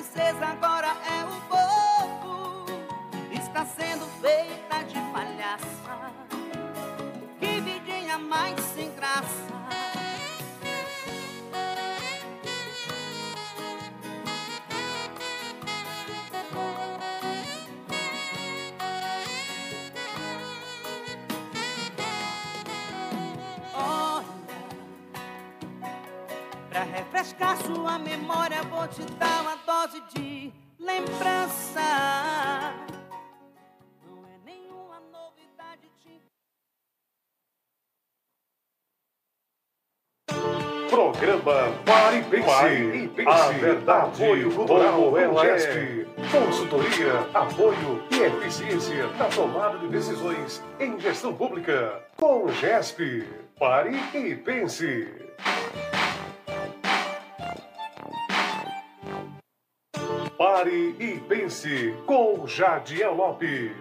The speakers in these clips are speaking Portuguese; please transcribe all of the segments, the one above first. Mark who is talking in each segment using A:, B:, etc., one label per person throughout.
A: princesa agora é o povo. Está sendo feita de palhaça. Que vidinha mais sem graça. Refrescar sua memória, vou te dar uma
B: Programa Pare e Pense. A verdade como ela é. Consultoria, apoio e eficiência na tomada de decisões em gestão pública. Com o GESP. Pare e Pense. Pare e pense com Jadiel Lopes.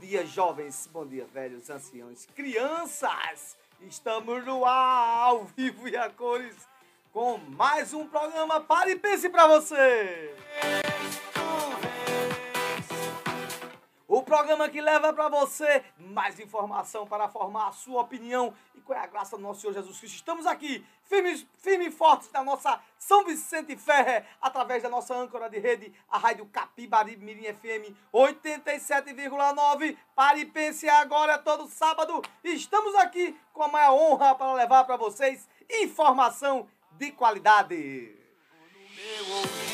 C: Dia, jovens. Bom dia, velhos, anciãos, crianças. Estamos no ar, ao vivo e a cores, com mais um programa Pare e Pense pra você. O programa que leva para você mais informação para formar a sua opinião. E com a graça do nosso Senhor Jesus Cristo, estamos aqui, firmes, firme e fortes na nossa São Vicente Ferre, através da nossa âncora de rede, a Rádio Capibari Mirim FM 87,9. Pare e pense agora, todo sábado. Estamos aqui com a maior honra para levar para vocês informação de qualidade.
D: Meu ouvido,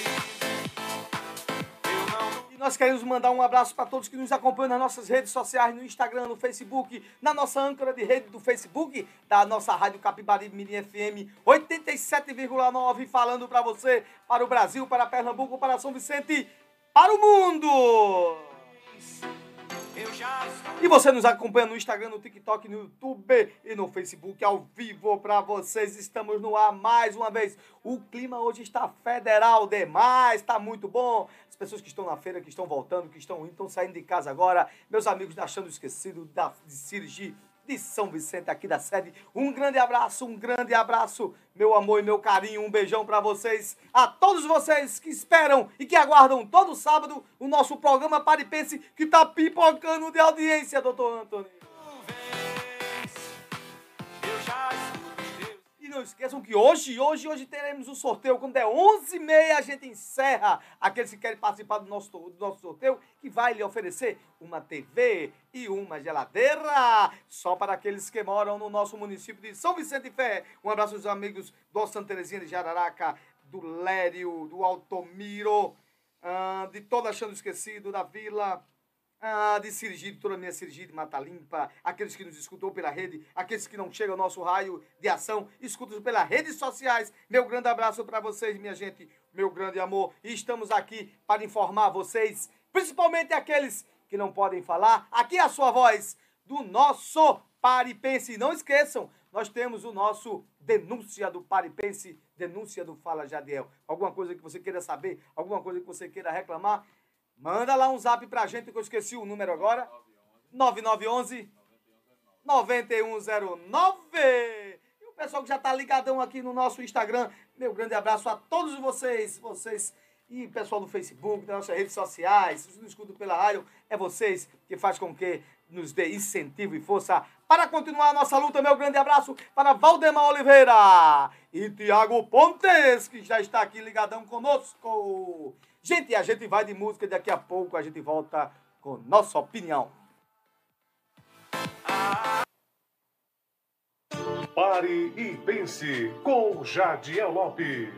C: E nós queremos mandar um abraço para todos que nos acompanham nas nossas redes sociais, no Instagram, no Facebook, na nossa âncora de rede do Facebook, da nossa Rádio Capibari Mirim FM 87,9, falando para você, para o Brasil, para Pernambuco, para São Vicente, para o mundo! E você nos acompanha no Instagram, no TikTok, no YouTube e no Facebook ao vivo para vocês. Estamos no ar mais uma vez. O clima hoje está federal demais, está muito bom. As pessoas que estão na feira, que estão voltando, que estão indo, estão saindo de casa agora. Meus amigos da Achando Esquecido, da, de Cirigi, de São Vicente, aqui da sede. Um grande abraço, um grande abraço, meu amor e meu carinho. Um beijão para vocês, a todos vocês que esperam e que aguardam todo sábado o nosso programa Pare Pense, que tá pipocando de audiência, doutor Antônio. E não esqueçam que hoje, hoje, hoje teremos um sorteio. Quando é 11h30, a gente encerra aqueles que querem participar do nosso, do nosso sorteio, que vai lhe oferecer uma TV e uma geladeira. Só para aqueles que moram no nosso município de São Vicente de Fé. Um abraço aos amigos do Santa Terezinha de Jararaca, do Lério, do Altomiro, ah, de toda Achando Esquecido, da Vila. Ah, de Cirigi, de toda a minha de Mata Limpa, aqueles que nos escutam pela rede, aqueles que não chegam ao nosso raio de ação, escutam pelas redes sociais. Meu grande abraço para vocês, minha gente, meu grande amor. E estamos aqui para informar vocês, principalmente aqueles que não podem falar. Aqui é a sua voz do nosso Pare e Pense. E não esqueçam, nós temos o nosso denúncia do Pare e Pense, denúncia do Fala Jadiel. Alguma coisa que você queira saber, alguma coisa que você queira reclamar, Manda lá um zap pra gente que eu esqueci o número agora. 9911 9109. E o pessoal que já tá ligadão aqui no nosso Instagram, meu grande abraço a todos vocês, vocês e pessoal do Facebook, das nossas redes sociais, não escutam pela rádio, é vocês que faz com que nos dê incentivo e força para continuar a nossa luta. Meu grande abraço para Valdemar Oliveira e Tiago Pontes, que já está aqui ligadão conosco. Gente, a gente vai de música daqui a pouco, a gente volta com nossa opinião.
E: Pare e pense com Jadiel Lopes.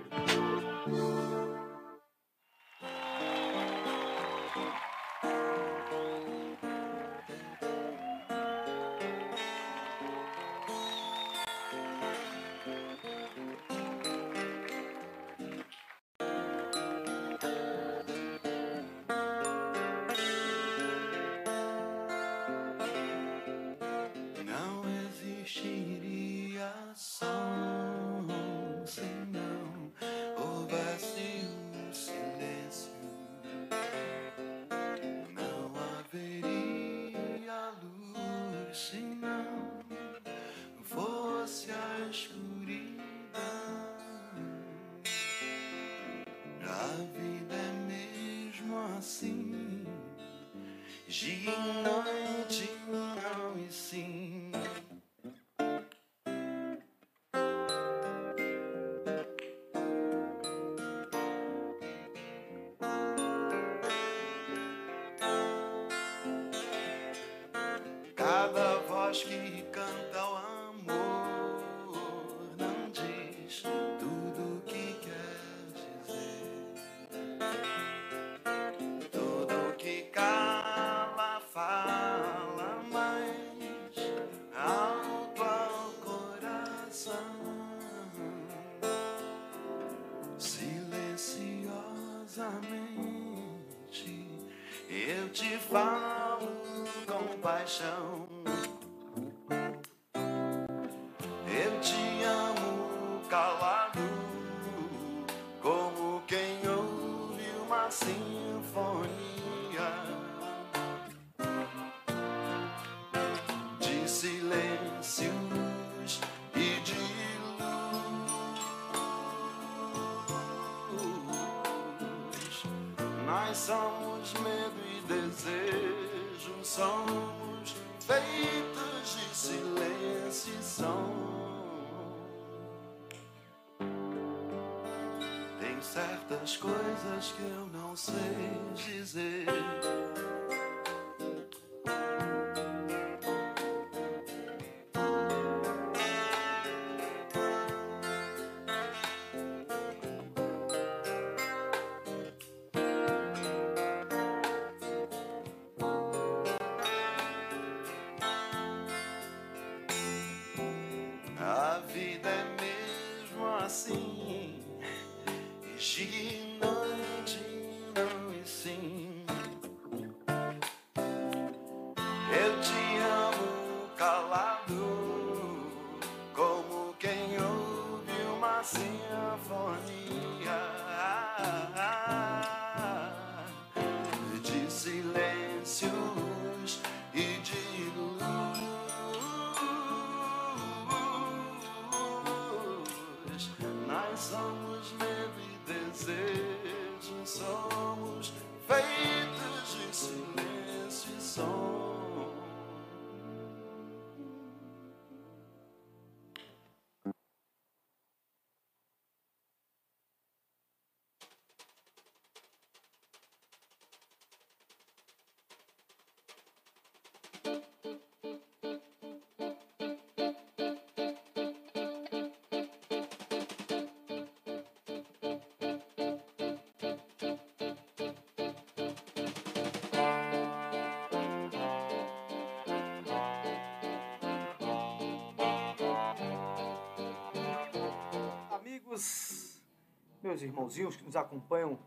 C: Irmãozinhos que nos acompanham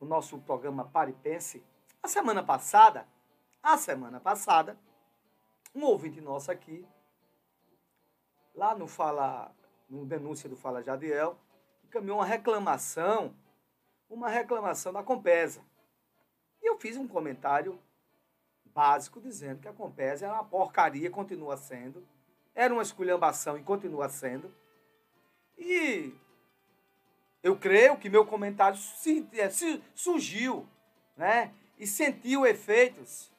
C: no nosso programa Pare e Pense, a semana passada, a semana passada, um ouvinte nosso aqui, lá no Fala, no denúncia do Fala Jadiel, encaminhou uma reclamação, uma reclamação da Compesa. fiz um comentário básico dizendo que a Compesa é uma porcaria, continua sendo. Era uma esculhambação e continua sendo. E eu creio que meu comentário é, surgiu né? e sentiu efeitos.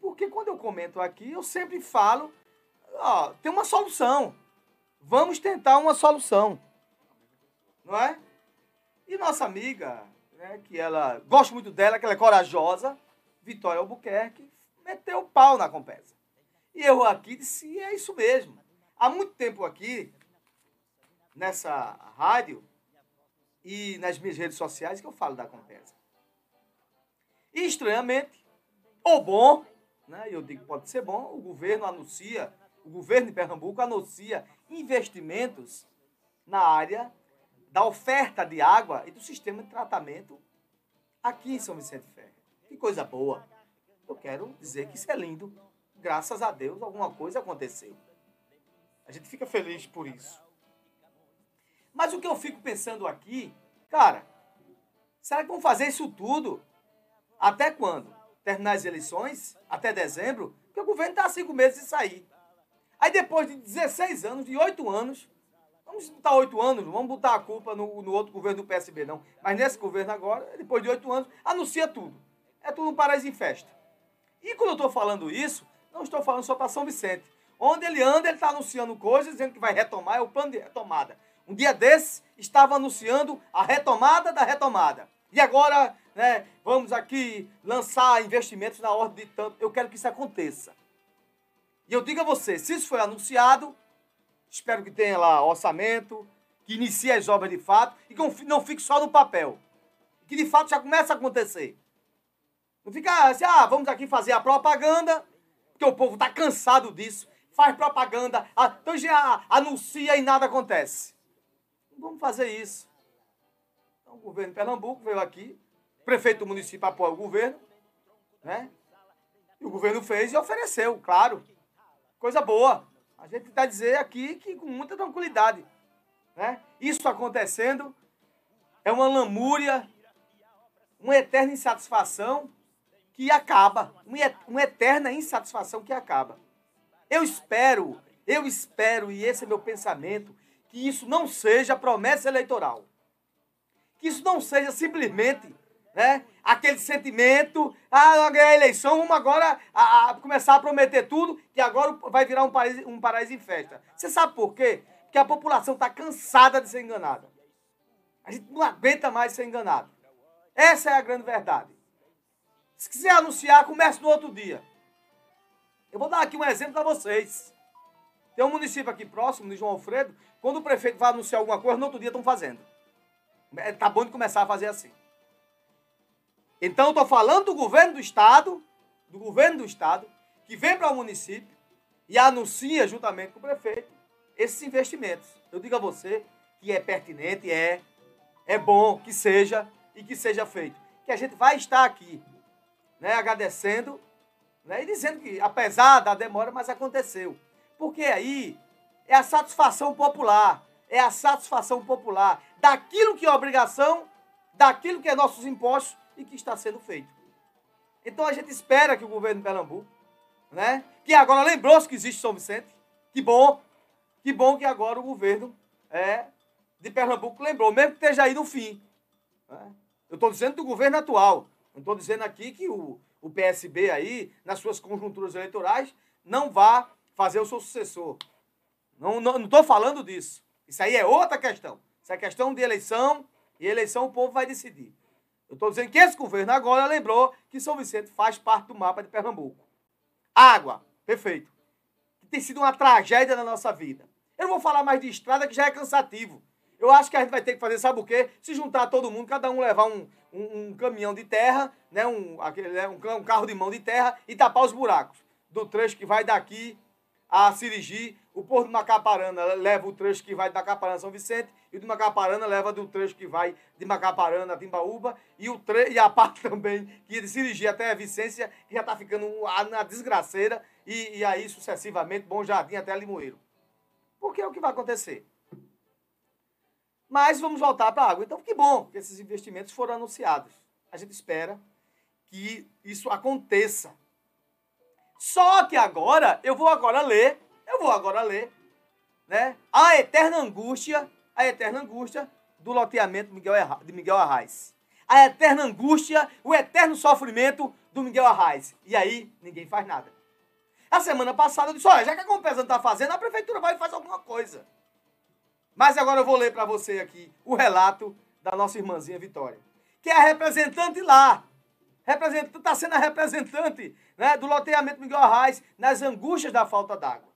C: Porque quando eu comento aqui, eu sempre falo, ó, tem uma solução. Vamos tentar uma solução. Não é? E nossa amiga, né, que ela gosto muito dela, que ela é corajosa, Vitória Albuquerque, meteu o pau na Compesa. E eu aqui disse, é isso mesmo. Há muito tempo aqui, nessa rádio e nas minhas redes sociais, que eu falo da Compesa. E estranhamente, ou bom, né, eu digo que pode ser bom, o governo anuncia, o governo de Pernambuco anuncia investimentos na área da oferta de água e do sistema de tratamento aqui em São Vicente Ferro. Que coisa boa. Eu quero dizer que isso é lindo. Graças a Deus, alguma coisa aconteceu. A gente fica feliz por isso. Mas o que eu fico pensando aqui, cara, será que vão fazer isso tudo? Até quando? Terminar as eleições? Até dezembro? Porque o governo está há cinco meses de sair. Aí depois de 16 anos, de 8 anos, vamos botar 8 anos, vamos botar a culpa no, no outro governo do PSB, não. Mas nesse governo agora, depois de 8 anos, anuncia tudo. É tudo um paraíso em festa. E quando eu estou falando isso, não estou falando só para São Vicente. Onde ele anda, ele está anunciando coisas, dizendo que vai retomar, é o plano de retomada. Um dia desses, estava anunciando a retomada da retomada. E agora, né, vamos aqui lançar investimentos na ordem de tanto. Eu quero que isso aconteça. E eu digo a você, se isso foi anunciado, espero que tenha lá orçamento, que inicie as obras de fato e que não fique só no papel. Que de fato já comece a acontecer. Não fica assim, ah, vamos aqui fazer a propaganda, porque o povo está cansado disso. Faz propaganda, então já anuncia e nada acontece. Vamos fazer isso. Então, o governo de Pernambuco veio aqui, o prefeito do município apoia o governo, né? E o governo fez e ofereceu, claro. Coisa boa. A gente está dizer aqui que com muita tranquilidade. Né? Isso acontecendo é uma lamúria, uma eterna insatisfação que acaba. Uma eterna insatisfação que acaba. Eu espero, eu espero, e esse é meu pensamento, que isso não seja promessa eleitoral. Que isso não seja simplesmente né, aquele sentimento, ah, ganhar a eleição, vamos agora a, a, começar a prometer tudo, que agora vai virar um paraíso, um paraíso em festa. Você sabe por quê? Porque a população está cansada de ser enganada. A gente não aguenta mais ser enganado. Essa é a grande verdade. Se quiser anunciar, comece no outro dia. Eu vou dar aqui um exemplo para vocês. Tem um município aqui próximo, de João Alfredo, quando o prefeito vai anunciar alguma coisa, no outro dia estão fazendo. Está bom de começar a fazer assim. Então, estou falando do governo do Estado, do governo do Estado, que vem para o município e anuncia, juntamente com o prefeito, esses investimentos. Eu digo a você que é pertinente, é, é bom que seja e que seja feito. Que a gente vai estar aqui, né, agradecendo né, e dizendo que, apesar da demora, mas aconteceu. Porque aí é a satisfação popular, é a satisfação popular daquilo que é obrigação, daquilo que é nossos impostos e que está sendo feito. Então a gente espera que o governo de Pernambuco, né, que agora lembrou-se que existe São Vicente, que bom, que bom que agora o governo é, de Pernambuco lembrou, mesmo que esteja aí no fim. Né? Eu estou dizendo do governo atual, não estou dizendo aqui que o, o PSB aí, nas suas conjunturas eleitorais, não vá fazer o seu sucessor. Não estou falando disso. Isso aí é outra questão. Isso é questão de eleição, e eleição o povo vai decidir. Eu estou dizendo que esse governo agora lembrou que São Vicente faz parte do mapa de Pernambuco. Água, perfeito. Que tem sido uma tragédia na nossa vida. Eu não vou falar mais de estrada, que já é cansativo. Eu acho que a gente vai ter que fazer, sabe o quê? Se juntar todo mundo, cada um levar um, um, um caminhão de terra, né? um, aquele, né? um carro de mão de terra e tapar os buracos do trecho que vai daqui a Sirigi o Porto de Macaparana leva o trecho que vai de Macaparana a São Vicente e o de Macaparana leva do trecho que vai de Macaparana a Timbaúba e, o tre e a parte também que de Sirigi até a Vicência, que já está ficando na desgraceira e, e aí sucessivamente Bom Jardim até Limoeiro. Porque é o que vai acontecer. Mas vamos voltar para a água. Então, que bom que esses investimentos foram anunciados. A gente espera que isso aconteça. Só que agora, eu vou agora ler, eu vou agora ler, né? A eterna angústia, a eterna angústia do loteamento de Miguel, Arraes. A eterna angústia, o eterno sofrimento do Miguel Arraes. E aí, ninguém faz nada. A semana passada eu disse, olha, já que a Compesa não está fazendo, a prefeitura vai e faz alguma coisa. Mas agora eu vou ler para você aqui o relato da nossa irmãzinha Vitória, que é a representante lá. Está sendo a representante né, do loteamento Miguel Arraes nas angústias da falta d'água.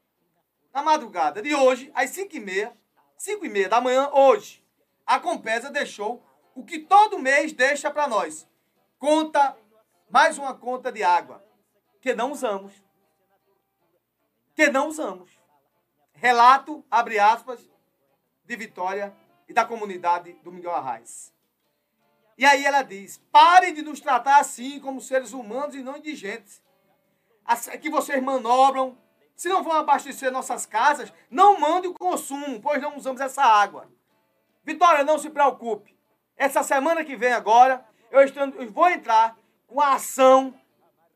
C: Na madrugada de hoje, às 5h30, 5h30 da manhã, hoje, a Compesa deixou o que todo mês deixa para nós. Conta, mais uma conta de água, que não usamos. Que não usamos. Relato, abre aspas, de Vitória e da comunidade do Miguel Arraes. E aí ela diz: parem de nos tratar assim como seres humanos e não indigentes. As- Que vocês manobram. Se não vão abastecer nossas casas, não mande o consumo, pois não usamos essa água. Vitória, não se preocupe. Essa semana que vem agora, eu, estou- eu vou entrar com a ação,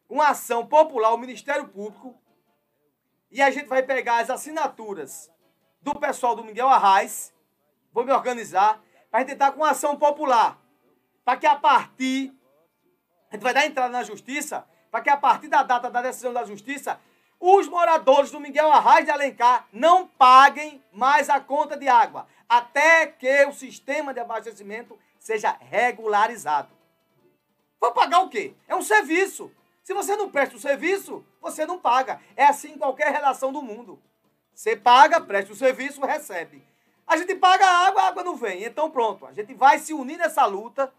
C: uma ação popular, o Ministério Público, e a gente vai pegar as assinaturas do pessoal do Miguel Arraes, vou me organizar, para tentar com uma ação popular, para que a partir, a gente vai dar entrada na justiça, para que a partir da data da decisão da justiça, os moradores do Miguel Arraes de Alencar não paguem mais a conta de água, até que o sistema de abastecimento seja regularizado. Vou pagar o quê? É um serviço. Se você não presta o serviço, você não paga. É assim em qualquer relação do mundo. Você paga, presta o serviço, recebe. A gente paga a água, a água não vem. Então pronto, a gente vai se unir nessa luta.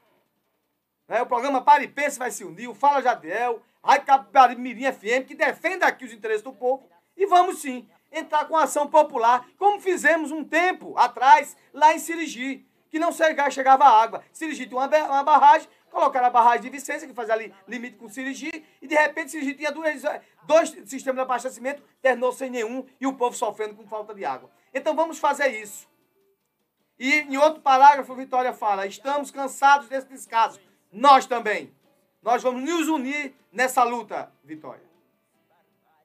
C: né? O programa Pare Pense vai se unir, o Fala Jadiel, a Rádio Capibaribe Mirim FM, que defenda aqui os interesses do povo. E vamos sim entrar com ação popular, como fizemos um tempo atrás lá em Sirigi, que não chega- chegava água. Sirigi tinha uma, ba- uma barragem, colocaram a barragem de Vicência, que fazia ali limite com Sirigi, e de repente Sirigi tinha dois, dois sistemas de abastecimento, terminou sem nenhum, e o povo sofrendo com falta de água. Então vamos fazer isso. E em outro parágrafo, Vitória fala: estamos cansados desse descaso. Nós também. Nós vamos nos unir nessa luta, Vitória.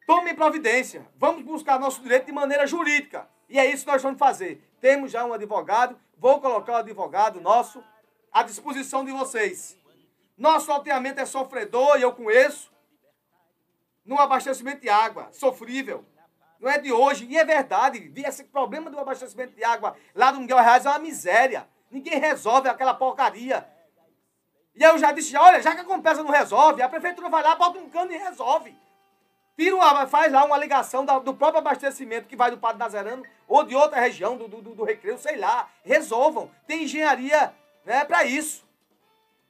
C: Tome providência. Vamos buscar nosso direito de maneira jurídica. E é isso que nós vamos fazer. Temos já um advogado. Vou colocar o advogado nosso à disposição de vocês. Nosso loteamento é sofredor, e eu conheço. No abastecimento de água, sofrível. Não é de hoje. E é verdade. Esse problema do abastecimento de água lá do Miguel Reais é uma miséria. Ninguém resolve aquela porcaria. E eu já disse, olha, já que a Compesa não resolve, a prefeitura vai lá, bota um cano e resolve. Tira uma, faz lá uma ligação da- do próprio abastecimento que vai do Padre Nazarano ou de outra região do, do, do- Recreio, sei lá. Resolvam. Tem engenharia né, para isso.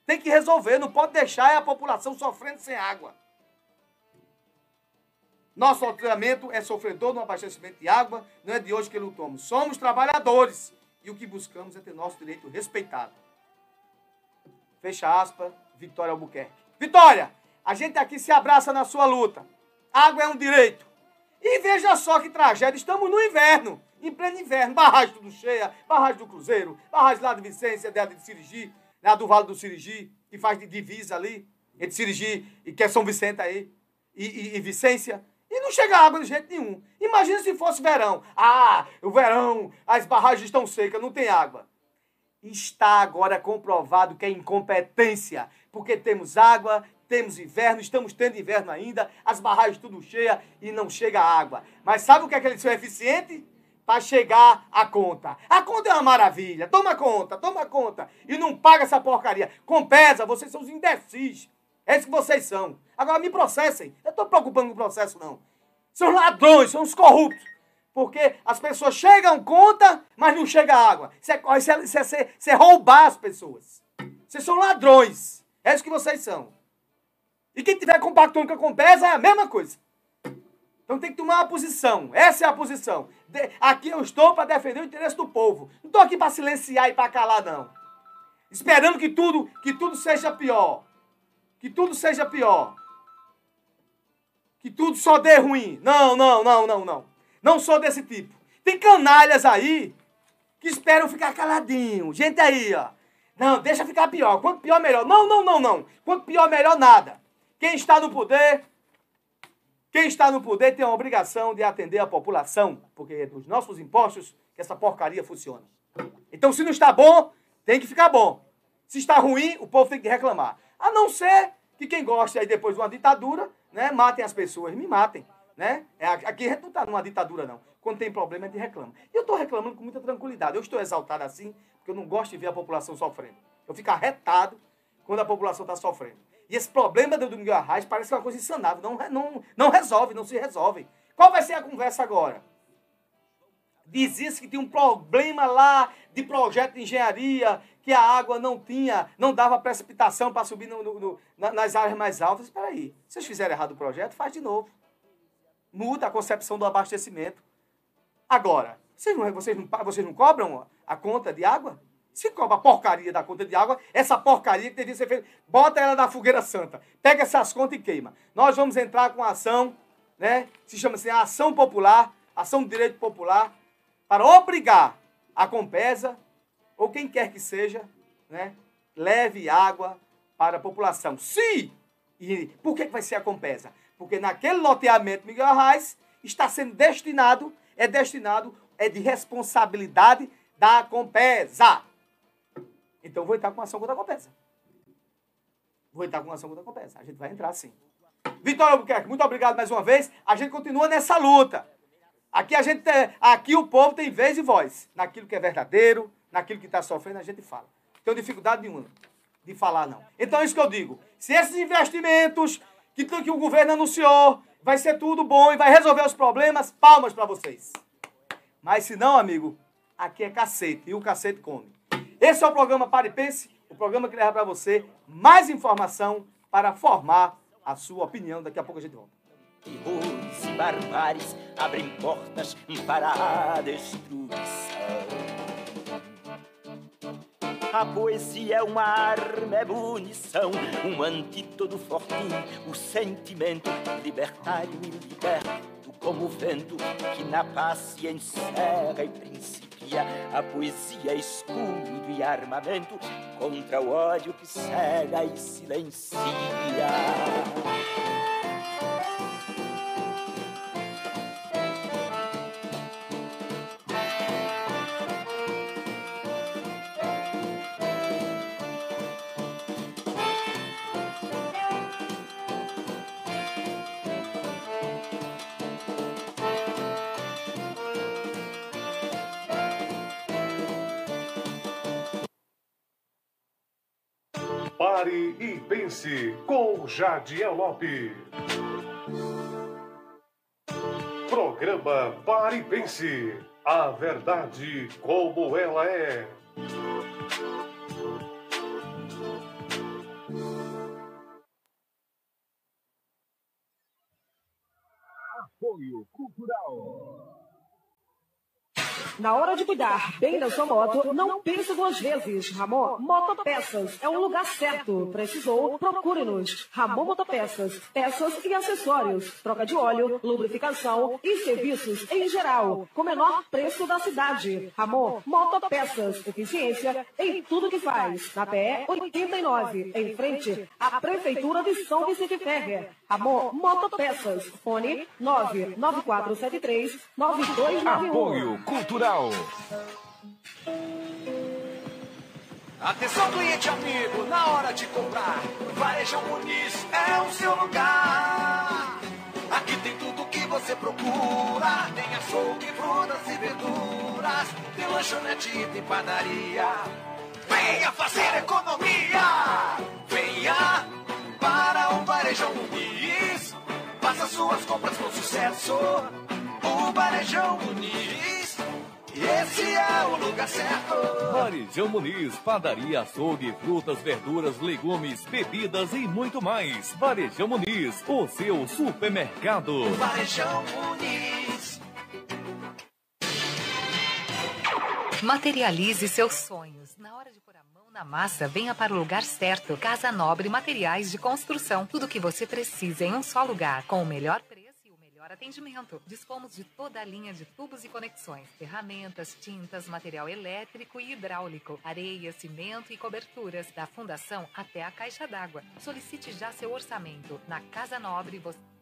C: Tem que resolver. Não pode deixar a população sofrendo sem água. Nosso loteamento é sofredor no abastecimento de água. Não é de hoje que lutamos. Somos trabalhadores. E o que buscamos é ter nosso direito respeitado. Fecha aspas, Vitória Albuquerque. Vitória, a gente aqui se abraça na sua luta. Água é um direito. E veja só que tragédia, estamos no inverno, em pleno inverno. Barragem tudo cheia, barragem do Cruzeiro, barragem lá de Vicência, de Sirigi, lá do Vale do Sirigi, que faz de divisa ali, entre Sirigi e que é São Vicente aí, e, e, e Vicência. E não chega água de jeito nenhum. Imagina se fosse verão. Ah, o verão, as barragens estão secas, não tem água. Está agora comprovado que é incompetência, porque temos água, temos inverno, estamos tendo inverno ainda, as barragens tudo cheias e não chega água. Mas sabe o que é que eles são eficientes? Para chegar a conta. A conta é uma maravilha. Toma conta, toma conta. E não paga essa porcaria. Compesa, vocês são os imbecis. É isso que vocês são. Agora me processem. Eu estou preocupando com o processo, não. São ladrões, são os corruptos. Porque as pessoas chegam conta, mas não chega água. Isso é, isso é, isso é, isso é roubar as pessoas. Vocês são ladrões. É isso que vocês são. E quem tiver compactando com a Compesa é a mesma coisa. Então tem que tomar uma posição. Essa é a posição. De- aqui eu estou para defender o interesse do povo. Não estou aqui para silenciar e para calar, não. Esperando que tudo, que tudo seja pior. Que tudo seja pior. Que tudo só dê ruim. Não, não, não, não, não. Não sou desse tipo. Tem canalhas aí que esperam ficar caladinho. Gente aí, ó. Não, deixa ficar pior. Quanto pior, melhor. Não, não, não, não. Quanto pior, melhor, nada. Quem está no poder, quem está no poder tem a obrigação de atender a população, porque é dos nossos impostos que essa porcaria funciona. Então, se não está bom, tem que ficar bom. Se está ruim, o povo tem que reclamar. A não ser que quem gosta aí depois de uma ditadura, né, matem as pessoas, me matem. Né? É, aqui a gente não está numa ditadura, não. Quando tem problema, a gente reclama. E eu estou reclamando com muita tranquilidade. Eu estou exaltado assim, porque eu não gosto de ver a população sofrendo. Eu fico arretado quando a população está sofrendo. E esse problema do Domingo Arraes parece é uma coisa insanável. Não, não, não resolve, não se resolve. Qual vai ser a conversa agora? Dizia-se que tinha um problema lá de projeto de engenharia, que a água não tinha, não dava precipitação para subir no, no, no, nas áreas mais altas. Espera aí, vocês fizeram errado o projeto, faz de novo. Muda a concepção do abastecimento. Agora, vocês não, vocês não, vocês não cobram a conta de água? Se cobra a porcaria da conta de água, essa porcaria que devia ser feita, bota ela na fogueira santa. Pega essas contas e queima. Nós vamos entrar com a ação, né? Se chama assim, ação popular, ação de direito popular, para obrigar a Compesa, ou quem quer que seja, né? Leve água para a população. Se! E por que vai ser a Compesa? Porque naquele loteamento Miguel Arraes está sendo destinado, é destinado, é de responsabilidade da Compesa. Então vou entrar com ação contra a Compesa. Vou entrar com ação contra a Compesa. A gente vai entrar sim. Vitória Albuquerque, muito obrigado mais uma vez. A gente continua nessa luta. Aqui a gente aqui o povo tem vez e voz. Naquilo que é verdadeiro, naquilo que está sofrendo, a gente fala. Não tenho dificuldade nenhuma de falar, não. Então é isso que eu digo. Se esses investimentos que, que o governo anunciou vai ser tudo bom e vai resolver os problemas, palmas para vocês. Mas se não, amigo, aqui é cacete. E o cacete come. Esse é o programa Pare Pense, o programa que leva para você mais informação para formar a sua opinião. Daqui a pouco a gente volta.
F: Terrores e barbares abrem portas para a destruição. A poesia é uma arma, é munição, um antídoto forte, o sentimento libertário e liberto, como o vento que na paz se encerra e principia. A poesia é escudo e armamento contra o ódio que cega e silencia.
B: Pare e pense com Jadiel Lopes. Programa Pare e Pense. A verdade como ela é.
G: Apoio Cultural.
H: Na hora de cuidar bem da sua moto, não pense duas vezes. Ramon Motopeças é o lugar certo. Precisou? Procure-nos. Ramon Motopeças. Peças e acessórios. Troca de óleo, lubrificação e serviços em geral. Com menor preço da cidade. Ramon Motopeças. Eficiência em tudo que faz. Na PE 89, em frente à Prefeitura de São Vicente Ferrer. Ramon Motopeças. Fone 99473 9291.
G: Apoio Cultural.
D: Atenção, cliente amigo, na hora de comprar, Varejão Muniz é o seu lugar. Aqui tem tudo que você procura. Tem açougue, frutas e verduras. Tem lanchonete e tem padaria. Venha fazer economia. Venha suas compras com sucesso. O Varejão Muniz. Esse é o lugar certo.
G: Varejão Muniz, padaria, açougue, frutas, verduras, legumes, bebidas e muito mais. Varejão Muniz, o seu supermercado.
D: Varejão Muniz.
I: Materialize seus sonhos. Na hora de pôr a na massa, venha para o lugar certo. Casa Nobre Materiais de Construção. Tudo o que você precisa em um só lugar, com o melhor preço e o melhor atendimento. Dispomos de toda a linha de tubos e conexões, ferramentas, tintas, material elétrico e hidráulico, areia, cimento e coberturas, da fundação até a caixa d'água. Solicite já seu orçamento. Na Casa Nobre você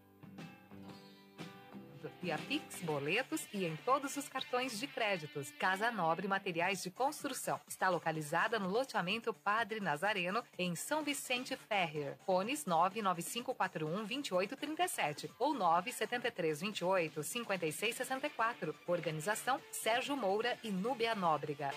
I: via Pix, boletos e em todos os cartões de créditos. Casa Nobre Materiais de Construção. Está localizada no loteamento Padre Nazareno, em São Vicente Ferrer. Fones 99541-2837 ou 97328-5664. Organização Sérgio Moura e Núbia Nóbrega.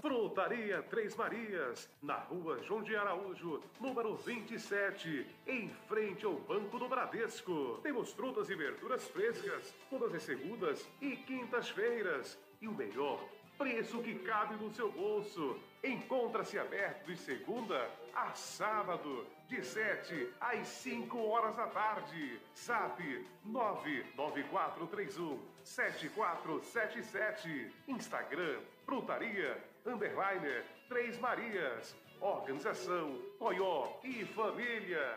B: Frutaria Três Marias, na rua João de Araújo, número 27, em frente ao Banco do Bradesco. Temos frutas e verduras frescas, todas as segundas e quintas-feiras. E o melhor, preço que cabe no seu bolso. Encontra-se aberto de segunda a sábado, de 7 às 5 horas da tarde. SAP 99431 7477. Instagram Frutaria Underliner Três Marias. Organização Toyó e Família.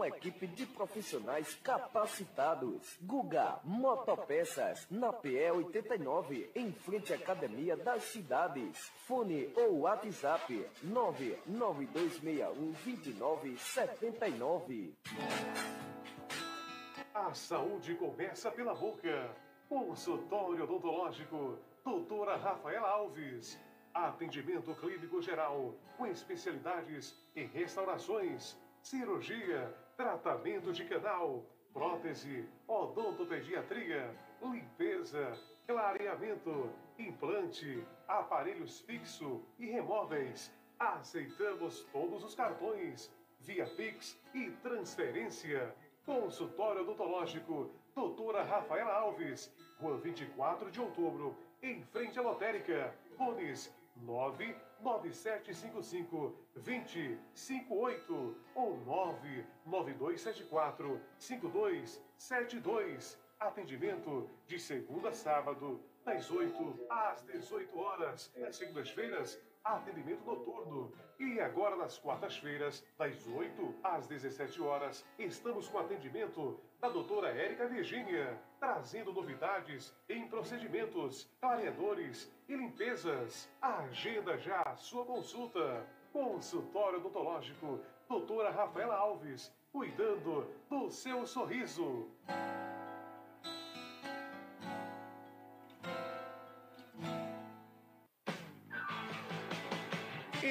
J: uma equipe de profissionais capacitados. Guga Motopeças, na PE 89, em frente à Academia das Cidades. Fone ou WhatsApp 992612979.
B: A saúde começa pela boca. Consultório odontológico, doutora Rafaela Alves. Atendimento clínico geral, com especialidades em restaurações, cirurgia, tratamento de canal, prótese, odontopediatria, limpeza, clareamento, implante, aparelhos fixo e remóveis. Aceitamos todos os cartões, via Pix e transferência. Consultório odontológico, doutora Rafaela Alves, Rua 24 de outubro, em frente à lotérica. Fones 99755 2058 ou 99274 5272. Atendimento de segunda a sábado, das 8 às 18 horas. Nas segundas-feiras, atendimento noturno. E agora, nas quartas-feiras, das 8 às 17 horas, estamos com atendimento da doutora Érica Virgínia, trazendo novidades em procedimentos, clareadores e limpezas. Agenda já a sua consulta. Consultório odontológico, doutora Rafaela Alves, cuidando do seu sorriso.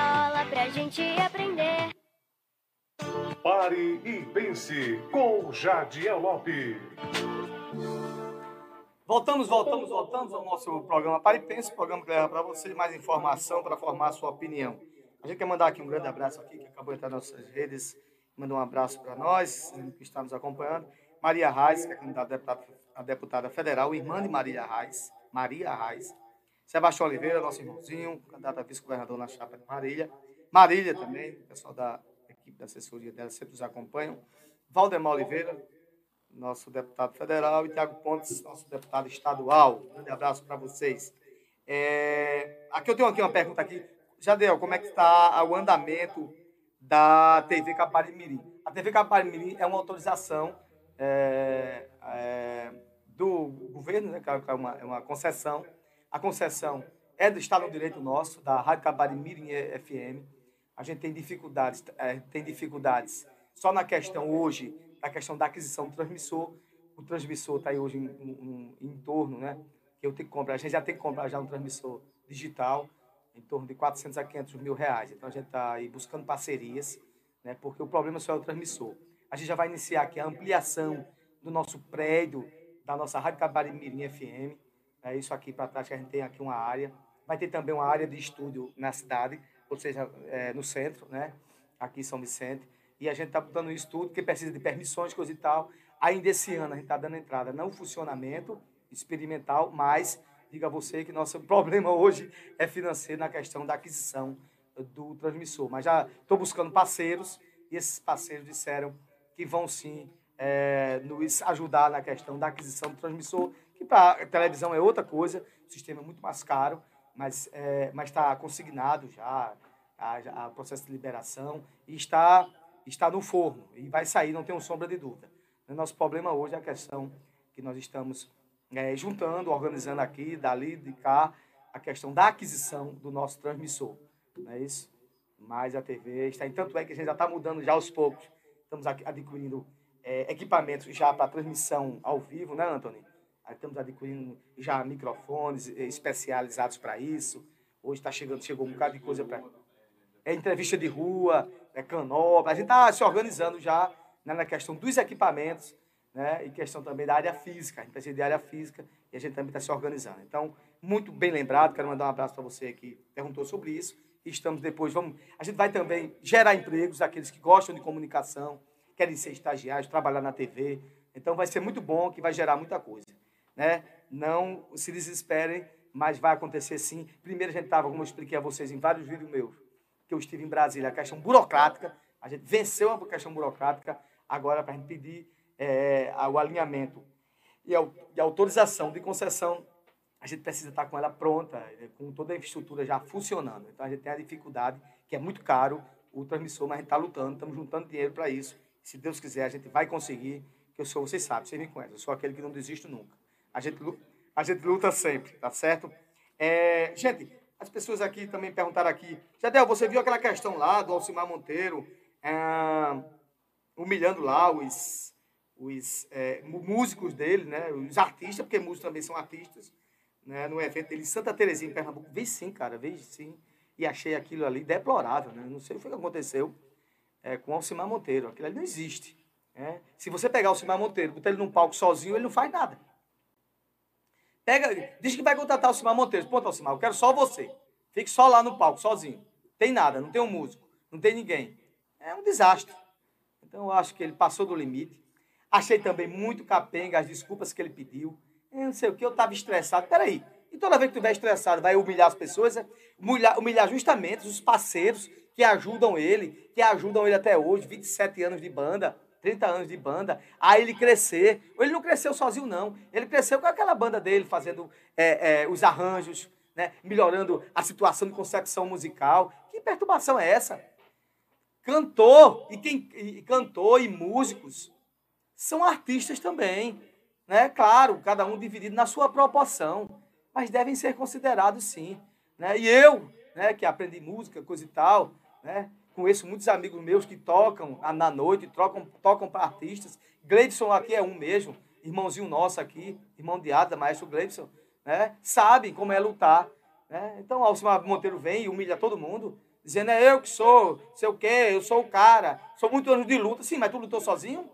K: Escola pra gente aprender.
B: Pare e pense com Jadiel Lopes.
C: Voltamos, voltamos, voltamos ao nosso programa Pare e Pense, programa que leva para você mais informação para formar a sua opinião. A gente quer mandar aqui um grande abraço aqui, que acabou de entrar nas nossas redes, manda um abraço para nós, que está nos acompanhando. Maria Reis, que é candidata a deputada, a deputada federal, irmã de Maria Reis, Maria Reis, Sebastião Oliveira, nosso irmãozinho, candidato a vice-governador na chapa de Marília. Marília também, o pessoal da equipe da assessoria dela sempre nos acompanham. Valdemar Oliveira, nosso deputado federal, e Tiago Pontes, nosso deputado estadual. Um grande abraço para vocês. É, aqui eu tenho aqui uma pergunta aqui. Jadel, como é que está o andamento da TV Caparimirim? A TV Caparimirim é uma autorização é, é, do governo, né, é uma, é uma concessão. A concessão é do Estado Direito nosso, da Rádio Caparimirim FM. A gente tem dificuldades, é, tem dificuldades só na questão hoje, da questão da aquisição do transmissor. O transmissor está aí hoje em, em, em torno, né? eu tenho que comprar. A gente já tem que comprar já um transmissor digital em torno de 400 a 500 mil reais. Então a gente está aí buscando parcerias, né, porque o problema só é o transmissor. A gente já vai iniciar aqui a ampliação do nosso prédio, da nossa Rádio Cabarimirim FM. É isso aqui para trás que a gente tem aqui uma área. Vai ter também uma área de estúdio na cidade, ou seja, é, no centro, né, aqui em São Vicente. E a gente está botando isso tudo, que precisa de permissões, coisa e tal. Ainda esse ano a gente está dando entrada no funcionamento experimental, mas diga a você que nosso problema hoje é financeiro na questão da aquisição do transmissor. Mas já estou buscando parceiros e esses parceiros disseram que vão sim é, nos ajudar na questão da aquisição do transmissor, que para televisão é outra coisa, o sistema é muito mais caro, mas é, está consignado já, a, a processo de liberação e está, está no forno e vai sair, não tenho sombra de dúvida. O nosso problema hoje é a questão que nós estamos é, juntando, organizando aqui, dali, de cá, a questão da aquisição do nosso transmissor. Não é isso? Mas a TV está em tanto é que a gente já está mudando já aos poucos. Estamos adquirindo é, equipamentos já para transmissão ao vivo, né, Antônio? Estamos adquirindo já microfones é, especializados para isso. Hoje está chegando, chegou um bocado de coisa para. É entrevista de rua, é canobra. A gente está se organizando já né, na questão dos equipamentos né? e questão também da área física. A gente precisa de área física e a gente também está se organizando. Então, muito bem lembrado, quero mandar um abraço para você que perguntou sobre isso. Estamos depois, vamos, a gente vai também gerar empregos aqueles que gostam de comunicação, querem ser estagiários, trabalhar na TV. Então, vai ser muito bom, que vai gerar muita coisa. Né? Não se desesperem, mas vai acontecer sim. Primeiro, a gente estava, como eu expliquei a vocês em vários vídeos meus, que eu estive em Brasília, a questão burocrática, a gente venceu a questão burocrática, agora para a gente pedir é, o alinhamento e e autorização de concessão, a gente precisa estar com ela pronta, é, com toda a infraestrutura já funcionando. Então a gente tem a dificuldade, que é muito caro, o transmissor, mas a gente está lutando, estamos juntando dinheiro para isso. Se Deus quiser, a gente vai conseguir, que eu sou, vocês sabem, vocês me conhecem, eu sou aquele que não desisto nunca. A gente, a gente luta sempre, tá certo? É, gente, as pessoas aqui também perguntaram aqui, Jadel, você viu aquela questão lá do Alcimar Monteiro, é, humilhando lá os os é, músicos dele, né, os artistas, porque músicos também são artistas, né, no evento dele Santa Terezinha, em Pernambuco. Vi sim, cara, vi sim. E achei aquilo ali deplorável. Né? Não sei o que aconteceu é, com Alcimar Monteiro. Aquilo ali não existe. Né? Se você pegar o Alcimar Monteiro, botar ele num palco sozinho, ele não faz nada. Pega, diz que vai contratar o Alcimar Monteiro. Ponto, Alcimar, eu quero só você. Fique só lá no palco, sozinho. Tem nada, não tem um músico, não tem ninguém. É um desastre. Então eu acho que ele passou do limite. Achei também muito capenga as desculpas que ele pediu. Eu não sei o que, eu estava estressado. Peraí, e toda vez que tu estiver estressado, vai humilhar as pessoas? É? Humilhar, humilhar justamente os parceiros que ajudam ele, que ajudam ele até hoje, 27 anos de banda, 30 anos de banda, a ele crescer. Ele não cresceu sozinho, não. Ele cresceu com aquela banda dele, fazendo é, é, os arranjos, né? melhorando a situação de concepção musical. Que perturbação é essa? Cantor, e quem e cantor e músicos são artistas também. Né? Claro, cada um dividido na sua proporção, mas devem ser considerados sim. Né? E eu, né, que aprendi música, coisa e tal, né, conheço muitos amigos meus que tocam na noite, tocam, tocam para artistas. Gleidson aqui é um mesmo, irmãozinho nosso aqui, irmão de Ada, maestro Gleidson, né, sabem como é lutar. Né? Então, Alcimar Monteiro vem e humilha todo mundo, dizendo, é eu que sou, sei o quê, eu sou o cara, sou muito anos de luta. Sim, mas tu lutou sozinho?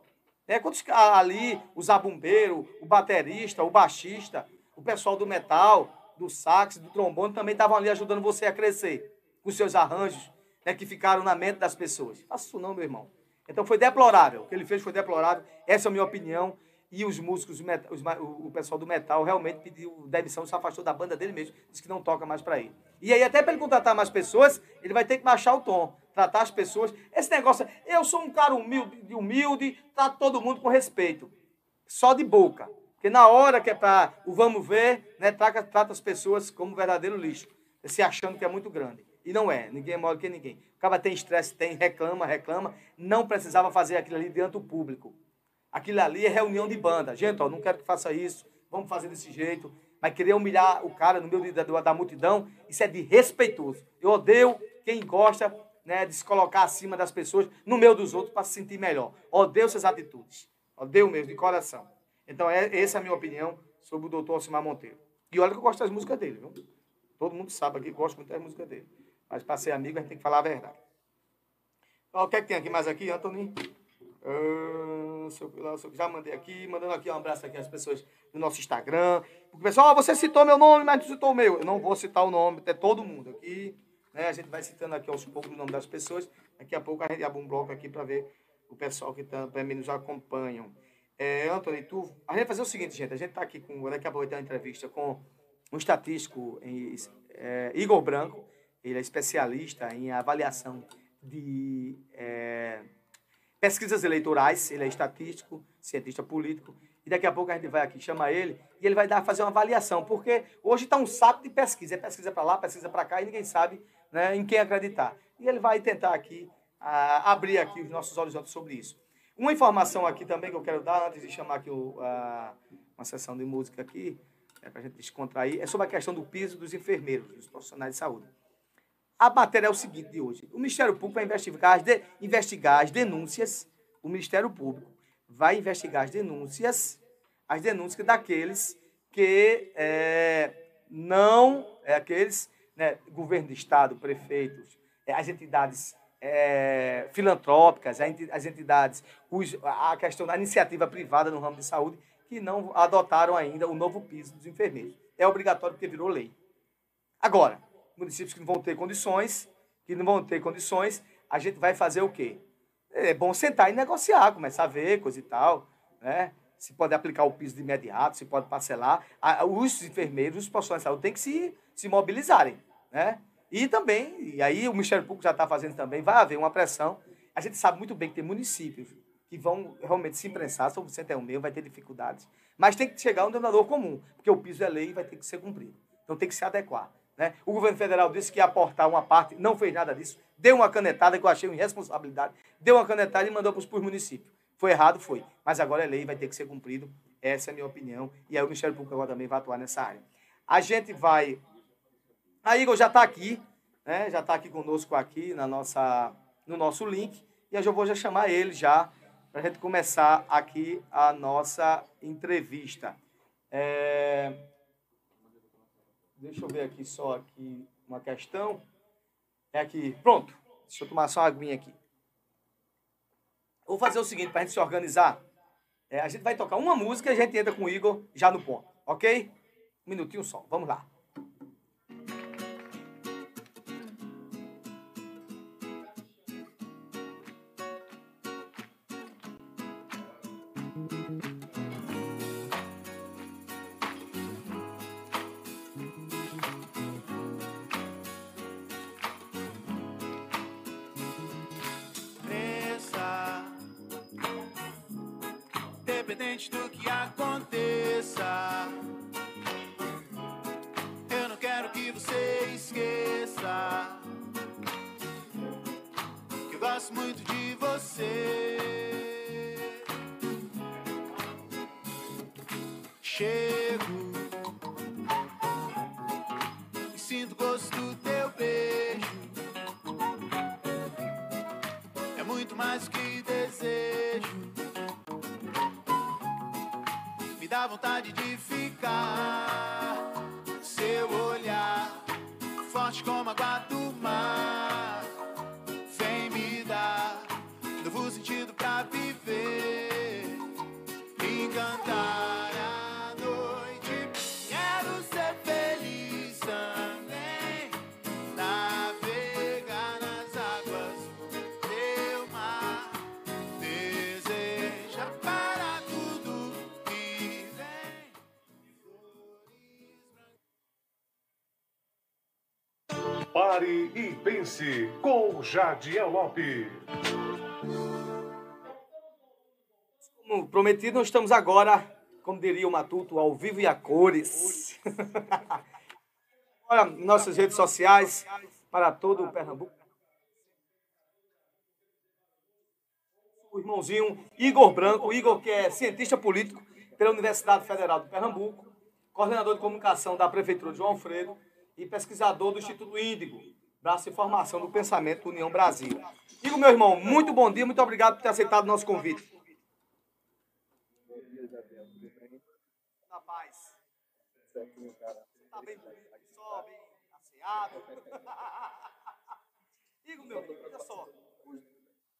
C: É, quando ali, o zabumbeiro, o baterista, o baixista, o pessoal do metal, do sax, do trombone, também estavam ali ajudando você a crescer, com seus arranjos, né, que ficaram na mente das pessoas. Faça isso não, meu irmão. Então foi deplorável. O que ele fez foi deplorável. Essa é a minha opinião. e os músicos, os o pessoal do metal realmente pediu demissão, se afastou da banda dele mesmo, disse que não toca mais para ele. E aí, até para ele contratar mais pessoas, ele vai ter que baixar o tom, tratar as pessoas. Esse negócio, eu sou um cara humilde, humilde trato todo mundo com respeito, só de boca. Porque na hora que é para o vamos ver, né, trata, trata as pessoas como verdadeiro lixo, se achando que é muito grande. E não é, ninguém é maior que ninguém. O cara tem estresse, tem, reclama, reclama. Não precisava fazer aquilo ali diante do público. Aquilo ali é reunião de banda. Gente, ó, não quero que faça isso, vamos fazer desse jeito. Mas querer humilhar o cara no meio da, da multidão, isso é de respeitoso. Eu odeio quem gosta né, de se colocar acima das pessoas, no meio dos outros, para se sentir melhor. Odeio essas atitudes. Odeio mesmo, de coração. Então, é, essa é a minha opinião sobre o doutor Alcimar Monteiro. E olha que eu gosto das músicas dele, viu? Todo mundo sabe aqui gosto muito das músicas dele. Mas para ser amigo, a gente tem que falar a verdade. Ó, o que é que tem aqui mais aqui, Anthony? Ah, se eu- lá, se eu já mandei aqui, mandando aqui um abraço aqui às pessoas do nosso Instagram. Porque o pessoal, ah, você citou meu nome, mas não citou o meu. Eu não vou citar o nome, é todo mundo aqui. Né? A gente vai citando aqui aos poucos o nome das pessoas. Daqui a pouco a gente abre um bloco aqui para ver o pessoal que também nos acompanham. É, Anthony, tu, a gente vai fazer o seguinte, gente. A gente está aqui com, daqui a pouco ter uma entrevista com um estatístico, em, é, Igor Branco. Ele é especialista em avaliação de é, pesquisas eleitorais. Ele é estatístico, cientista político. E daqui a pouco a gente vai aqui chamar ele e ele vai dar fazer uma avaliação, porque hoje está um saco de pesquisa, é pesquisa para lá, pesquisa para cá e ninguém sabe né, em quem acreditar. E ele vai tentar aqui ah, abrir aqui os nossos horizontes sobre isso. Uma informação aqui também que eu quero dar antes de chamar aqui o, a- uma sessão de música aqui, é para a gente descontrair, é sobre a questão do piso dos enfermeiros, dos profissionais de saúde. A matéria é o seguinte de hoje. O Ministério Público vai investigar as, de- investigar as denúncias, o Ministério Público vai investigar as denúncias, as denúncias daqueles que é, não, é, aqueles, né, governo de estado, prefeitos, é, as entidades é, filantrópicas, as entidades, os, a questão da iniciativa privada no ramo de saúde, que não adotaram ainda o novo piso dos enfermeiros. É obrigatório porque virou lei. Agora, municípios que não vão ter condições, que não vão ter condições, a gente vai fazer o quê? É bom sentar e negociar, começar a ver coisa e tal, né? Se pode aplicar o piso de imediato, se pode parcelar. Os enfermeiros, os profissionais de saúde têm que se, se mobilizarem, né? E também, e aí o Ministério Público já está fazendo também, vai haver uma pressão. A gente sabe muito bem que tem municípios que vão realmente se imprensar, São Vicente é o meu, vai ter dificuldades. Mas tem que chegar um denominador comum, porque o piso é lei e vai ter que ser cumprido. Então tem que se adequar. Né? O governo federal disse que ia aportar uma parte, não fez nada disso, deu uma canetada que eu achei uma irresponsabilidade, deu uma canetada e mandou para os municípios. Foi errado, foi. Mas agora é lei, vai ter que ser cumprido. Essa é a minha opinião. E aí o Ministério Público agora também vai atuar nessa área. A gente vai. A Igor já está aqui, né? Já está aqui conosco aqui na nossa, no nosso link. E eu já vou já chamar ele já para a gente começar aqui a nossa entrevista. É, Deixa eu ver aqui só aqui uma questão. É aqui. Pronto. Deixa eu tomar só uma aguinha aqui. Vou fazer o seguinte, para a gente se organizar. É, a gente vai tocar uma música e a gente entra com o Igor já no ponto. Ok? Um minutinho só. Vamos lá.
L: E
B: pense com Jadiel Lopes.
C: Como prometido, nós estamos agora, como diria o Matuto, ao vivo e a cores. Olha, nossas redes sociais para todo o Pernambuco. O irmãozinho Igor Branco, Igor que é cientista político pela Universidade Federal de Pernambuco, coordenador de comunicação da Prefeitura de João Alfredo e pesquisador do Instituto Índigo, braço de formação do pensamento União Brasil. Igor, meu irmão, muito bom dia, muito obrigado por ter aceitado o nosso convite. Na paz. Está bem bonito, só bem asseado. Igor, meu amigo, olha só.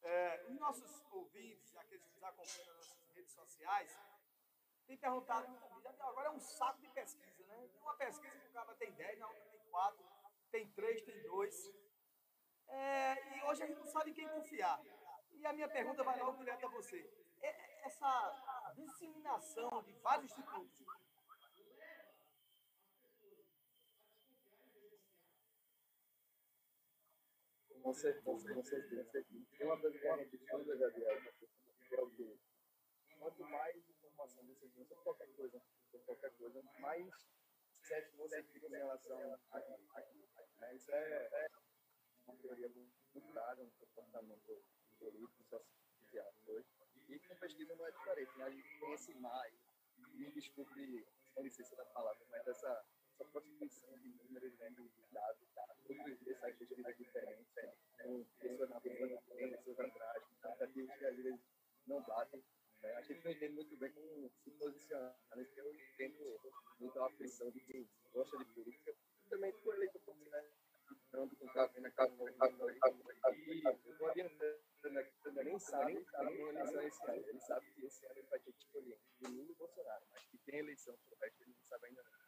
C: É, os nossos ouvintes, aqueles que nos acompanham nas nossas redes sociais, têm perguntado agora é um saco de pesquisa, né? Uma pesquisa que o cara tem 10, na outra tem 4, tem 3, tem 2. É, e hoje a gente não sabe em quem confiar. E a minha pergunta vai logo direto a você. É, essa disseminação de vários institutos
M: Com certeza, com certeza. Tem uma coisa que a gente estuda, Gabriel, que é o quê? Quanto mais informação você tem sobre qualquer coisa, qualquer coisa, mais você fica em relação a aquilo. Né? Isso é, é uma teoria muito dada no comportamento político, social hoje. E com pesquisa não é diferente, né? A gente conhece mais, me desculpe a licença da palavra, mas essa, essa prostituição de números, né, de dados, os dias sai pesquisas diferentes, né? com pessoas na frente, pessoas atrás, tentativas que às vezes não batem. Né? A gente não entende muito bem como se posicionar, né? eu entendo muito a aflição de quem gosta de política, também por eleito por né? tanto com café na casa, e eu vou adiantando aqui, também nem sabe que tem eleição esse ano. Ele sabe que esse ano ele vai ter que escolher o Lula e o Bolsonaro, mas que tem eleição pro resto ele não sabe ainda não.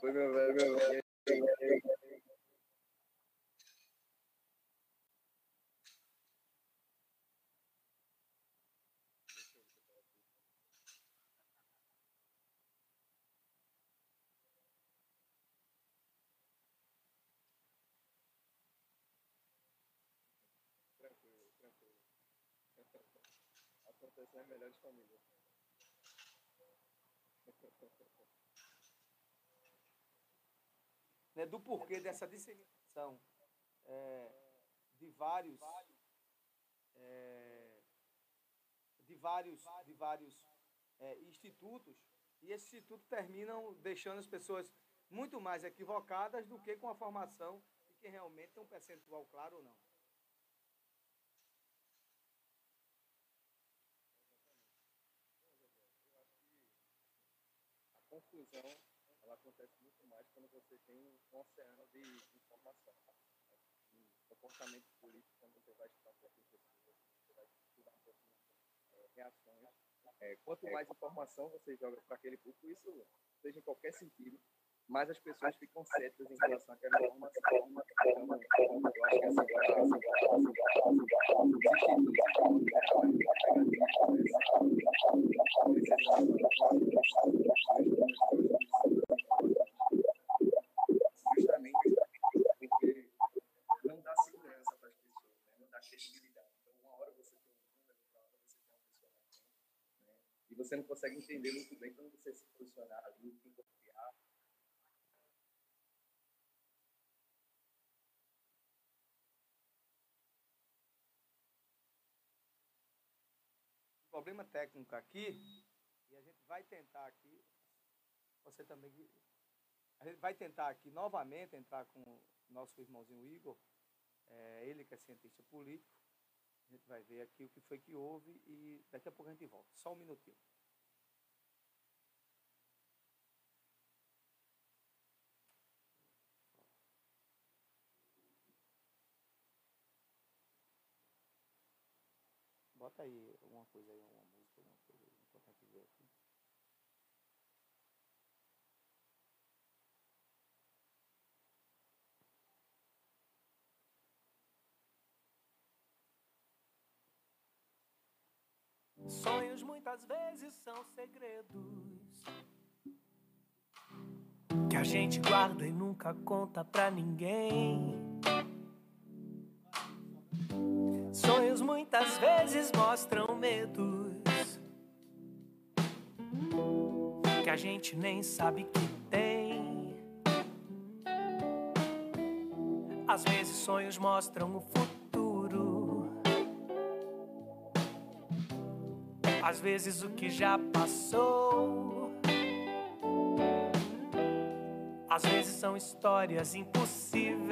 M: Foi meu velho, meu velho. Tranquilo, tranquilo. Aconteceu em melhores famílias.
C: Né, do porquê dessa disseminação é, de vários é, de vários de vários é, institutos. E esses institutos terminam deixando as pessoas muito mais equivocadas do que com a formação de quem realmente tem um percentual claro ou não.
M: Ela acontece muito mais quando você tem um oceano de informação. Um comportamento político, quando você vai estudar um de pessoas, você vai estudar um pouco de reações. É, quanto mais informação você joga para aquele público, isso seja em qualquer sentido, mais as pessoas ficam céticas em relação àquela informação. Então, eu acho que essa justamente credibilidade. Então, uma hora você tem um número, outra hora você tem uma pessoa na frente, né? e você não consegue entender muito bem quando você se posicionar ali, quem confiar.
C: problema técnico aqui e a gente vai tentar aqui você também a gente vai tentar aqui novamente entrar com o nosso irmãozinho Igor É, ele que é cientista político. A gente vai ver aqui o que foi que houve e daqui a pouco a gente volta. Só um minutinho. Bota aí alguma coisa aí, uma alguma coisa aí, enquanto a gente vê aqui.
N: Sonhos muitas vezes são segredos que a gente guarda e nunca conta pra ninguém. Sonhos muitas vezes mostram medos que a gente nem sabe que tem. Às vezes sonhos mostram o futuro. Às vezes o que já passou. Às vezes são histórias impossíveis.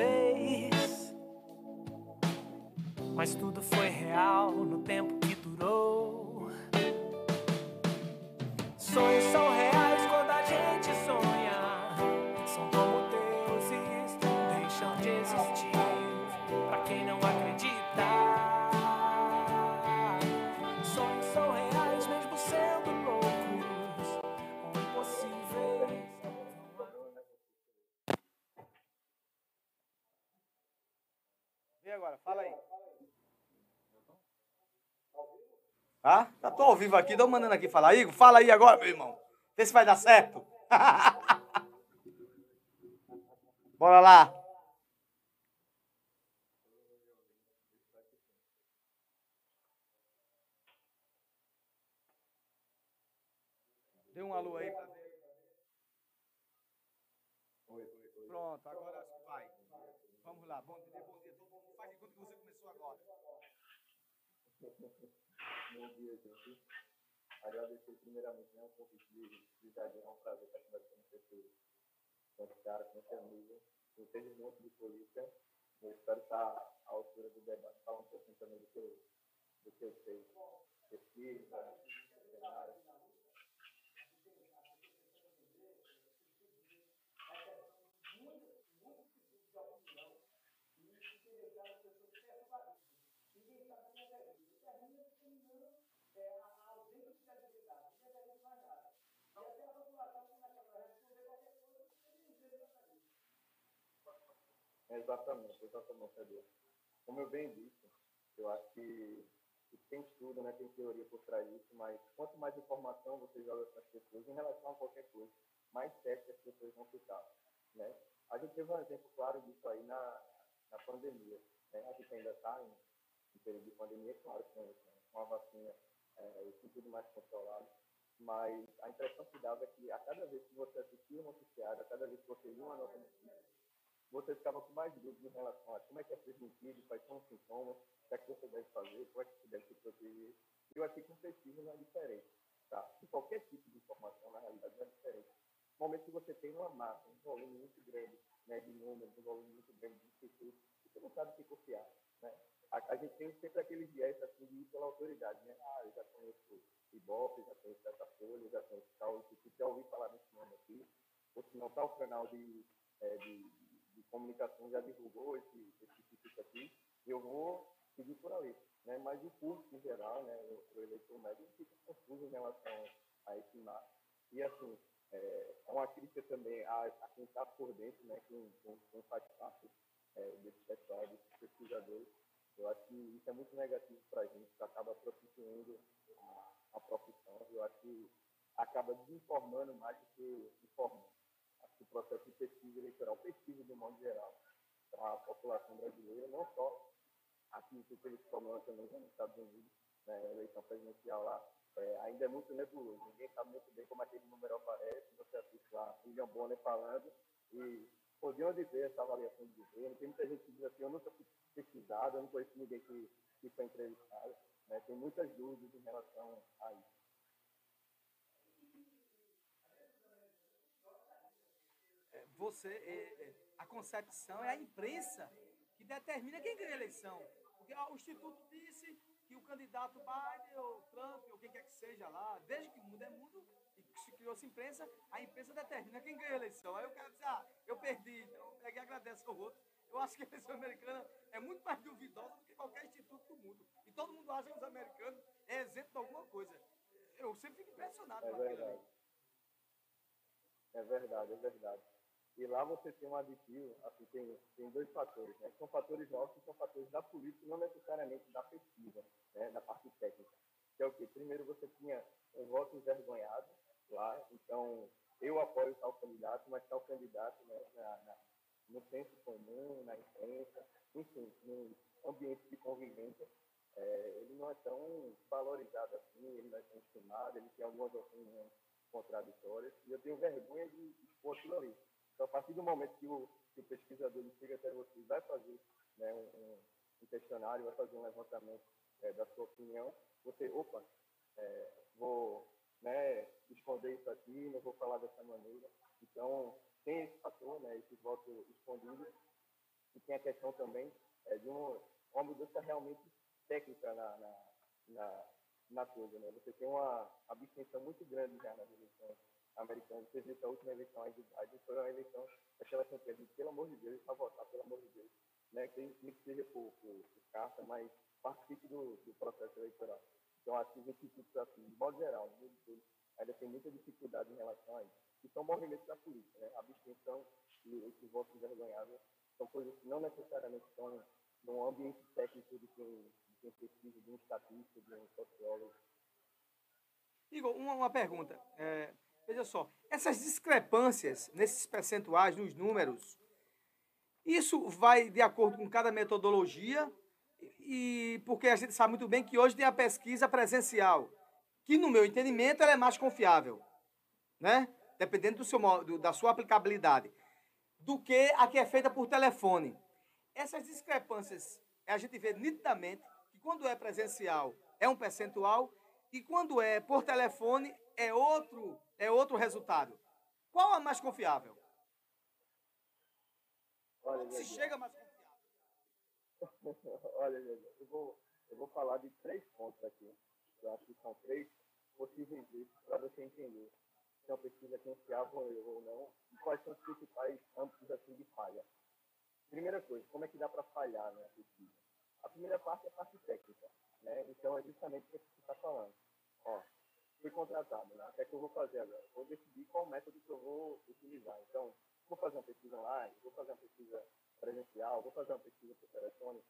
N: Mas tudo foi real no tempo que durou. Sonhos são
C: Ah, já tô ao vivo aqui, tô mandando aqui falar. Igor, fala aí agora, meu irmão. Vê se vai dar certo. Bora lá. Dê um alô aí. Pronto, agora vai. Vamos lá, bom dia, bom dia. Faz de conta você começou agora.
O: Bom dia, gente. Agradecer primeiramente né, o convite de, de Jardim, é um prazer estar conversando com esse, com esse cara, com esse amigo. Eu entendo muito de política. Eu espero estar à altura do debate, falar um pouquinho também do que eu, do que eu sei. Pesquisa, cenário. Exatamente, exatamente, Adu. Como eu bem disse, eu acho que, tem estudo, né, tem teoria por trás disso, mas quanto mais informação você joga para as pessoas em relação a qualquer coisa, mais certo as pessoas vão ficar. Né? A gente teve um exemplo claro disso aí na, na pandemia. Né? A gente ainda está em, em período de pandemia, claro, com, com a vacina é, e tudo mais controlado, mas a impressão que dava é que a cada vez que você assistia um noticiário, a cada vez que você lia uma nota notícia, você ficava com mais dúvidas em relação a como é que é transmitido, quais são os sintomas, que é que você deve fazer, como é que você deve se proteger. E eu acho que com pesquisa não é diferente. Tá? Com qualquer tipo de informação, na realidade, não é diferente. No momento que você tem uma massa, um volume muito grande né, de números, um volume muito grande de institutos, você não sabe o que confiar. Né? A, a gente tem sempre aquele viés assim, de ir pela autoridade. Né? Ah, eu já conheço o Ibope, já conheço essa folha, já conheço tal instituto, já ouvi falar nesse nome aqui. Ou se não, tal canal de, é, de de comunicação já divulgou esse, esse instituto aqui, eu vou seguir por ali. Né? Mas o público em geral, né, o, o eleitor médio, fica confuso em relação a esse marco. E, assim, é, é uma crítica também a, a quem está por dentro, né, quem, quem, quem faz parte é, desse pessoal, desses pesquisadores. Eu acho que isso é muito negativo para a gente, que acaba prostituindo a, a profissão. Eu acho que acaba desinformando mais do que informando o processo de pesquisa eleitoral, pesquisa de um modo geral, para a população brasileira, não só aqui em Super Comando, também nos Estados Unidos, né, eleição presidencial lá, é, ainda é muito nebuloso. Ninguém sabe muito bem como aquele número aparece. Você assiste lá William Bonner falando e podiam dizer essa avaliação de governo. Tem muita gente que diz assim: eu nunca fui pesquisado, eu não conheço ninguém que, que foi entrevistado. Né? Tem muitas dúvidas em relação a isso.
C: você, é, é, a concepção é a imprensa que determina quem ganha a eleição. Porque o Instituto disse que o candidato Biden ou Trump, ou quem quer que seja lá, desde que o mundo é mundo, criou-se imprensa, a imprensa determina quem ganha a eleição. Aí o cara diz, ah, eu perdi, então pega e agradece ao outro. Eu acho que a eleição americana é muito mais duvidosa do que qualquer instituto do mundo. E todo mundo acha que os americanos é exemplo de alguma coisa. Eu sempre fico impressionado
O: É
C: com aquilo ali.
O: verdade. É verdade, é verdade. E lá você tem um aditivo, assim, tem, tem dois fatores, né? São fatores novos que são fatores da política, não necessariamente da pesquisa, né? Da parte técnica. Que é o quê? Primeiro você tinha um voto envergonhado lá, então eu apoio tal candidato, mas tal candidato, né, na, na- no senso comum, na imprensa, enfim, no ambiente de convivência, é, ele não é tão valorizado assim, ele não é tão estimado, ele tem algumas opiniões contraditórias, e eu tenho vergonha de expor aquilo ali. Então, a partir do momento que o, que o pesquisador chega até você vai fazer né, um, um- um questionário, vai fazer um levantamento é, da sua opinião, você, opa, é, vou né, esconder isso aqui, não vou falar dessa maneira. Então, tem esse fator, né, esse voto escondido, e tem a questão também é, de uma, uma mudança realmente técnica na, na, na, na coisa. Né? Você tem uma abstenção muito grande já nas eleições americanas. Você viu que a última eleição, a gente, a gente foi uma eleição, aquela campanha de, pelo amor de Deus, para votar, pelo amor de Deus. Né? Que nem que seja por, por, por carta, mas participe do, do processo eleitoral. Então, acho que os institutos, assim, de modo geral, todo, ainda tem muita dificuldade em relação a isso. E são movimentos da política, né? A abstenção e esse voto envergonhado são coisas que não necessariamente estão num ambiente técnico de quem, de quem pesquisa, de um estatístico, de um sociólogo.
C: Igor, uma, uma pergunta. É, veja só, essas discrepâncias nesses percentuais, nos números, isso vai de acordo com cada metodologia e porque a gente sabe muito bem que hoje tem a pesquisa presencial, que no meu entendimento ela é mais confiável, né? Dependendo do seu, mo- do- da sua aplicabilidade, do que a que é feita por telefone. Essas discrepâncias a gente vê nitidamente que quando é presencial é um percentual e quando é por telefone é outro, é outro resultado. Qual a mais confiável? Se chega mais
O: Olha, eu vou, eu vou falar de três pontos aqui. Eu acho que são três possíveis eixos para você entender se é uma pesquisa confiável ou não e quais são os principais âmbitos assim, de falha. Primeira coisa, como é que dá para falhar né, a pesquisa? A primeira parte é a parte técnica. Né? Então, é justamente o que você está falando. Ó, fui contratado, né? o que é que eu vou fazer agora? Vou decidir qual método que eu vou utilizar. Então, vou fazer uma pesquisa online, vou fazer uma pesquisa presencial, vou fazer uma pesquisa por telefone.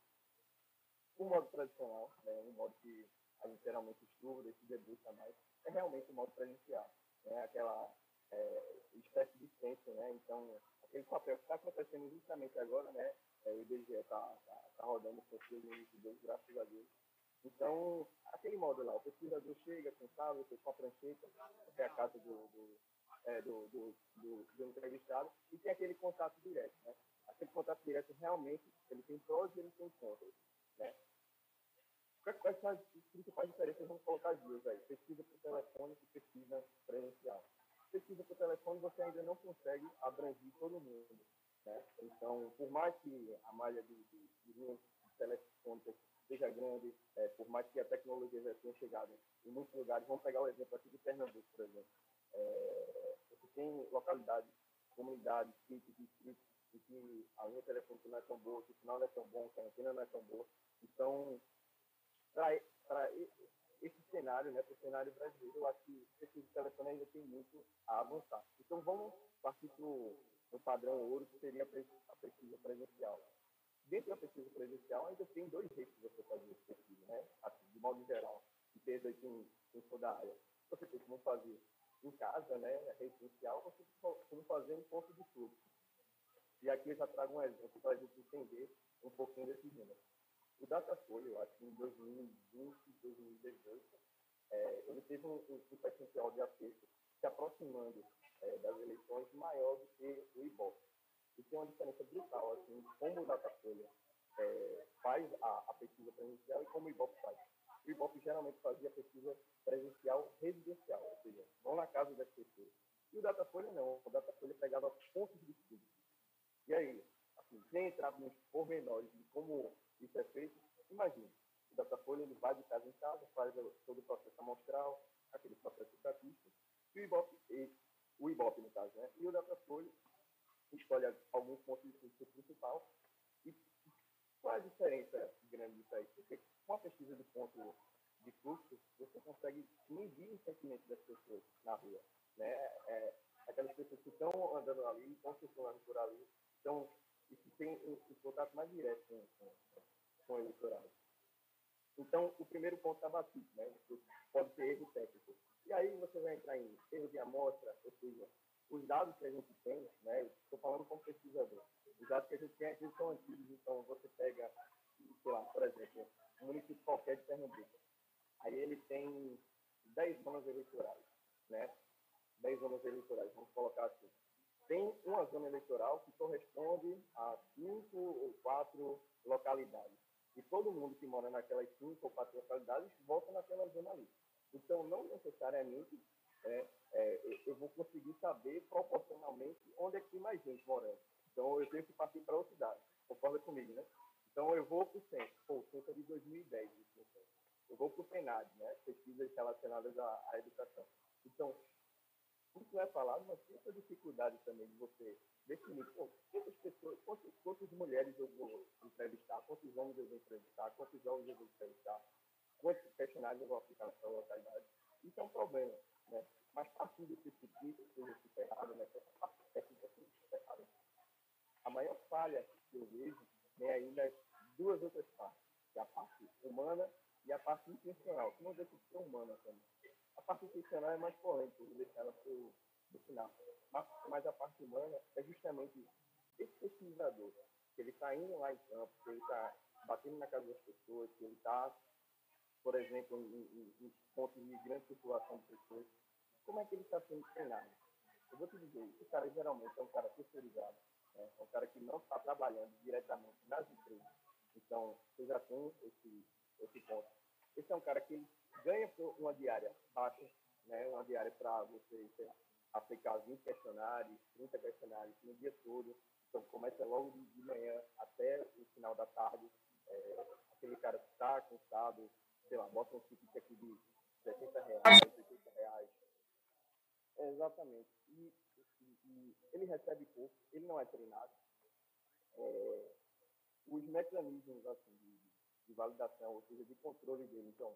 O: O modo tradicional, né, um modo que a gente geralmente estuda e se debruça mais, é realmente o modo presencial. Né? Aquela é, espécie de censo, né? Então, aquele papel que está acontecendo justamente agora, né? É, o IBGE está tá, tá rodando os seus início Deus, graças a Deus. Então, aquele modo lá, o pesquisador chega com tablet, com a prancheta, até a casa do, do, é, do, do, do, do entrevistado, e tem aquele contato direto, né? Aquele contato direto realmente, ele tem prós e ele tem contras, né? Quais- Quais são as principais diferenças? Vamos colocar as duas aí. Pesquisa por telefone e pesquisa presencial. Pesquisa por telefone, você ainda não consegue abranger todo mundo. Né? Então, por mais que a malha de, de, de linhas telefônicas seja grande, é, por mais que a tecnologia já tenha chegado em muitos lugares, vamos pegar o exemplo aqui de Pernambuco, por exemplo. É, você tem localidades, comunidades, sítios, distritos, em que a linha telefônica não é tão boa, que o sinal não é tão bom, que a antena não é tão boa. Então, para esse cenário, né, para o cenário brasileiro, eu acho que o pesquisa de telefone ainda tem muito a avançar. Então, vamos partir para o padrão ouro, que seria a pres- a pesquisa presencial. Dentro da pesquisa presencial, ainda tem dois jeitos de você fazer essa pesquisa, né? Assim, de modo geral, e desde quem, quem for da área. Você tem como fazer em casa, né, rede social, você tem como fazer um ponto de fluxo. E aqui eu já trago um exemplo para a gente entender um pouquinho desse número. O Datafolha, eu acho que em 2020, 2018, é, ele teve um, um, de acerto se aproximando é, das eleições maior do que o Ibope. E tem uma diferença brutal, assim, como o Datafolha é, faz a, a pesquisa presencial e como o Ibope faz. O Ibope geralmente fazia pesquisa presencial residencial, ou seja, vão na casa das pessoas. E o Datafolha não, o Datafolha pegava pontos de estudo. E aí, assim, gente entrar nos pormenores de como isso é feito, imagine, o Datafolha ele vai de casa em casa, faz todo o processo amostral, aquele processo estatístico, e o Ibope, e- o Ibope no caso, né? E o Datafolha escolhe alguns pontos de fluxo principal e qual é a diferença grande disso aí? Porque com a pesquisa de ponto de fluxo, você consegue medir o sentimento das pessoas na rua. Né? É, aquelas pessoas que estão andando ali, estão circulando por ali, então, isso tem um, um contato mais direto com, com, com o eleitorado. Então, o primeiro ponto está batido, né? Pode ser erro técnico. E aí você vai entrar em erro de amostra, ou seja, os dados que a gente tem, né? Estou falando como pesquisador. Os dados que a gente tem aqui são antigos, então você pega, sei lá, por exemplo, um município qualquer de Pernambuco. Aí ele tem 10 zonas eleitorais, né? 10 zonas eleitorais, vamos colocar assim. Tem uma zona eleitoral que corresponde a cinco ou quatro localidades. E todo mundo que mora naquelas cinco ou quatro localidades vota naquela zona ali. Então, não necessariamente é, é, eu- vou conseguir saber proporcionalmente onde é que tem mais gente morando. Então, eu tenho que partir para outra cidade. Concorda comigo, né? Então, eu vou para o centro. Pô, o centro é de 2010. isso, isso. Eu vou para o PENAD, né? Pesquisas relacionadas à, à educação. Então, isso é falado, mas tem essa dificuldade também de você definir pô, quantas pessoas, quantas, quantas mulheres eu vou entrevistar, quantos homens eu vou entrevistar, quantos jovens eu vou entrevistar, quantos questionários eu vou aplicar nessa localidade. Isso é um problema, né? Mas partindo desse princípio, seja superado, né? essa técnica a maior falha que eu vejo vem aí nas duas outras partes, que é a parte humana e a parte intencional, que não deixa de ser humana também. A parte intencional é mais polêmica, vou deixar ela para o final. Mas, mas a parte humana é justamente esse pesquisador, que ele está indo lá em campo, que ele está batendo na casa das pessoas, que ele está, por exemplo, em, em- em pontos de grande circulação de pessoas. Como é que ele está sendo treinado? Eu vou te dizer, esse cara geralmente é um cara terceirizado, né? é um cara que não está trabalhando diretamente nas empresas. Então, você já tem esse, esse ponto. Esse é um cara que ele ganha uma diária baixa, né? uma diária para você aplicar 20 questionários, 30 questionários no dia todo. Então, começa logo de, manhã até o final da tarde. É, aquele cara que está cansado, sei lá, bota um ticket aqui de 60 reais, 80 reais. Exatamente. E, e- e ele recebe pouco, ele não é treinado. É, os mecanismos assim, de, de validação, ou seja, de controle dele, então,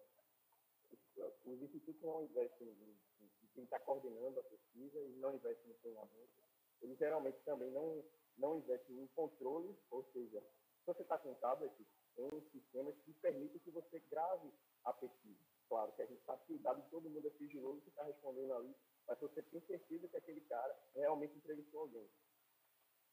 O: os, os institutos não investem em, em, em quem está coordenando a pesquisa e não investem em treinamento. Eles geralmente também não, não investem em controle, ou seja, se você está com tablet, tem sistemas que permitem que você grave a pesquisa. Claro que a gente sabe que o dado de todo mundo é sigiloso que está respondendo ali, mas você tem certeza que aquele cara realmente entrevistou alguém.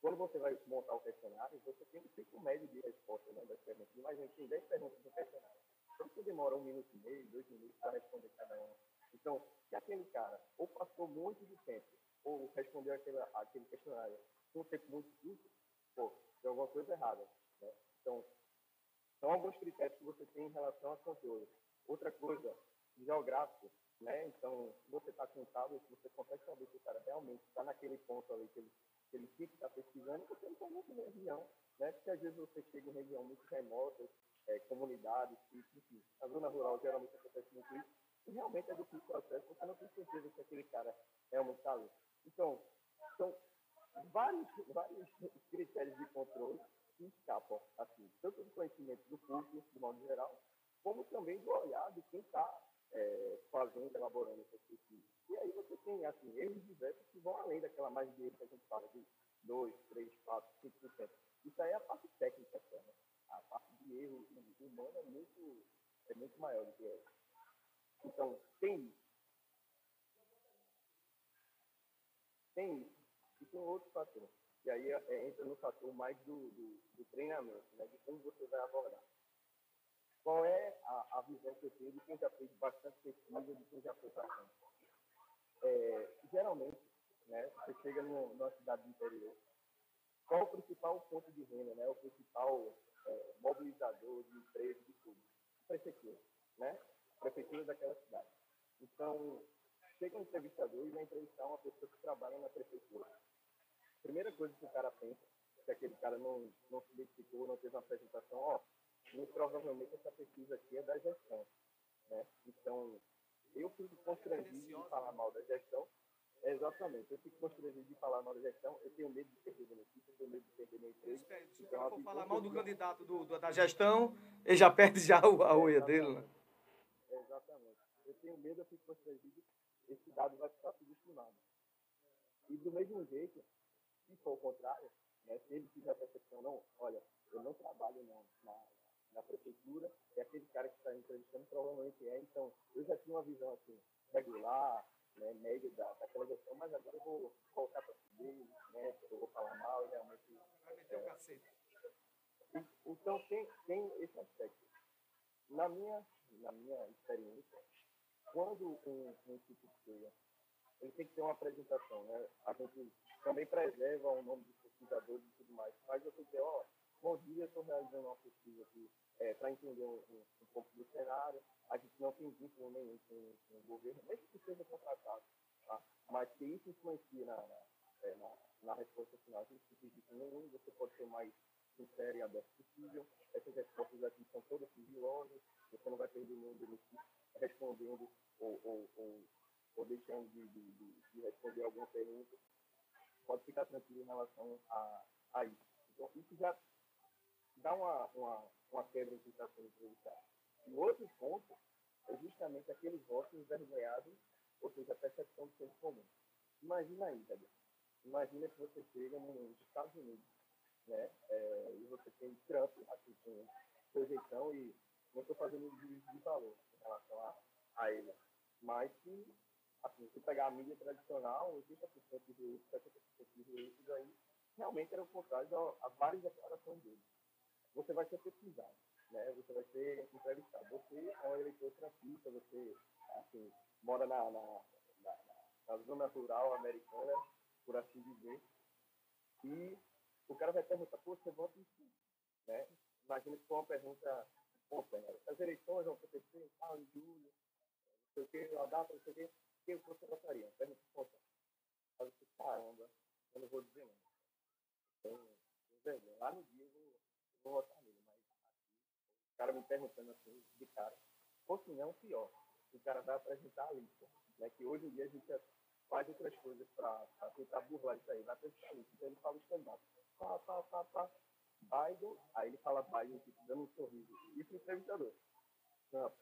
O: Quando você vai montar o questionário, você tem um ciclo médio de resposta né, das perguntas. Imagina, tem 10 perguntas no questionário. Então, você demora um minuto e meio, dois minutos para responder cada uma. Então, se aquele cara ou passou muito de tempo, ou respondeu aquele, aquele questionário com um tempo muito curto, pô, tem alguma coisa errada. Né? Então, são alguns critérios que você tem em relação a controle. Outra coisa, geográfico, né? Então, se você está com um tablet, você consegue saber se o cara realmente está naquele ponto ali que ele, que ele que estar pesquisando, você não está muito na região, né? Porque às vezes você chega em região muito remotas, é, comunidades, enfim. Na zona rural, geralmente acontece muito isso, e realmente é difícil o acesso, você não tem certeza se aquele cara realmente está ali. Então, são vários, vários critérios de controle que escapam, assim, tanto do conhecimento do público, de modo geral, como também do olhar de quem está é, fazendo, elaborando essas pesquisas. E aí você tem, assim, erros diversos que vão além daquela margem de erro que a gente fala de 2, 3, 4, 5%. Isso aí é a parte técnica, né? A parte de erro humano é muito, é muito maior do que essa. Então, tem isso. Tem isso. E tem outro fator. E aí é, entra no fator mais do, do, do treinamento, né? de como você vai abordar. Qual é a, a visão que eu tenho de quem já fez bastante pesquisa, de quem já para campo? É, geralmente, né, você chega numa, numa cidade do interior, qual o principal ponto de renda, né, o principal é, mobilizador de emprego, de tudo? Prefeitura, né? Prefeitura daquela cidade. Então, chega um entrevistador e vai entrevistar uma pessoa que trabalha na prefeitura. Primeira coisa que o cara pensa se aquele cara não, não se identificou, não fez uma apresentação, ó, muito provavelmente essa pesquisa aqui é da gestão. Né? Então, eu fico constrangido de falar mal da gestão. Exatamente, eu fico constrangido de falar mal da gestão, eu tenho medo de perder benefício, eu tenho medo de perder meu emprego.
C: Se o
O: Então,
C: cara for
O: visão
C: falar mal do candidato do, do- da gestão, ele já perde já o- a unha dele, né?
O: Exatamente. Eu tenho medo, eu fico constrangido, esse dado vai ficar subestimado. E do mesmo jeito, se for o contrário, né, se ele fizer a percepção, não, olha, eu não trabalho na, na, na prefeitura, é aquele cara que está entrevistando, provavelmente é, então eu já tinha uma visão assim, regular, né, média da, daquela gestão, mas agora eu vou colocar para subir, né, eu vou falar mal e realmente. É, então tem, tem esse aspecto. Na minha, na minha experiência, quando um, um instituto cria, ele tem que ter uma apresentação, né? A gente também preserva o nome dos pesquisadores e tudo mais, mas eu dizer, ó, bom dia, estou realizando uma pesquisa aqui para entender um pouco do cenário, a gente não tem vínculo nenhum com, com o governo, mesmo que seja contratado, tá? mas que isso influencia na, na, é, na, na resposta final, a gente não tem vínculo nenhum, você pode ser mais sincero e aberto possível, essas respostas aqui são todas sigilosas, você não vai perder nenhum benefício respondendo ou, ou, ou, ou deixando de, de, de, de responder alguma pergunta, pode ficar tranquilo em relação a, a isso. Então, isso já dá uma, uma, uma quebra em situação entrevistada. E outro ponto é justamente aqueles votos envergonhados, ou seja, a percepção do senso comum. Imagina aí, Gabriel. Imagina que você chega nos Estados Unidos, né? É, e você tem Trump, assim, com seu jeitão, e não estou fazendo um juízo de valor em relação a, a ele. Mas que, assim, se pegar a mídia tradicional, 80% de veículos, 70% de veículos aí, realmente era o contrário a várias declarações dele. Você vai ser pesquisado, né? Você vai ser entrevistado. Você é um eleitor trampista, você, assim, mora na, na, na, na zona rural americana, por assim dizer, e o cara vai perguntar, pô, você vota em quem? Né? Imagina que for uma pergunta, pô, as eleições vão acontecer em tal, em julho, não sei o que, a data, não sei o que, você votaria? Pergunta, pô, Aí você, caramba, eu não vou dizer não. Então, lá no dia eu vou, eu vou votar nele, mas aqui, o cara me perguntando assim, de cara, ou se não, pior, o cara vai apresentar a lista, né, que hoje em dia a gente faz outras coisas para tentar burlar isso aí, vai apresentar a lista, então ele fala os candidatos, pá, pá, pá, pá, Biden, aí ele fala Biden, tipo, dando um sorriso, isso o entrevistador, Trump,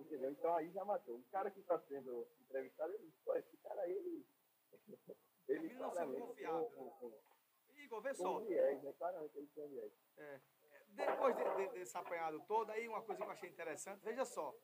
O: Entendeu? Então aí já matou. O cara que está sendo entrevistado, ele disse, pô, esse cara aí, ele. Ele
C: Ele não sendo confiável.
O: com-
C: Igor, vê só.
O: viés, né? Claramente ele tem viés.
C: É. Depois de- de- desse apanhado todo, aí uma coisa que eu achei interessante, veja só,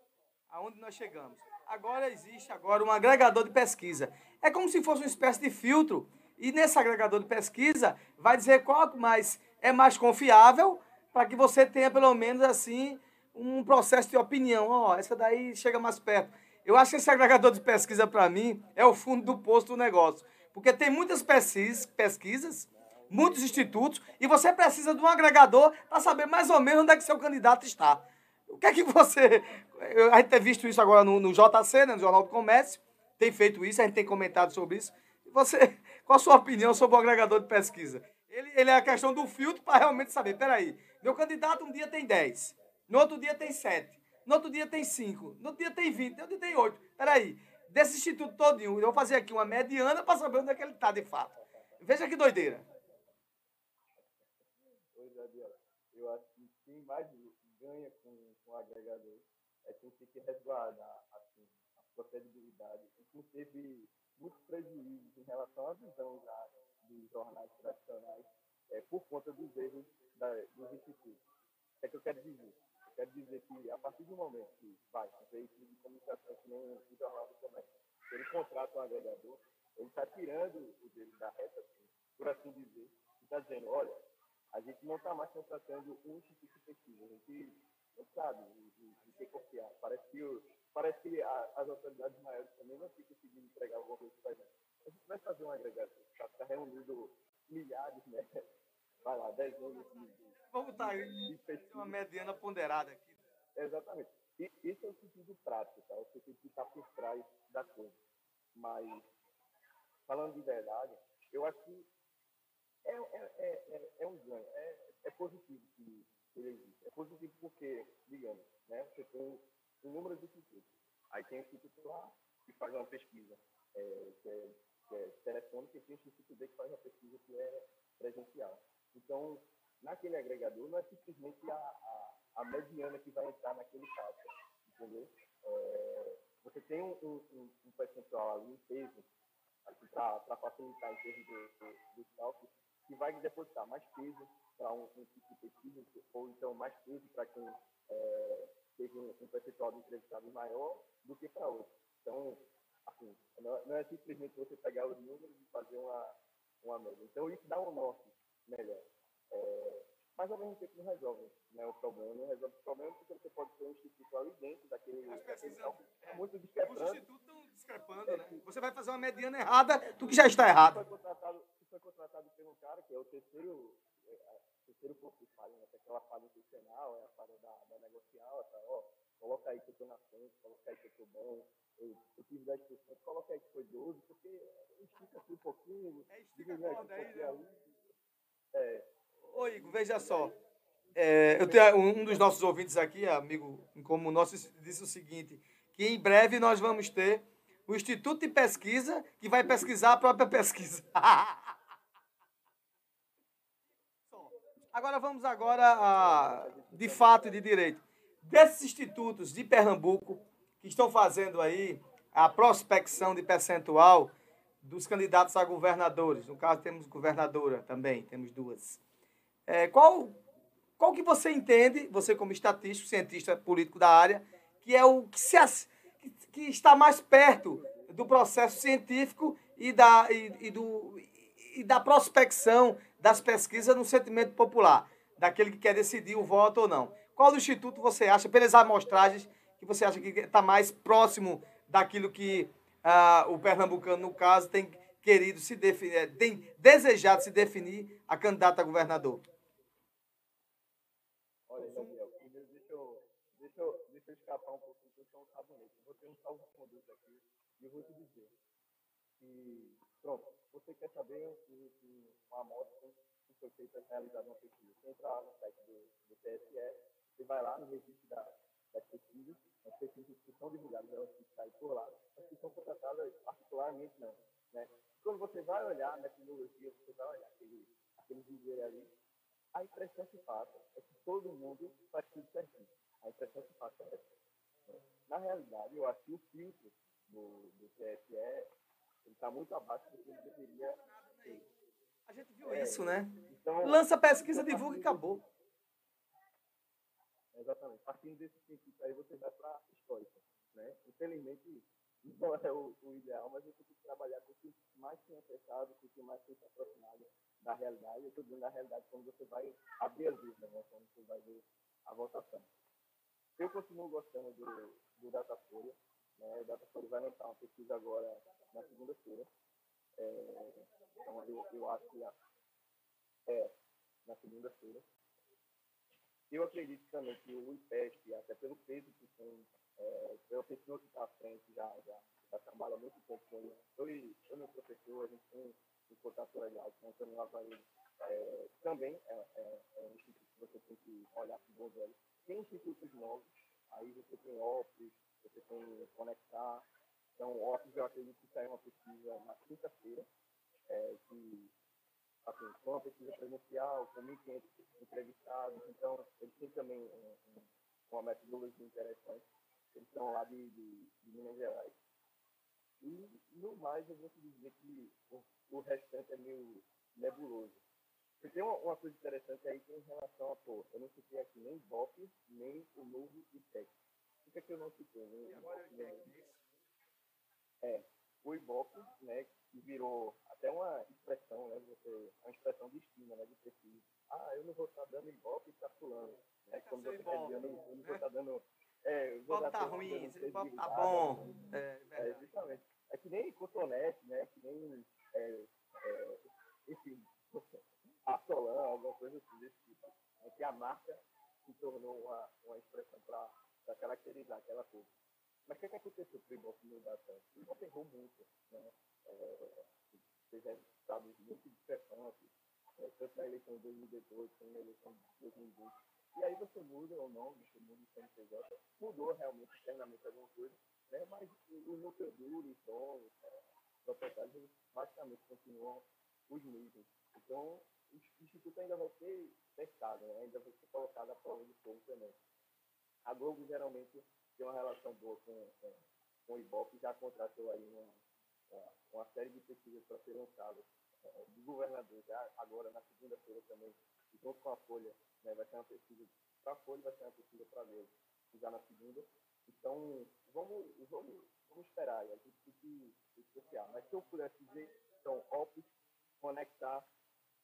C: aonde nós chegamos. Agora existe agora um agregador de pesquisa. É como se fosse uma espécie de filtro. E nesse agregador de pesquisa vai dizer qual mais é mais confiável para que você tenha pelo menos assim um processo de opinião. Ó, essa daí chega mais perto. Eu acho que esse agregador de pesquisa para mim é o fundo do poço do negócio, porque tem muitas pesquisas, pesquisas muitos institutos, e você precisa de um agregador para saber mais ou menos onde é que seu candidato está. O que é que você. A gente tem visto isso agora no, no JC, né, no Jornal do Comércio, tem feito isso, a gente tem comentado sobre isso. Você, qual a sua opinião sobre o agregador de pesquisa? Ele, ele é a questão do filtro para realmente saber, peraí, meu candidato um dia tem 10, no outro dia tem 7, no outro dia tem 5, no outro dia tem 20, no outro dia tem 8. Peraí, desse instituto todinho, eu vou fazer aqui uma mediana para saber onde é que ele está de fato. Veja que doideira.
O: Pois é, Biel. Eu acho que quem mais ganha com, com o agregador é quem tem que resguardar assim, a sua credibilidade. E quem teve muitos prejuízos em relação à visão já dos jornais tradicionais é, por conta dos erros da, dos institutos. O que é que eu quero dizer? Eu quero dizer que a partir do momento que vai, um veículo de comunicação que nem o Jornal do Comércio, ele contrata um agregador, ele está tirando o dele da reta, assim, por assim dizer, e está dizendo, olha, a gente não está mais contratando um instituto de pesquisa, a gente não sabe de, que confiar. Parece que, parece que a- as autoridades maiores também não estão conseguindo entregar alguma coisa para a gente. A gente vai fazer um agregado, está tá reunindo milhares, né? Vai lá, dezenas de, de,
C: Vamos estar
O: pesquisas.
C: uma mediana ponderada aqui.
O: Exatamente. E isso é o sentido prático, tá? o sentido que está por trás da coisa. Mas, falando de verdade, eu acho que é, é, é, é, é um ganho, é, é positivo que ele existe. É positivo porque, digamos, né, você tem inúmeros institutos. Aí tem o instituto que faz uma pesquisa é, que, é, que é telefônica e tem o instituto B que faz uma pesquisa que é presencial. Então, naquele agregador, não é simplesmente a, a, a mediana que vai entrar naquele caso, entendeu? É, você tem um, um, um percentual ali, um peso, para facilitar em termos do, do, do cálculo, que vai depositar mais peso para um, um tipo de pesquisa, ou então mais peso para quem é, teve um, um percentual de entrevistados maior do que para outro. Então, assim, não, é simplesmente você pegar os números e fazer uma, uma média. Então, isso dá um norte melhor. É, mas, ao mesmo tempo, não resolve né, o problema. Não resolve o problema porque você pode ter um instituto ali dentro daquele... daquele cálculo, muito discrepante.
C: Os institutos estão discrepando, né? Você vai fazer uma mediana errada do que já está errado.
O: Foi contratado, um cara que é o terceiro, é, é, terceiro ponto de falha, né? Que é aquela falha institucional, é a falha da, da negocial, tá? Ó, coloca aí que eu tô na frente, coloca aí que eu tô bom, eu, eu tive 10%, coloca aí que foi 12%, porque estica aqui um pouquinho,
C: é,
O: diminui aqui um pouquinho ali. É.
C: Ô, Igor, veja só. É, eu tenho um dos nossos ouvintes aqui, amigo em comum nosso, disse o seguinte: que em breve nós vamos ter o Instituto de Pesquisa que vai pesquisar a própria pesquisa. agora vamos agora a, de fato e de direito. Desses institutos de Pernambuco que estão fazendo aí a prospecção de percentual dos candidatos a governadores. No caso, temos governadora também, temos duas. É, qual, qual que você entende, você como estatístico, cientista político da área, que é o que, se, que está mais perto do processo científico e da, e, e, do, e da prospecção das pesquisas no sentimento popular, daquele que quer decidir o voto ou não. Qual do instituto você acha, pelas amostragens, que você acha que está mais próximo daquilo que ah, o pernambucano, no caso, tem querido se definir, tem desejado se definir a candidata a governador?
O: Olha, Gabriel, primeiro deixa eu, deixa deixa escapar um pouquinho, porque eu sou um sabonete. Vou ter um salvo de conduta aqui e vou te dizer que, pronto, você quer saber que, que uma amostra que foi feita, realizada uma pesquisa. Você entra lá no site do, do TSE, você vai lá no registro da, das pesquisas, as pesquisas que são divulgadas, elas que saem por lá, as que são contratadas particularmente não. Né? Quando você vai olhar na tecnologia, você vai olhar aquele, aquele ali, a impressão que passa é que todo mundo faz tudo certinho. A impressão que passa é essa. Né? Na realidade, eu acho que o filtro do, do TSE está muito abaixo do que ele deveria ter.
C: A gente viu é, isso, né?
O: Então,
C: Lança pesquisa, divulga e acabou.
O: Exatamente. Partindo desse princípio aí, você vai para a histórica. Né? Infelizmente, não é o, o, ideal, mas você tem que trabalhar com o que mais tem acessado, com o que mais tem se aproximado da realidade. Eu estou dizendo da realidade quando você vai abrir as urnas, né? quando você vai ver a votação. Eu continuo gostando do, do Datafolha. Né? O Datafolha vai lançar uma pesquisa agora na segunda-feira. É, então, eu, eu acho que é na segunda-feira. Eu acredito também que o IPESP, até pelo peso que tem, é, pela pessoa que está à frente, já, já, já trabalha muito tempo com ele. Eu, eu meu professor, a gente tem um contato legal com o Antônio Lavaredo. É, também é, é, é, um instituto que você tem que olhar para o bom velho. Tem institutos novos, aí você tem OPS, você tem Conectar. Então, OPS, eu acredito que saiu uma pesquisa na quinta-feira, é, que assim, foi uma pesquisa presencial, com 1.500 entrevistados, então eles têm também um, um, uma metodologia interessante. Eles são lá de, de, de, Minas Gerais. E, no mais, eu vou te dizer que o, o restante é meio nebuloso. Porque tem uma, uma, coisa interessante aí que é em relação a, pô, eu não citei aqui nem BOP, nem o novo IPEC. Por que, é que eu não citei? Nem, agora nem, é, o IBOP, né, que virou até uma expressão, né, você, uma expressão de estima, né, de pesquisa. Ah, eu não vou estar dando Ibope para fulano. É como você quer dizer, eu não, eu não vou estar dando... É,
C: Ibope tá ruim, Ibope tá bom.
O: É, é, justamente. É que nem cotonete, né, que nem, é, é, enfim, Assolan, alguma coisa assim desse tipo. É que a marca se tornou uma, uma expressão para caracterizar aquela coisa. Mas o que, é que aconteceu com o Ibope no Data? O Ibope errou muito, né? É, resultados muito discrepantes. é, tanto na eleição de 2018 como na eleição de 2020. E aí você muda ou não, você muda o CNPJ, mudou realmente internamente alguma coisa, né? mas o duro, os donos, é, proprietários, basicamente continuam os mesmos. Então, o Instituto ainda vai ser testado, né? ainda vai ser colocado à prova de fogo também. A Globo geralmente tem uma relação boa com, com, com o Ibope, já contratou aí uma, uma, série de pesquisas para ser lançadas é, do governador, já agora na segunda-feira também, junto com a Folha, né, vai ser uma pesquisa para a Folha, vai ser uma pesquisa para Globo, já na segunda. Então, vamos, vamos, vamos esperar, a gente tem que especial. Mas se eu pudesse dizer, então, Opus, conectar,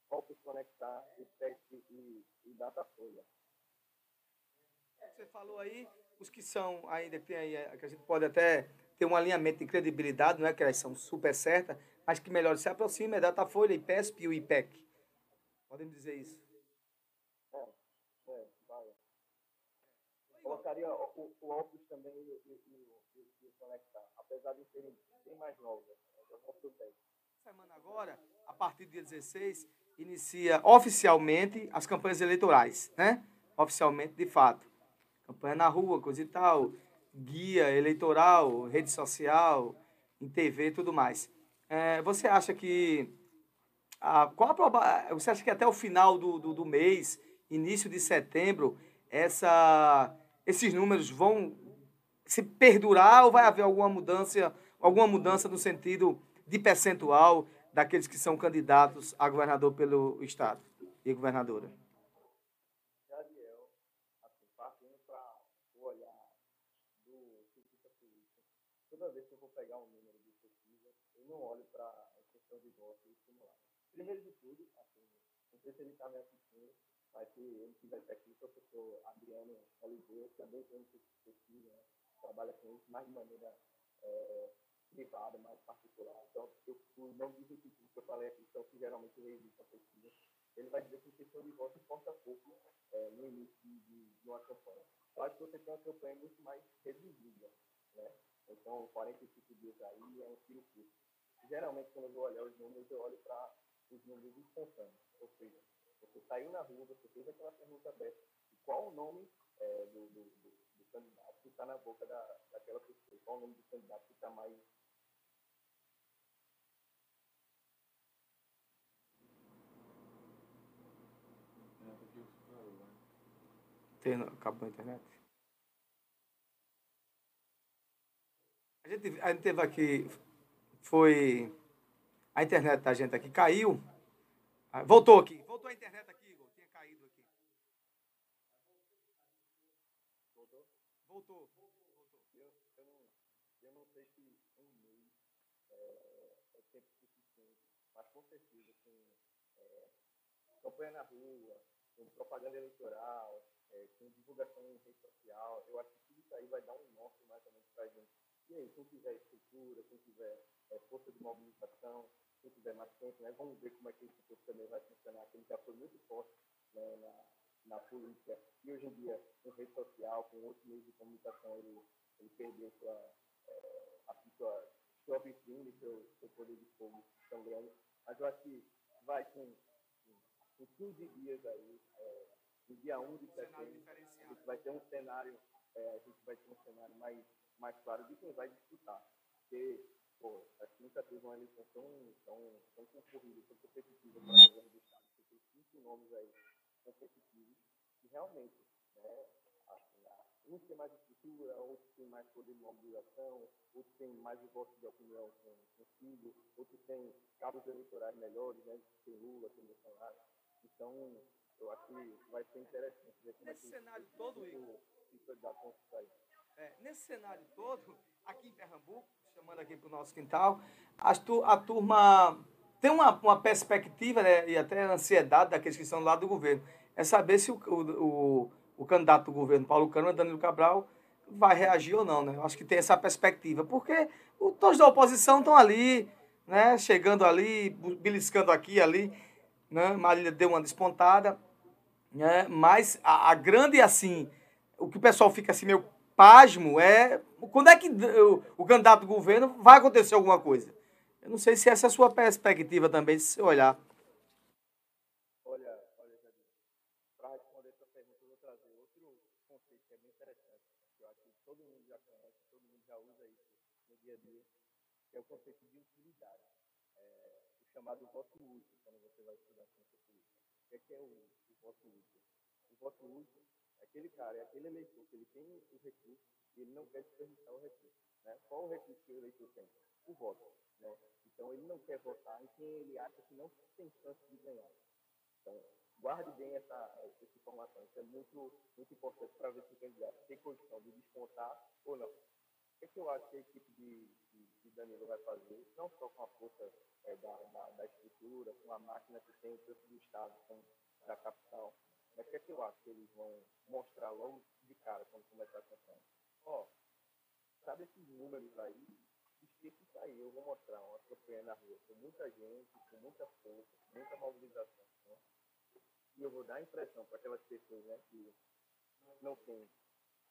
O: Opus conectar e, e, e Datafolha.
C: Você falou aí, os que são ainda que tem aí, é, que a gente pode até ter um alinhamento de credibilidade, não é que elas são super certas, mas que melhor se aproxima é Datafolha, IPESP e o IPEC. Podem dizer isso.
O: É, é, vai. Colocaria o, o Opus também e, e, e, e, conectar, apesar de serem bem mais novos. Né? Gosto
C: Semana agora, a partir do dia 16, inicia oficialmente as campanhas eleitorais, né? Oficialmente, de fato campanha na rua, coisa e tal, guia eleitoral, rede social, em TV e tudo mais. É, você acha que. A, qual a, você acha que até o final do, do, do mês, início de setembro, essa, esses números vão se perdurar ou vai haver alguma mudança, alguma mudança no sentido de percentual daqueles que são candidatos a governador pelo Estado e governadora?
O: toda vez que eu vou pegar um número de pesquisa, eu não olho para a questão de voto e simular. Primeiro de tudo, assim, não sei se ele está me assistindo, mas se ele estiver aqui, o professor Adriano Oliveira, também tem pesquisa, né? trabalha com isso, mais de maneira é, privada, mais particular. Então, eu, o nome dos institutos que eu falei aqui são que geralmente revistam a pesquisa. Ele vai dizer que a questão de voto importa pouco é, no início de, de, de uma campanha. Eu acho que você tem uma campanha muito mais reduzida, né? Então, 45 dias aí é um tiro curto. Geralmente, quando eu vou olhar os números, eu olho para os números espontâneos. Ou seja, você saiu na rua, você fez aquela pergunta aberta. Qual o nome é, do, do, do, do, candidato que está na boca da, daquela pessoa? Qual o nome do candidato que está mais
C: acabou a internet? A gente, a gente teve aqui, foi, a internet da gente aqui caiu, ah, voltou aqui, voltou a internet aqui, Igor, tinha caído aqui.
O: Voltou? Voltou. Eu, eu, não, sei se um mês é, é tempo suficiente, mas com certeza, com é, campanha na rua, com propaganda eleitoral, é, com divulgação em rede social, eu acho que tudo isso aí vai dar um norte mais ou menos para a gente e aí, quem tiver estrutura, quem tiver é, força de mobilização, quem tiver mais tempo, né, vamos ver como é que esse curso também vai funcionar, que ele já foi muito forte né, na, na política. E hoje em dia, com rede social, com outros meios de comunicação, ele, ele perdeu sua, é, a sua, sua vitrine, seu, seu poder de fogo tão grande. Mas eu acho que vai com, com 15 dias aí, é, no dia 1 de setembro, a gente vai ter um cenário, é, a gente vai ter um cenário mais mais claro de quem vai disputar. Porque, pô, acho que nunca teve uma eleição tão, tão, tão concorrida, tão competitiva para o governo do Estado. Você tem cinco nomes aí competitivos e realmente, né, assim, uns têm mais estrutura, outros têm mais poder de mobilização, outros têm mais voto de opinião consigo, outros têm cabos eleitorais melhores, né, tem Lula, tem Bolsonaro. Então, eu acho que vai ser interessante ver como
C: Nesse é que cenário todo, Igor,
O: conta aí.
C: É, nesse cenário todo, aqui em Pernambuco, chamando aqui para o nosso quintal, tu, a turma tem uma, uma perspectiva né, e até ansiedade daqueles que estão do lado do governo. É saber se o, o, o candidato do governo, Paulo Câmara, Danilo Cabral, vai reagir ou não. Né? Eu acho que tem essa perspectiva, porque o, todos da oposição estão ali, né, chegando ali, beliscando aqui ali. Né? Marília deu uma despontada, né? mas a, a grande, assim, o que o pessoal fica assim meio pasmo é quando é que o, candidato do governo vai acontecer alguma coisa. Eu não sei se essa é a sua perspectiva também, se você olhar.
O: pergunta, eu vou trazer outro conceito que é bem interessante, que eu acho que todo mundo já conhece, todo mundo já usa isso no dia a dia, que é o conceito de utilidade. É, o chamado voto útil, quando você vai estudar ciência política. O que é, que é o, o voto útil? O voto útil é aquele cara, é aquele eleitor que ele tem o recurso ele não quer desperdiçar o recurso. Né? Qual o recurso que o eleitor tem? O voto. Né? Então ele não quer votar em quem ele acha que não tem chance de ganhar. Então, guarde bem essa, essa informação. Isso é muito, muito importante para ver se o candidato tem condição de descontar ou não. O que, é que eu acho que a equipe de, de, de Danilo vai fazer, não só com a força é, da, da, da, estrutura, com a máquina que tem, tanto do Estado como da capital, mas o que é que eu acho que eles vão mostrar logo de cara quando começar a campanha? Ó, sabe esses números aí? Esqueça isso aí, eu vou mostrar uma campanha na rua com muita gente, com muita força, com muita mobilização. Né? E eu vou dar a impressão para aquelas pessoas né, que não têm,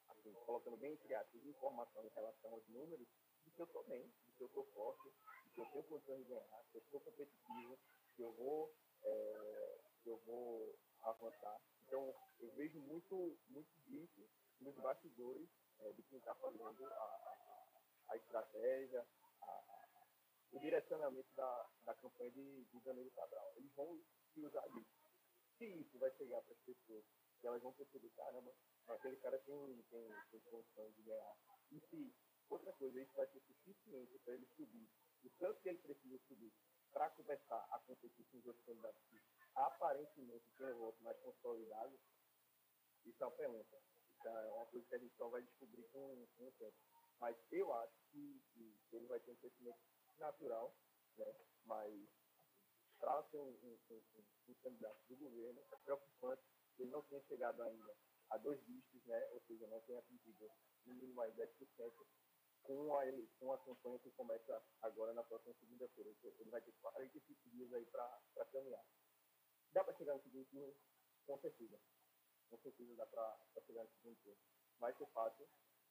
O: assim, colocando bem aspas, informação em relação aos números, de que eu estou bem, de que eu estou forte, de que eu tenho condições de ganhar, que eu estou competitivo, que eu vou, é, que eu vou avançar. Então, eu vejo muito, muito disso nos bastidores é, de quem está fazendo a, a, estratégia, a, o direcionamento da, da campanha de, de Danilo Cabral. Eles vão se usar disso. Se isso vai chegar para as pessoas, que elas vão perceber, caramba, aquele cara tem, tem, tem condições de ganhar. E se, outra coisa, isso vai ser suficiente para ele subir, o tanto que ele precisa subir para começar a competir com os outros candidatos que aparentemente têm um voto mais consolidado, isso é uma pergunta. Isso é uma coisa que a gente só vai descobrir com, com o tempo. Mas eu acho que, que ele vai ter um crescimento natural, né? mas para ser um, um, um, um, candidato do governo, é preocupante que ele não tenha chegado ainda a dois dígitos, né? ou seja, não tenha atingido no mínimo mais 10% com a, com a campanha que começa agora na próxima segunda-feira. Ele vai ter 45 dias aí para caminhar. Dá para chegar no segundo turno? Com certeza. Com certeza dá para chegar no segundo turno. Vai ser fácil?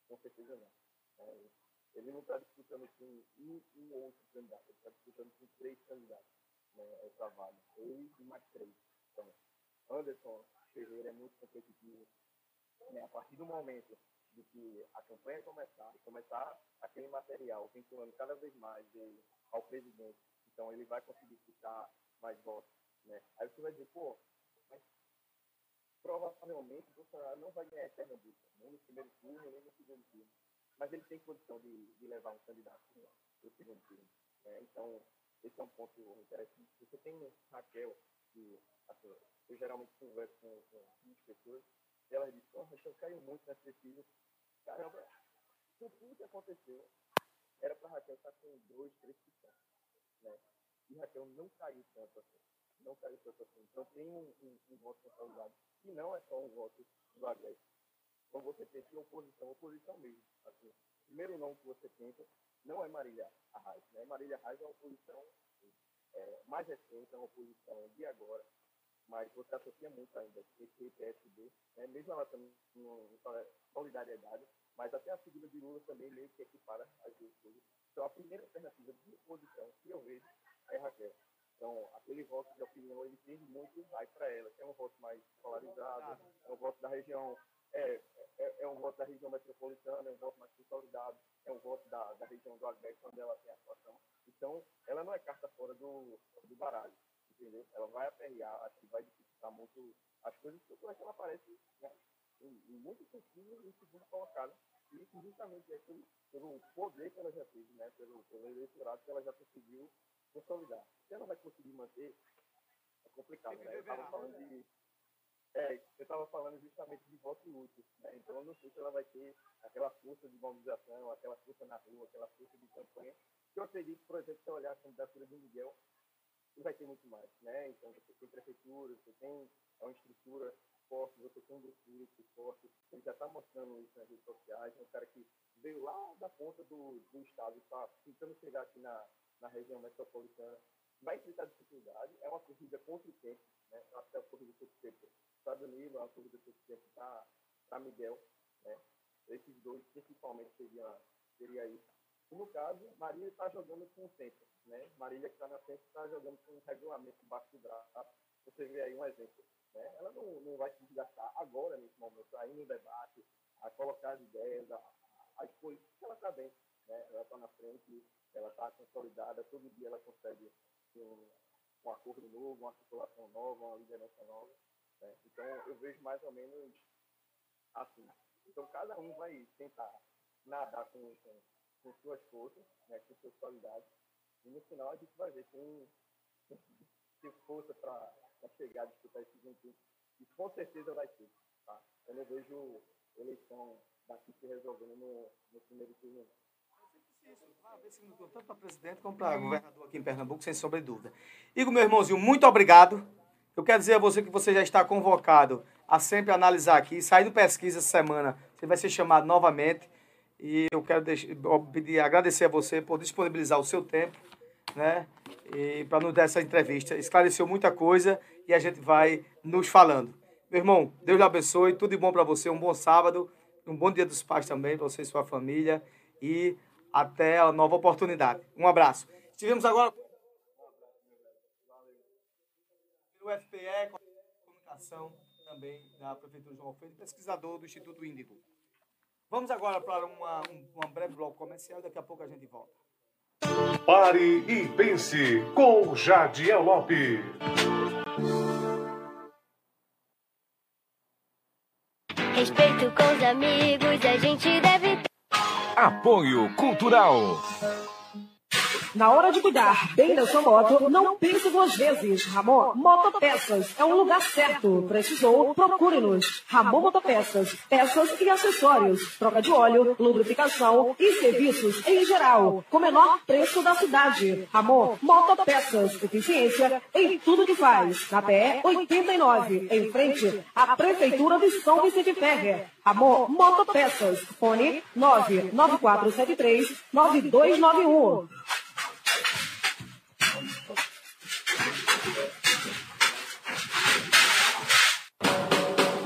O: Com certeza não. É, ele não está disputando com um, um outro candidato, ele está disputando com três candidatos né, essa vaga. Ele e mais três. Então, Anderson Ferreira é muito competitivo. Né, a partir do momento de que a campanha começar, começar aquele material vinculando cada vez mais ele ao presidente, então ele vai conseguir ficar mais votos. Né? Aí você vai dizer, pô, provavelmente o Bolsonaro não vai ganhar Pernambuco, nem no primeiro turno, nem no segundo turno. Mas ele tem condição de, de levar um candidato para o segundo turno. Né? Então, esse é um ponto interessante. Você tem Raquel, que assim, eu geralmente converso com, com pessoas, e ela diz, oh, Raquel caiu muito nas pesquisas. Caramba, com tudo que aconteceu, era para Raquel estar com 2, 3%. Né? E Raquel não caiu tanto assim. Não caiu tanto assim. Então tem um, um, um voto consolidado, que não é só um voto do Agreste. Então você tem que oposição, oposição mesmo. Assim, primeiro nome que você pensa não é Marília Arraes. Né? Marília Arraes é uma oposição é, mais recente, é uma oposição de agora, mas você associa muito ainda PT e PSB, né? mesmo ela também em solidariedade, mas até a figura de Lula também meio que equipara as duas coisas. Então a primeira alternativa de oposição que eu vejo é Raquel. Então, aquele voto de opinião, ele tende muito vai para ela, é um voto mais polarizado, é um voto da região é, é, é, um voto da região metropolitana, é um voto mais consolidado, é um voto da, da região do Agreste, onde ela tem atuação. Então, ela não é carta fora do, do baralho, entendeu? Ela vai aperrear, acho que vai dificultar muito as coisas, porque é que ela aparece né, em, em muitos sentidos em segundo colocado. E justamente é pelo, pelo poder que ela já teve, né, pelo, pelo eleitorado que ela já conseguiu consolidar. Se ela vai conseguir manter, é complicado, né? Eu estava falando de é, eu estava falando justamente de voto útil. Né? Então, eu não sei se ela vai ter aquela força de mobilização, aquela força na rua, aquela força de campanha. Eu acredito, por exemplo, se eu olhar a candidatura do Miguel, vai ter muito mais. Né? Então, você tem prefeitura, você tem uma estrutura forte, você tem um grupo político forte. Ele já está mostrando isso nas redes sociais. É um cara que veio lá da ponta do, do estado e está tentando chegar aqui na, na região metropolitana. Vai enfrentar dificuldade. É uma corrida contra o tempo. Né? Acho que é uma corrida contra o tempo Estados Unidos, a corrida que tempo para Miguel, né? Esses dois principalmente seria, seria isso. No caso, Marília está jogando com o tempo, né? Marília que está na frente está jogando com um regulamento baixo do braço. Você vê aí um exemplo. né? ela não, não vai se desgastar agora, nesse momento, aí no debate, a colocar as ideias, a, a expor porque ela está bem, né? ela está na frente, ela está consolidada, todo dia ela consegue um, um acordo novo, uma articulação nova, uma liderança nova. né? Então, eu vejo mais ou menos assim. Então, cada um vai tentar nadar com, com, com suas forças, né, com suas qualidades, e no final a gente vai ver quem tem força para chegar a disputar esse junto. E com certeza vai ter. Tá? Eu não vejo eleição daqui se resolvendo no, no primeiro turno.
C: Tanto para presidente como para governador aqui em Pernambuco, sem sombra de dúvida. Igor, meu irmãozinho, muito obrigado. Eu quero dizer a você que você já está convocado a sempre analisar aqui. Saindo pesquisa essa semana, você vai ser chamado novamente. E eu quero deixar, pedir, agradecer a você por disponibilizar o seu tempo, né? E para nos dar essa entrevista. Esclareceu muita coisa e a gente vai nos falando. Meu irmão, Deus lhe abençoe, tudo de bom para você, um bom sábado, um bom dia dos pais também para você e sua família. E até a nova oportunidade. Um abraço. Estivemos agora no FPE, comunicação também da Prefeitura de João Alfredo, pesquisador do Instituto Índigo. Vamos agora para uma, um, uma breve bloco comercial, daqui a pouco a gente volta.
B: Pare e pense com Jadiel Lopes.
K: Respeito com os amigos,
G: Apoio Cultural.
H: Na hora de cuidar bem da sua moto, não pense duas vezes. Ramon Motopeças é um lugar certo. Precisou? Procure-nos. Ramon Motopeças. Peças e acessórios. Troca de óleo, lubrificação e serviços em geral. Com menor preço da cidade. Ramon Motopeças. Eficiência em tudo que faz. Na PE 89, em frente à Prefeitura de São Vicente Ferrer. Ramon Motopeças. Fone 99473 9291.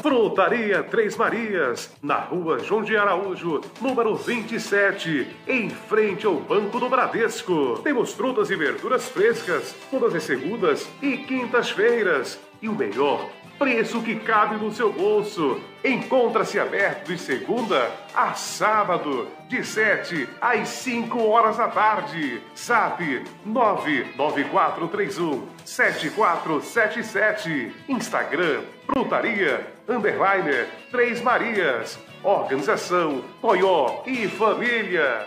B: Frutaria Três Marias, na rua João de Araújo, número 27, em frente ao Banco do Bradesco. Temos frutas e verduras frescas, todas as segundas e quintas-feiras. E o melhor, preço que cabe no seu bolso. Encontra-se aberto de segunda a sábado, de 7 às 5 horas da tarde. SAP 99431 7477. Instagram Frutaria Underliner Três Marias. Organização Toyó e Família.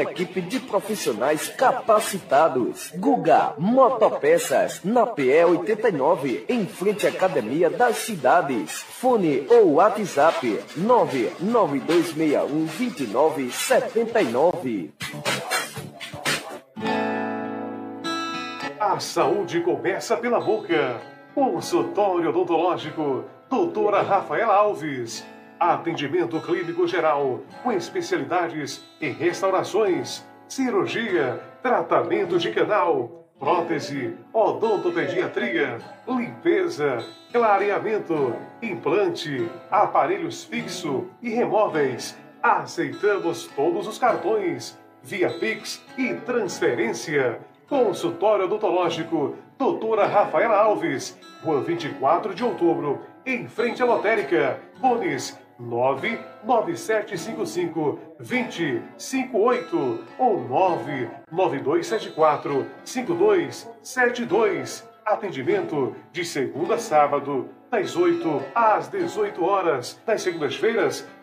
J: equipe de profissionais capacitados. Guga Motopeças, na PE 89, em frente à Academia das Cidades. Fone ou WhatsApp 99261 2979.
B: A saúde começa pela boca. Consultório odontológico, doutora Rafaela Alves. Atendimento clínico geral, com especialidades em restaurações, cirurgia, tratamento de canal, prótese, odontopediatria, limpeza, clareamento, implante, aparelhos fixo e remóveis. Aceitamos todos os cartões, via Pix e transferência. Consultório odontológico, doutora Rafaela Alves, Rua 24 de Outubro, em frente à lotérica. Fones 99755 2058 ou 99274 5272. Atendimento de segunda a sábado, das 8 às 18 horas. Das segundas-feiras,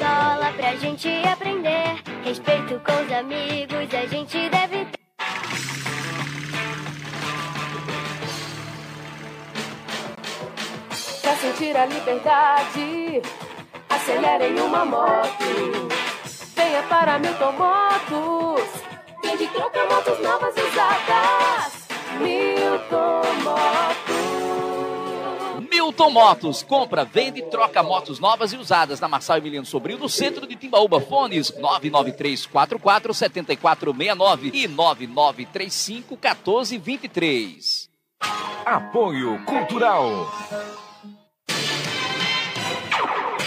K: Escola pra gente aprender. Respeito com os amigos, a gente deve ter.
H: Pra sentir a liberdade, acelerem uma moto. Venha para Milton Motos. Vende troca motos novas usadas. Milton Motos.
P: Milton Motos, compra, vende e troca motos novas e usadas na Marçal Emiliano Sobrinho, no centro de Timbaúba. Fones 99344 7469 e 9935 1423.
G: Apoio Cultural.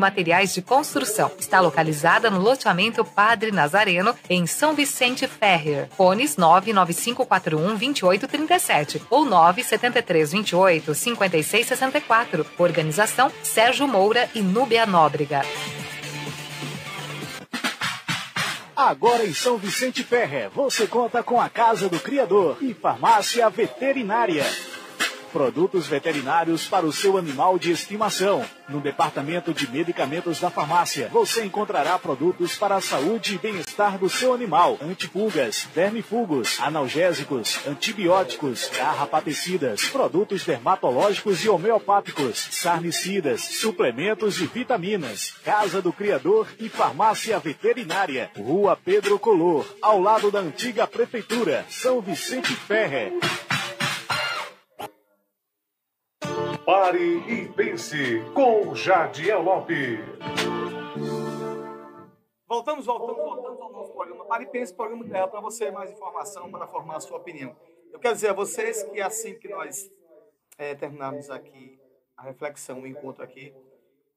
I: Materiais de Construção. Está localizada no loteamento Padre Nazareno, em São Vicente Ferrer. Fones 99541 2837 ou 97328 5664. Organização Sérgio Moura e Núbia Nóbrega.
Q: Agora em São Vicente Ferrer, você conta com a Casa do Criador e Farmácia Veterinária. Produtos veterinários para o seu animal de estimação. No departamento de medicamentos da farmácia, você encontrará produtos para a saúde e bem-estar do seu animal: antipulgas, vermifugos, analgésicos, antibióticos, carrapaticidas, produtos dermatológicos e homeopáticos, sarnicidas, suplementos e vitaminas. Casa do Criador e Farmácia Veterinária. Rua Pedro Color, ao lado da antiga prefeitura, São Vicente Ferre.
B: Pare e pense com Jadiel Lopes.
C: Voltamos, voltamos, voltamos ao nosso programa. Pare e pense, programa ideal para você mais informação, para formar a sua opinião. Eu quero dizer a vocês que assim que nós eh, terminarmos aqui a reflexão, o encontro aqui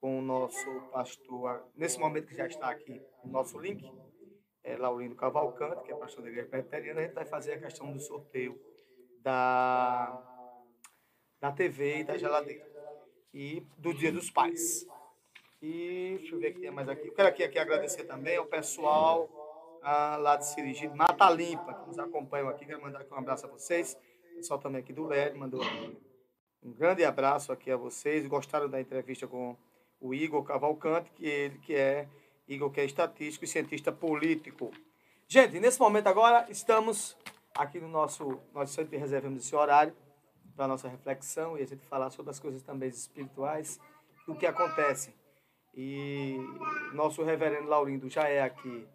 C: com o nosso pastor, nesse momento que já está aqui o nosso link, é Laurindo Cavalcante, que é pastor da Igreja Presbiteriana, a gente vai fazer a questão do sorteio da, da TV e da geladeira. E do Dia dos Pais. E deixa eu ver o que tem mais aqui. Eu quero aqui, aqui agradecer também ao pessoal ah, lá de Sirigi, Mata Limpa, que nos acompanham aqui. Quero mandar aqui um abraço a vocês. O pessoal também aqui do LED mandou um grande abraço aqui a vocês. Gostaram da entrevista com o Igor Cavalcante, que ele que é Igor que é estatístico e cientista político. Gente, nesse momento agora estamos aqui no nosso nós sempre reservamos esse horário para nossa reflexão e a gente falar sobre as coisas também espirituais, do que acontece E nosso reverendo Laurindo já é aqui,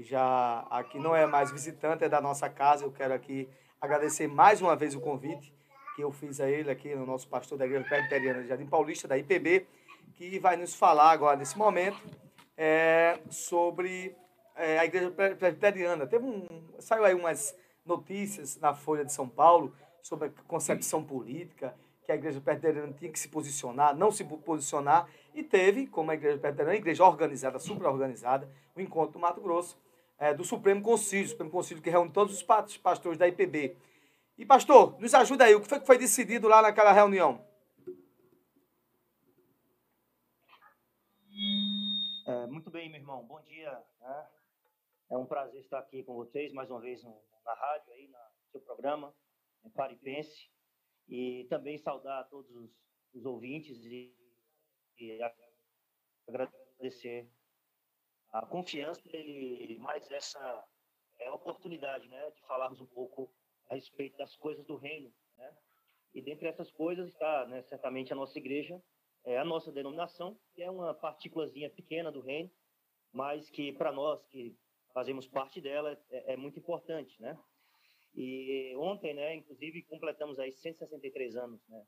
C: já aqui não é mais visitante, é da nossa casa. Eu quero aqui agradecer mais uma vez o convite que eu fiz a ele aqui, no nosso pastor da Igreja Presbiteriana de Jardim Paulista, da IPB, que vai nos falar agora, nesse momento, é, sobre é, a Igreja Presbiteriana. Teve um, saiu aí umas notícias na Folha de São Paulo sobre a concepção política, que a Igreja Presbiteriana tinha que se posicionar, não se posicionar, e teve, como a Igreja Presbiteriana, a igreja organizada, super-organizada, o encontro do Mato Grosso, é, do Supremo Concílio, Supremo Concílio que reúne todos os pastores da IPB. E, pastor, nos ajuda aí, o que foi que foi decidido lá naquela reunião?
R: É, muito bem, meu irmão, bom dia. Né? É um prazer estar aqui com vocês mais uma vez na rádio, aí, no seu programa, Paripense, e também saudar todos os, os ouvintes e, e agradecer a confiança e mais essa é, oportunidade né, de falarmos um pouco a respeito das coisas do reino. Né? E dentre essas coisas está né, certamente a nossa igreja, é, a nossa denominação, que é uma partículazinha pequena do reino, mas que para nós que fazemos parte dela é, é, muito importante, né? E ontem, né, inclusive, completamos aí 163 anos, né,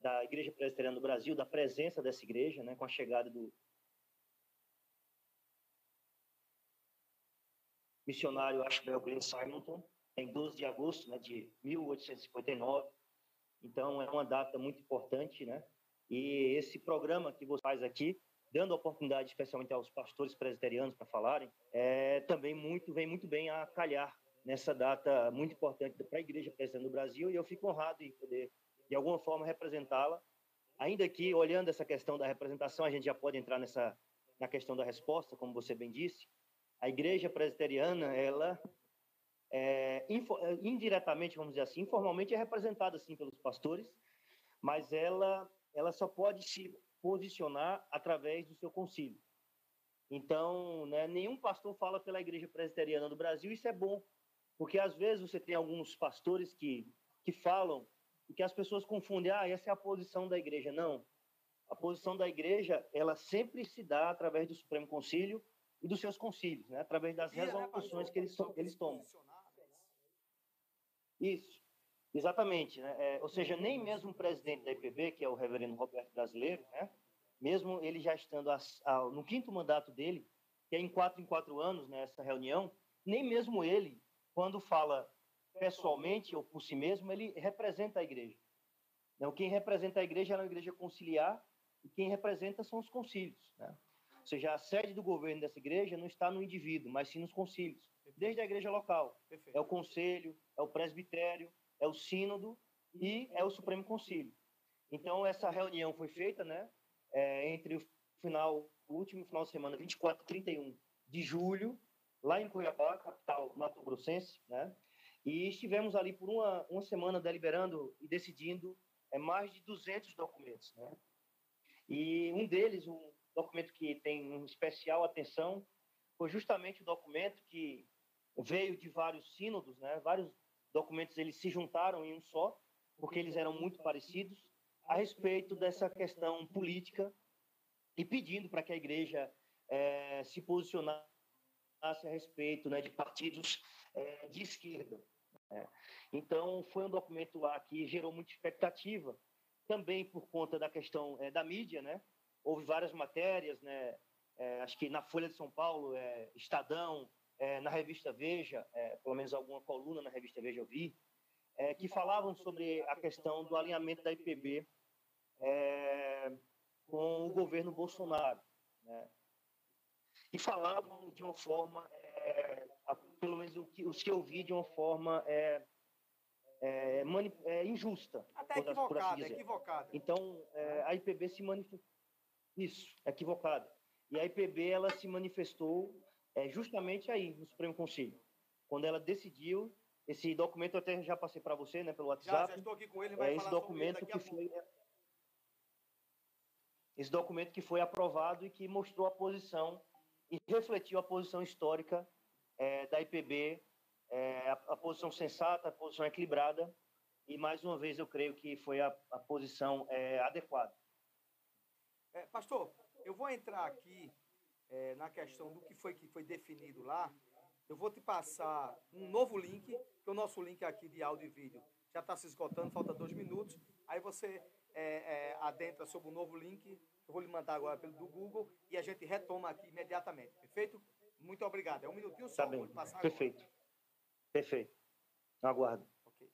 R: da Igreja Presbiteriana do Brasil, da presença dessa igreja, né, com a chegada do missionário Ashbel Glenn Simonton, em 12 de agosto né, de 1859. Então, é uma data muito importante, né? E esse programa que você faz aqui, dando oportunidade especialmente aos pastores presbiterianos para falarem, é também muito vem muito bem a calhar nessa data muito importante para a Igreja Presbiteriana do Brasil e eu fico honrado em poder de alguma forma representá-la. Ainda que olhando essa questão da representação, a gente já pode entrar nessa na questão da resposta, como você bem disse. A Igreja Presbiteriana, ela é, é, indiretamente, vamos dizer assim, informalmente é representada assim pelos pastores, mas ela ela só pode se posicionar através do seu concílio. Então, né, nenhum pastor fala pela Igreja Presbiteriana do Brasil, isso é bom, porque às vezes você tem alguns pastores que, que falam e que as pessoas confundem, ah, essa é a posição da igreja. Não. A posição da igreja, ela sempre se dá através do Supremo Concílio e dos seus concílios, né? através das né, resoluções que eles, eles tomam. Isso. Exatamente. Né? É, ou seja, nem mesmo o presidente da IPB, que é o reverendo Roberto Brasileiro, né? mesmo ele já estando a, a, no quinto mandato dele, que é em quatro em quatro anos nessa né, reunião, nem mesmo ele, quando fala pessoalmente ou por si mesmo, ele representa a igreja. Não, quem representa a igreja é a igreja conciliar e quem representa são os concílios. Né? Ou seja, a sede do governo dessa igreja não está no indivíduo, mas sim nos concílios. Desde a igreja local. É o conselho, é o presbitério, é o sínodo e é o Supremo Concílio. Então, essa reunião foi feita né, é, entre o final, o último final de semana, 24 e 31 de julho, lá em Cuiabá, capital mato-grossense, né? E estivemos ali por uma, uma semana deliberando e decidindo é, mais de 200 documentos, né? E um deles, um documento que tem uma especial atenção, foi justamente o documento que veio de vários sínodos, né? Vários documentos eles se juntaram em um só, porque eles eram muito parecidos, a respeito dessa questão política e pedindo para que a igreja é, se posicionasse a respeito né, de partidos é, de esquerda. Né? Então, foi um documento lá que gerou muita expectativa, também por conta da questão é, da mídia, né? Houve várias matérias, né? É, acho que na Folha de São Paulo, é, Estadão, é, na revista Veja, é, pelo menos alguma coluna na revista Veja eu vi, que falavam sobre a questão do alinhamento da IPB com o governo Bolsonaro. Né? E falavam de uma forma, é, pelo menos os que eu vi, de uma forma é, injusta.
C: Até equivocada, assim dizer. equivocada.
R: Então, a IPB se manifestou. Isso, equivocada. E a IPB ela se manifestou é justamente aí, no Supremo Conselho. Quando ela decidiu, esse documento eu até já passei para você, né, pelo WhatsApp. Já,
C: já estou aqui com ele, vai
R: é esse documento que foi esse documento que foi aprovado e que mostrou a posição e refletiu a posição histórica é, da IPB, é, a, a, posição sensata, a posição equilibrada, e mais uma vez eu creio que foi a, a posição é, adequada.
C: É, pastor, eu vou entrar aqui é, na questão do que foi que foi definido lá. Eu vou te passar um novo link, que o nosso link aqui de áudio e vídeo já está se esgotando, falta dois minutos. Aí você é, é, adentra sobre o novo link, eu vou lhe mandar agora pelo do Google e a gente retoma aqui imediatamente. Perfeito? Muito obrigado. É um minutinho só.
R: Tá bem.
C: lhe passar
R: Perfeito. Perfeito. Aguardo.
C: Ok.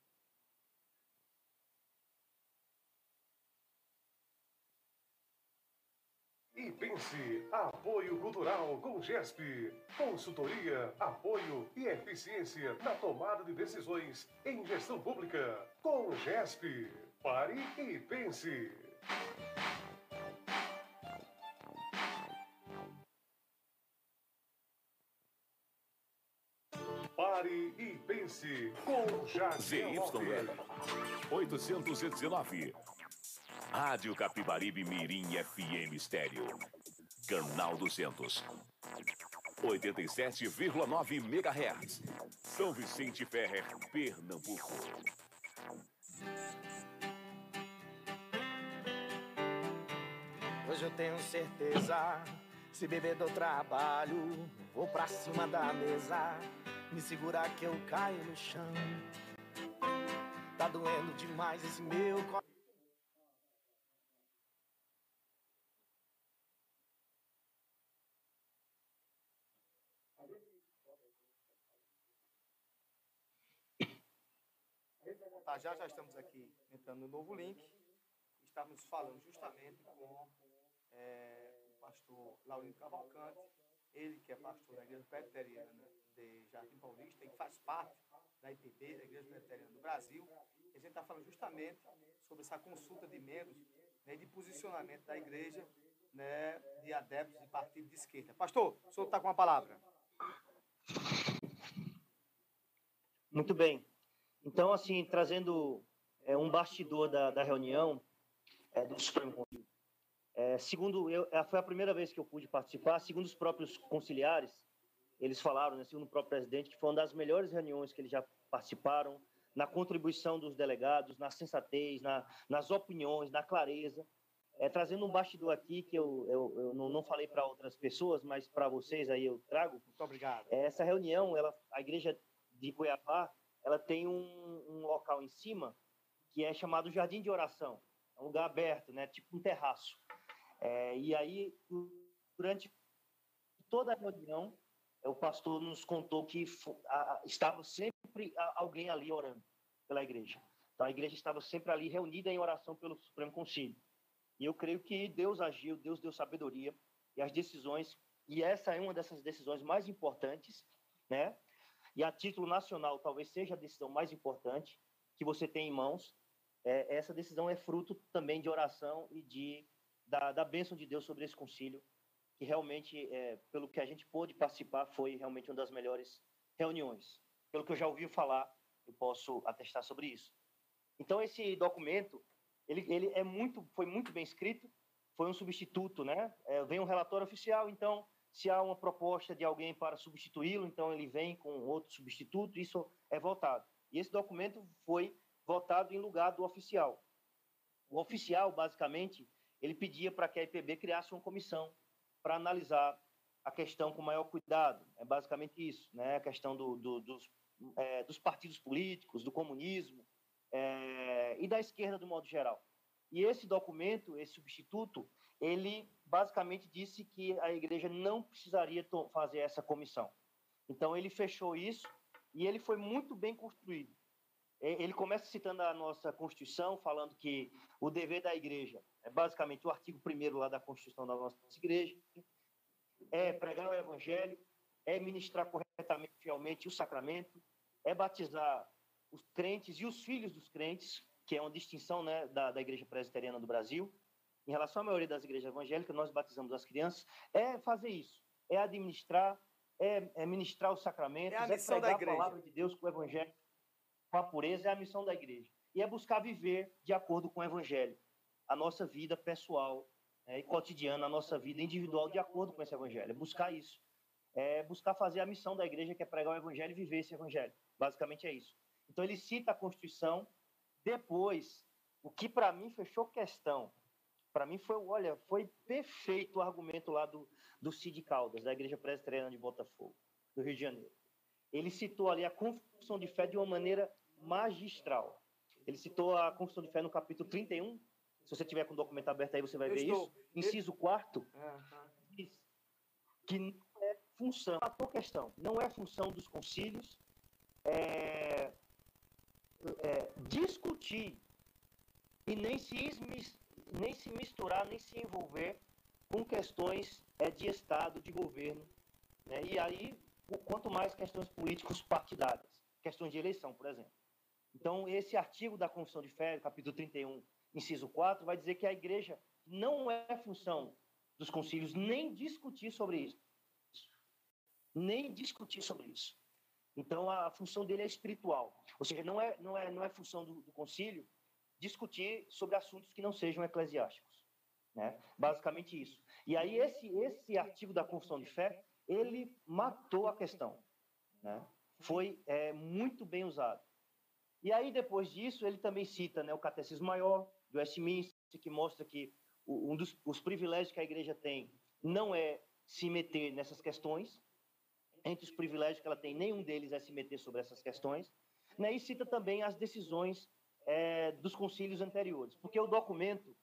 B: E pense, apoio cultural com GESP, consultoria, apoio e eficiência na tomada de decisões em gestão pública. Com GESP, pare e pense. Pare e pense com Jadiel
S: ZYL 819. Rádio Capibaribe Mirim FM Estéreo. Canal 200. 87,9 MHz. São Vicente Ferrer, Pernambuco.
N: Hoje eu tenho certeza. Se beber do trabalho, vou pra cima da mesa. Me segurar que eu caio no chão. Tá doendo demais esse meu coração.
C: Tá, já já estamos aqui entrando no novo link. Estamos falando justamente com é, o pastor Laurindo Cavalcante, ele que é pastor da Igreja Presbiteriana de Jardim Paulista e faz parte da IPB, da Igreja Presbiteriana do Brasil. E a gente está falando justamente sobre essa consulta de membros né, de posicionamento da igreja né, de adeptos de partido de esquerda. Pastor, o senhor está com a palavra.
R: Muito bem. Então, assim, trazendo é, um bastidor da, da reunião é, do Supremo Conselho. É, segundo, eu, é, foi a primeira vez que eu pude participar, segundo os próprios conciliares, eles falaram, né, segundo o próprio presidente, que foi uma das melhores reuniões que eles já participaram, na contribuição dos delegados, na sensatez, na, nas opiniões, na clareza. É, trazendo um bastidor aqui que eu, eu, eu não, não falei para outras pessoas, mas para vocês aí eu trago.
C: Muito obrigado.
R: É, essa reunião, ela, a igreja de Cuiabá, ela tem um, um local em cima que é chamado Jardim de Oração. É um lugar aberto, né? Tipo um terraço. É, e aí, durante toda a reunião, o pastor nos contou que a- estava sempre alguém ali orando pela igreja. Então, a igreja estava sempre ali reunida em oração pelo Supremo Conselho. E eu creio que Deus agiu, Deus deu sabedoria e as decisões, e essa é uma dessas decisões mais importantes, né? E a título nacional, talvez seja a decisão mais importante que você tem em mãos. É, essa decisão é fruto também de oração e de da, da bênção de Deus sobre esse concílio, que realmente, é, pelo que a gente pôde participar, foi realmente uma das melhores reuniões. Pelo que eu já ouvi falar, eu posso atestar sobre isso. Então, esse documento, ele, ele é muito, foi muito bem escrito, foi um substituto, né? É, vem um relatório oficial, então, se há uma proposta de alguém para substituí-lo, então ele vem com outro substituto, isso é votado. E esse documento foi votado em lugar do oficial. O oficial, basicamente, ele pedia para que a IPB criasse uma comissão para analisar a questão com maior cuidado. É basicamente isso, né? A questão do, do, dos, é, dos partidos políticos, do comunismo é, e da esquerda do modo geral. E esse documento, esse substituto, ele basicamente disse que a igreja não precisaria fazer essa comissão. Então ele fechou isso e ele foi muito bem construído. E- Ele começa citando a nossa Constituição, falando que o dever da igreja é basicamente o artigo 1 lá da Constituição da nossa igreja, é pregar o evangelho, é ministrar corretamente, fielmente o sacramento, é batizar os crentes e os filhos dos crentes, que é uma distinção né, da, da igreja presbiteriana do Brasil. Em relação à maioria das igrejas evangélicas, nós batizamos as crianças, é fazer isso, é administrar, é, é ministrar os sacramentos,
C: É
R: é, pregar a palavra de Deus com o evangelho, com a pureza, é a missão da igreja. E é buscar viver de acordo com o evangelho, a nossa vida pessoal né, e cotidiana, a nossa vida individual de acordo com esse evangelho, é buscar isso. É buscar fazer a missão da igreja, que é pregar o evangelho e viver esse evangelho. Basicamente é isso. Então ele cita a Constituição, depois, o que para mim fechou questão Para mim foi, olha, foi perfeito o argumento lá do, do Cid Caldas, da Igreja Presbiteriana de Botafogo, do Rio de Janeiro. Ele citou ali a confissão de fé de uma maneira magistral. Ele citou a confissão de fé no capítulo 31. Se você tiver com o documento aberto aí, você vai
C: Eu
R: ver
C: estou.
R: isso. Inciso 4
C: Aham.
R: diz que não é função, a questão, não é função dos concílios é, é, discutir e nem se, nem se misturar, nem se envolver com questões é, de Estado, de governo. né? E aí, quanto mais questões políticos partidárias, questões de eleição, por exemplo. Então, esse artigo da Confissão de Fé, capítulo 31, inciso 4, vai dizer que a igreja não é função dos concílios nem discutir sobre isso. Nem discutir sobre isso. Então, a função dele é espiritual. Ou seja, não é, não é, não é função do, do concílio discutir sobre assuntos que não sejam eclesiásticos. Né? Basicamente isso. E aí, esse, esse artigo da Confissão de Fé, ele matou a questão. Né? Foi é, muito bem usado. E aí, depois disso, ele também cita né, o Catecismo Maior, do Westminster, que mostra que um dos os privilégios que a igreja tem não é se meter nessas questões. Entre os privilégios que ela tem, nenhum deles é se meter sobre essas questões. Né? E cita também as decisões é, dos concílios anteriores. Porque o documento,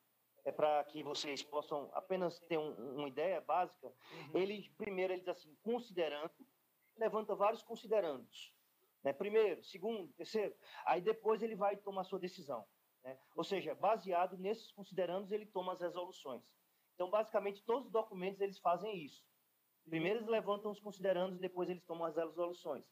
R: é para que vocês possam apenas ter um- uma ideia básica, ele, primeiro, ele diz assim, considerando, levanta vários considerandos. Né? Primeiro, segundo, terceiro. Aí depois ele vai tomar sua decisão. né? Ou seja, baseado nesses considerandos, ele toma as resoluções. Então, basicamente, todos os documentos eles fazem isso. Primeiro eles levantam os considerandos, depois eles tomam as resoluções.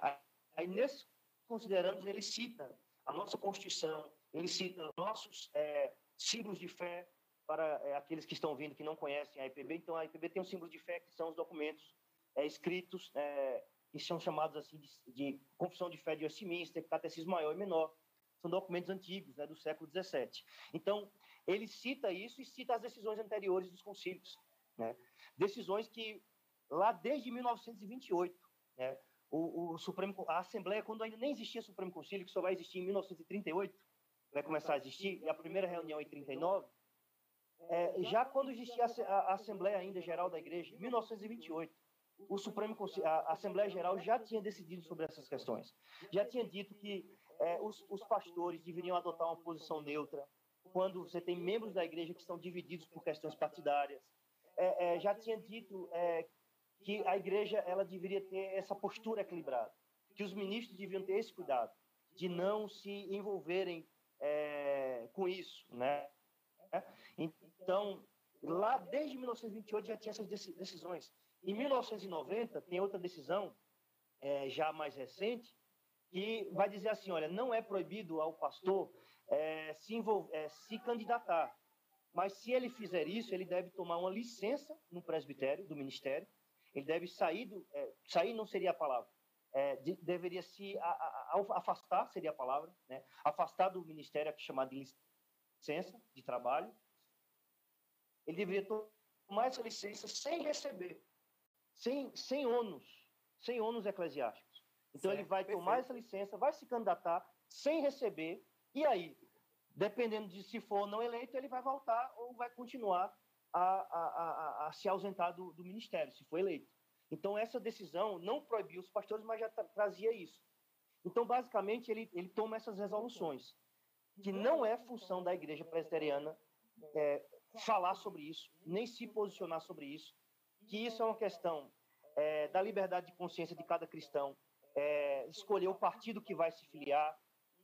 R: Aí, aí nesses considerandos, ele cita a nossa Constituição, ele cita nossos é, símbolos de fé para é, aqueles que estão ouvindo que não conhecem a IPB. Então, a IPB tem um símbolo de fé que são os documentos é, escritos é, que são chamados assim de, de Confissão de Fé de Westminster, Catecismo Maior e Menor. São documentos antigos, né, do século XVII. Então, ele cita isso e cita as decisões anteriores dos concílios. Né? Decisões que, lá desde 1928, né, o, o Supremo, a Assembleia, quando ainda nem existia Supremo Concílio, que só vai existir em 1938, vai começar a existir, e a primeira reunião em 39, é, já quando existia a, a Assembleia ainda Geral da Igreja, em 1928, o Supremo a Assembleia Geral já tinha decidido sobre essas questões. Já tinha dito que é, os, os pastores deveriam adotar uma posição neutra quando você tem membros da igreja que estão divididos por questões partidárias. É, é, já tinha dito é, que a igreja ela deveria ter essa postura equilibrada, que os ministros deviam ter esse cuidado de não se envolverem é, com isso, né? Então, lá desde 1928 já tinha essas deci- decisões. Em 1990 tem outra decisão é, já mais recente que vai dizer assim, olha, não é proibido ao pastor é, se, envol- é, se candidatar, mas se ele fizer isso, ele deve tomar uma licença no presbitério, do ministério, ele deve sair do... é, sair não seria a palavra, é, de- deveria se a- a- a- afastar, seria a palavra, né? afastar do ministério, que é chamado de licença de trabalho, ele deveria to- tomar essa licença sem receber, sem, sem ônus, sem ônus eclesiásticos. Então ele
C: Certo,
R: vai tomar
C: perfeito.
R: essa licença, vai se candidatar sem receber, e aí, dependendo de se for ou não eleito, ele vai voltar ou vai continuar a, a, a, a- a se ausentar do, do ministério, se for eleito. Então essa decisão não proibiu os pastores, mas já tra- trazia isso. Então, basicamente, ele, ele toma essas resoluções, que não é função da igreja presbiteriana é, falar sobre isso, nem se posicionar sobre isso, que isso é uma questão é, da liberdade de consciência de cada cristão, é, escolher o partido que vai se filiar,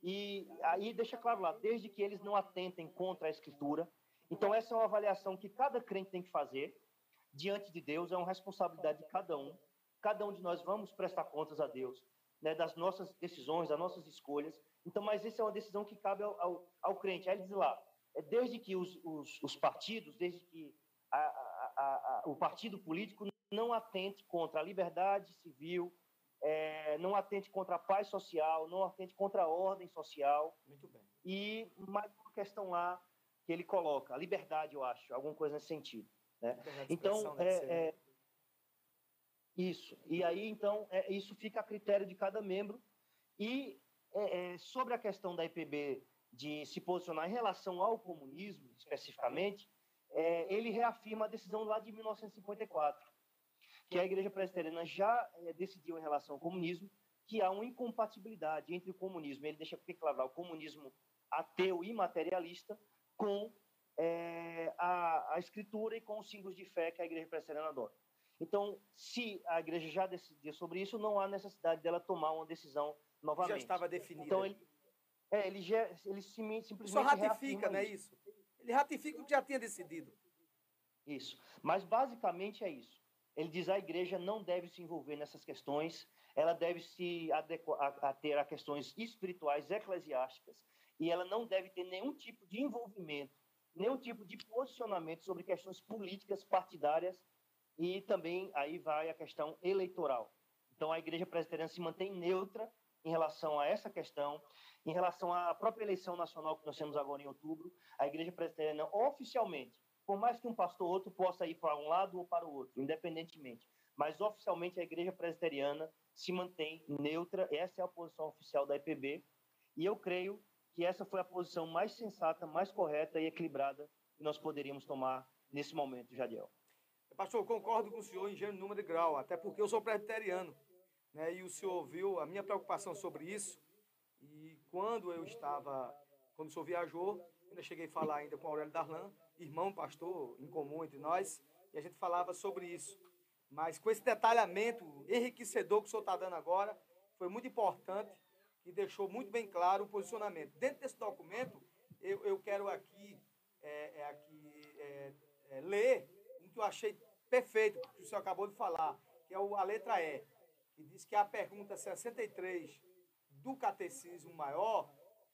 R: e aí deixa claro lá, desde que eles não atentem contra a escritura. Então, essa é uma avaliação que cada crente tem que fazer diante de Deus, é uma responsabilidade de cada um. Cada um de nós vamos prestar contas a Deus, né, das nossas decisões, das nossas escolhas. Então, mas essa é uma decisão que cabe ao, ao, ao crente. Aí ele diz lá, é desde que os, os, os partidos, desde que a, a, a, o partido político não atente contra a liberdade civil, é, não atente contra a paz social, não atente contra a ordem social.
C: Muito bem.
R: E mais uma questão lá que ele coloca, a liberdade, eu acho, alguma coisa nesse sentido. Né?
C: De
R: Então,
C: né?
R: é, é, isso. E aí, então, é, isso fica a critério de cada membro. E é, é, sobre a questão da IPB de se posicionar em relação ao comunismo, especificamente, é, ele reafirma a decisão lá de 1954, que a Igreja Presbiteriana já é, decidiu em relação ao comunismo que há uma incompatibilidade entre o comunismo, ele deixa claro, o comunismo ateu e materialista, com é, a, a, escritura e com os símbolos de fé que a Igreja Presbiteriana adota. Então, se a Igreja já decidiu sobre isso, não há necessidade dela tomar uma decisão novamente.
C: Já estava definida.
R: Então, ele, é, ele, já, ele simplesmente
C: Só ratifica, não é isso? Ele ratifica o que já tinha decidido.
R: Isso. Mas, basicamente, é isso. Ele diz a igreja não deve se envolver nessas questões, ela deve se adequar a, a ter a questões espirituais, eclesiásticas, e ela não deve ter nenhum tipo de envolvimento, nenhum tipo de posicionamento sobre questões políticas partidárias e também aí vai a questão eleitoral. Então a igreja presbiteriana se mantém neutra em relação a essa questão, em relação à própria eleição nacional que nós temos agora em outubro, a igreja presbiteriana oficialmente por mais que um pastor ou outro possa ir para um lado ou para o outro, independentemente. Mas oficialmente a igreja presbiteriana se mantém neutra, essa é a posição oficial da IPB, e eu creio que essa foi a posição mais sensata, mais correta e equilibrada que nós poderíamos tomar nesse momento, Jadiel.
C: Pastor, eu concordo com o senhor em gênero, número e grau, até porque eu sou presbiteriano, né, e o senhor ouviu a minha preocupação sobre isso, e quando eu estava, quando o senhor viajou, ainda cheguei a falar ainda com Aurélio Darlan, irmão pastor em comum entre nós, e a gente falava sobre isso. Mas com esse detalhamento enriquecedor que o senhor está dando agora, foi muito importante e deixou muito bem claro o posicionamento. Dentro desse documento, eu, eu quero aqui, é, é aqui é, é ler um que eu achei perfeito, que o senhor acabou de falar, que é a letra E, que diz que a pergunta 63 do Catecismo Maior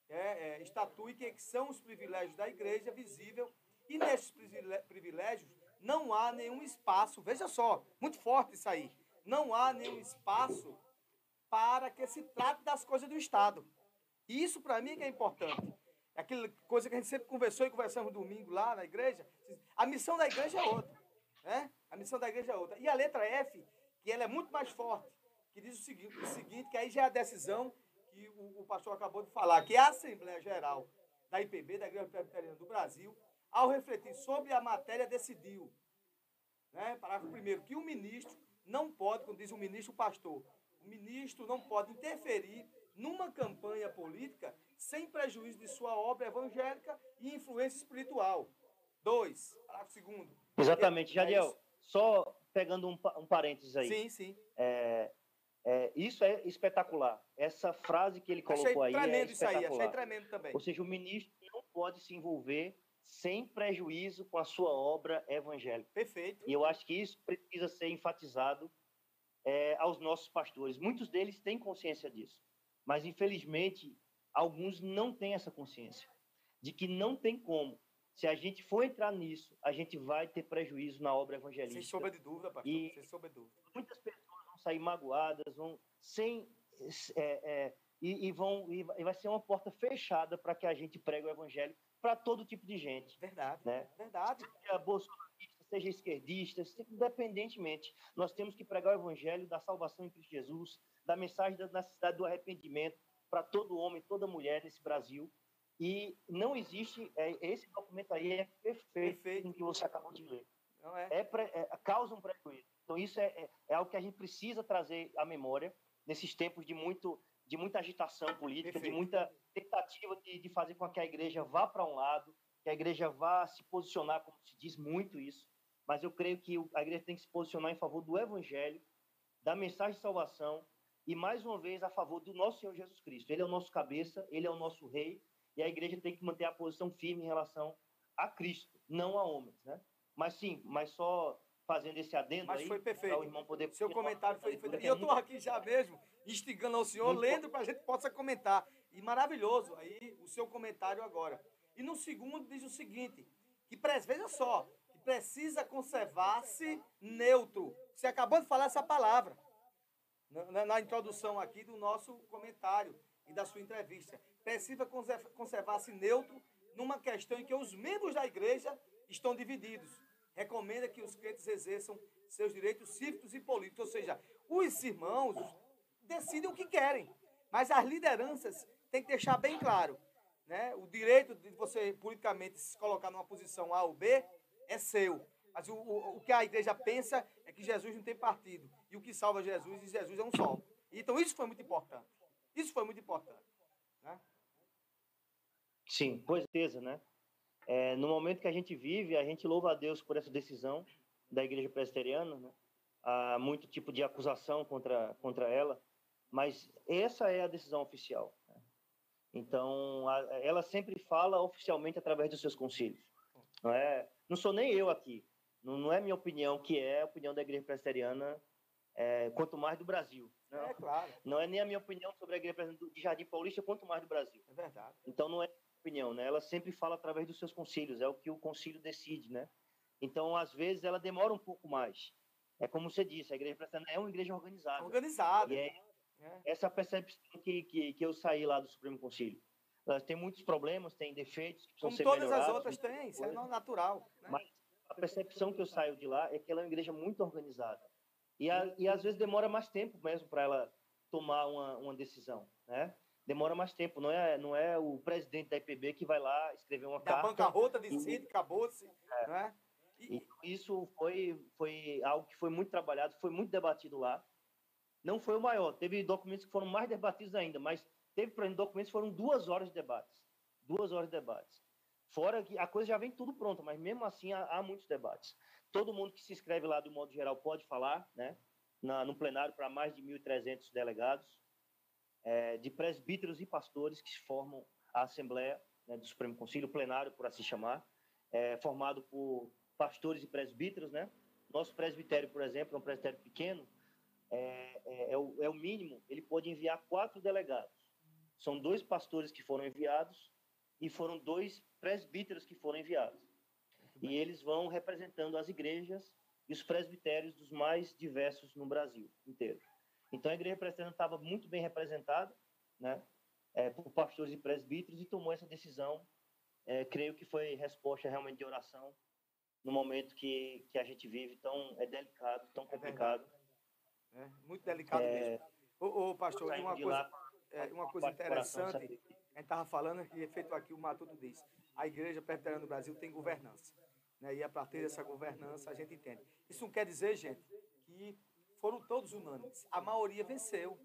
C: é, é, estatui que são os privilégios da igreja visível e nesses privilégios não há nenhum espaço, veja só, muito forte isso aí, não há nenhum espaço para que se trate das coisas do Estado. E isso para mim que é importante. É aquela coisa que a gente sempre conversou e conversamos domingo lá na igreja. A missão da igreja é outra. Né? A missão da igreja é outra. E a letra F, que ela é muito mais forte, que diz o seguinte, o seguinte que aí já é a decisão que o, o pastor acabou de falar, que a Assembleia Geral da IPB, da Igreja Presbiteriana do Brasil, ao refletir sobre a matéria, decidiu, né, parágrafo primeiro, que o ministro não pode, como diz o ministro o pastor, o ministro não pode interferir numa campanha política sem prejuízo de sua obra evangélica e influência espiritual. Dois, parágrafo segundo.
R: Exatamente, Jadiel, é só pegando um, um parênteses aí.
C: Sim, sim.
R: É, é, isso é espetacular. Essa frase que ele colocou
C: achei
R: aí
C: tremendo
R: é espetacular.
C: Isso aí, achei tremendo também.
R: Ou seja, o ministro não pode se envolver sem prejuízo com a sua obra evangélica.
C: Perfeito.
R: E eu acho que isso precisa ser enfatizado é, aos nossos pastores. Muitos deles têm consciência disso, mas infelizmente alguns não têm essa consciência de que não tem como. Se a gente for entrar nisso, a gente vai ter prejuízo na obra evangelística.
C: Sem sombra de dúvida, pastor. E sem sombra de dúvida.
R: Muitas pessoas sair magoadas, vão sem é, é, e, e, vão e vai ser uma porta fechada para que a gente pregue o evangelho para todo tipo de gente.
C: Verdade.
R: Né?
C: Verdade.
R: Seja bolsonarista, seja esquerdista, independentemente, nós temos que pregar o evangelho da salvação em Cristo Jesus, da mensagem da necessidade do arrependimento para todo homem, toda mulher nesse Brasil. E não existe, é, esse documento aí é perfeito, perfeito. que você acabou de ler.
C: Não é?
R: É, é causa um prejuízo. Então isso é, é, é algo que a gente precisa trazer à memória nesses tempos de muito de muita agitação política, Perfeito. de muita tentativa de, de, fazer com que a igreja vá para um lado, que a igreja vá se posicionar, como se diz muito isso, mas eu creio que a igreja tem que se posicionar em favor do evangelho, da mensagem de salvação e, mais uma vez, a favor do nosso Senhor Jesus Cristo. Ele é o nosso cabeça, ele é o nosso rei, e a igreja tem que manter a posição firme em relação a Cristo, não a homens, né? Mas sim, mas só fazendo esse adendo
C: mas
R: aí,
C: foi perfeito.
R: o irmão poder...
C: Seu comentário foi, foi... E eu estou aqui já mesmo, instigando ao senhor, Muito lendo para a gente possa comentar. E maravilhoso aí o seu comentário agora. E no segundo diz o seguinte, que veja só, que precisa conservar-se neutro. Você acabou de falar essa palavra na, na, introdução aqui do nosso comentário e da sua entrevista. Precisa conservar-se neutro numa questão em que os membros da igreja estão divididos recomenda que os crentes exerçam seus direitos cívicos e políticos, ou seja, os irmãos decidem o que querem, mas as lideranças têm que deixar bem claro né? O direito de você politicamente se colocar numa posição A ou B é seu. Mas o, o, o que a igreja pensa é que Jesus não tem partido. E o que salva Jesus e Jesus é um só. Então isso foi muito importante. Isso foi muito importante. Né?
R: Sim, com certeza, né? É, no momento que a gente vive, a gente louva a Deus por essa decisão da igreja presbiteriana, né? Há muito tipo de acusação contra, contra ela, mas essa é a decisão oficial. Né? Então, a, ela sempre fala oficialmente através dos seus concílios. Não, é, não sou nem eu aqui, não, não é minha opinião que é a opinião da igreja presbiteriana, é, quanto mais do Brasil. Não,
C: É claro.
R: não é nem a minha opinião sobre a igreja presbiteriana de Jardim Paulista, quanto mais do Brasil.
C: É verdade.
R: Então não é opinião, né? Ela sempre fala através dos seus concílios, é o que o concílio decide, né? Então às vezes ela demora um pouco mais. É como você disse, a igreja presbiteriana é uma igreja organizada.
C: Organizada.
R: E é essa percepção que, que, que eu saí lá do Supremo Concílio. Ela tem muitos problemas, tem defeitos que precisam
C: Como
R: ser
C: todas as outras têm, isso é natural. Né?
R: Mas a percepção que eu saio de lá é que ela é uma igreja muito organizada. E, a, e às vezes demora mais tempo mesmo para ela tomar uma, uma decisão, né? Demora mais tempo, não é, não é o presidente da IPB que vai lá escrever uma
C: Da
R: carta.
C: bancarrota
R: e-
C: decide, acabou-se. Né?
R: e isso foi, foi algo que foi muito trabalhado, foi muito debatido lá. Não foi o maior, teve documentos que foram mais debatidos ainda, mas teve, exemplo, documentos que foram duas horas de debates. Duas horas de debates. Fora que a coisa já vem tudo pronta, mas mesmo assim há, há muitos debates. Todo mundo que se inscreve lá, do modo geral, pode falar, né? Na, no plenário para mais de 1.300 delegados, é, de presbíteros e pastores que formam a Assembleia né, do Supremo Conselho, plenário, por assim chamar, é, formado por pastores e presbíteros, né? Nosso presbitério, por exemplo, é um presbitério pequeno, é, é, é o, é o mínimo, ele pode enviar quatro delegados. São dois pastores que foram enviados e foram dois presbíteros que foram enviados. E eles vão representando as igrejas e os presbitérios dos mais diversos no Brasil inteiro. Então a igreja presbiteriana estava muito bem representada, né, é, por pastores e presbíteros e tomou essa decisão. É, creio que foi resposta realmente de oração no momento que, que a gente vive tão é delicado, tão complicado.
C: É, muito delicado
R: É,
C: mesmo. Ô, ô, pastor, uma coisa,
R: lá
C: é, uma coisa
R: coração,
C: interessante, a gente estava falando que feito aqui o Matuto disse, a igreja presbiteriana do Brasil tem governança. Né? E a partir dessa governança a gente entende. Isso não quer dizer, gente, que foram todos unânimes. A maioria venceu.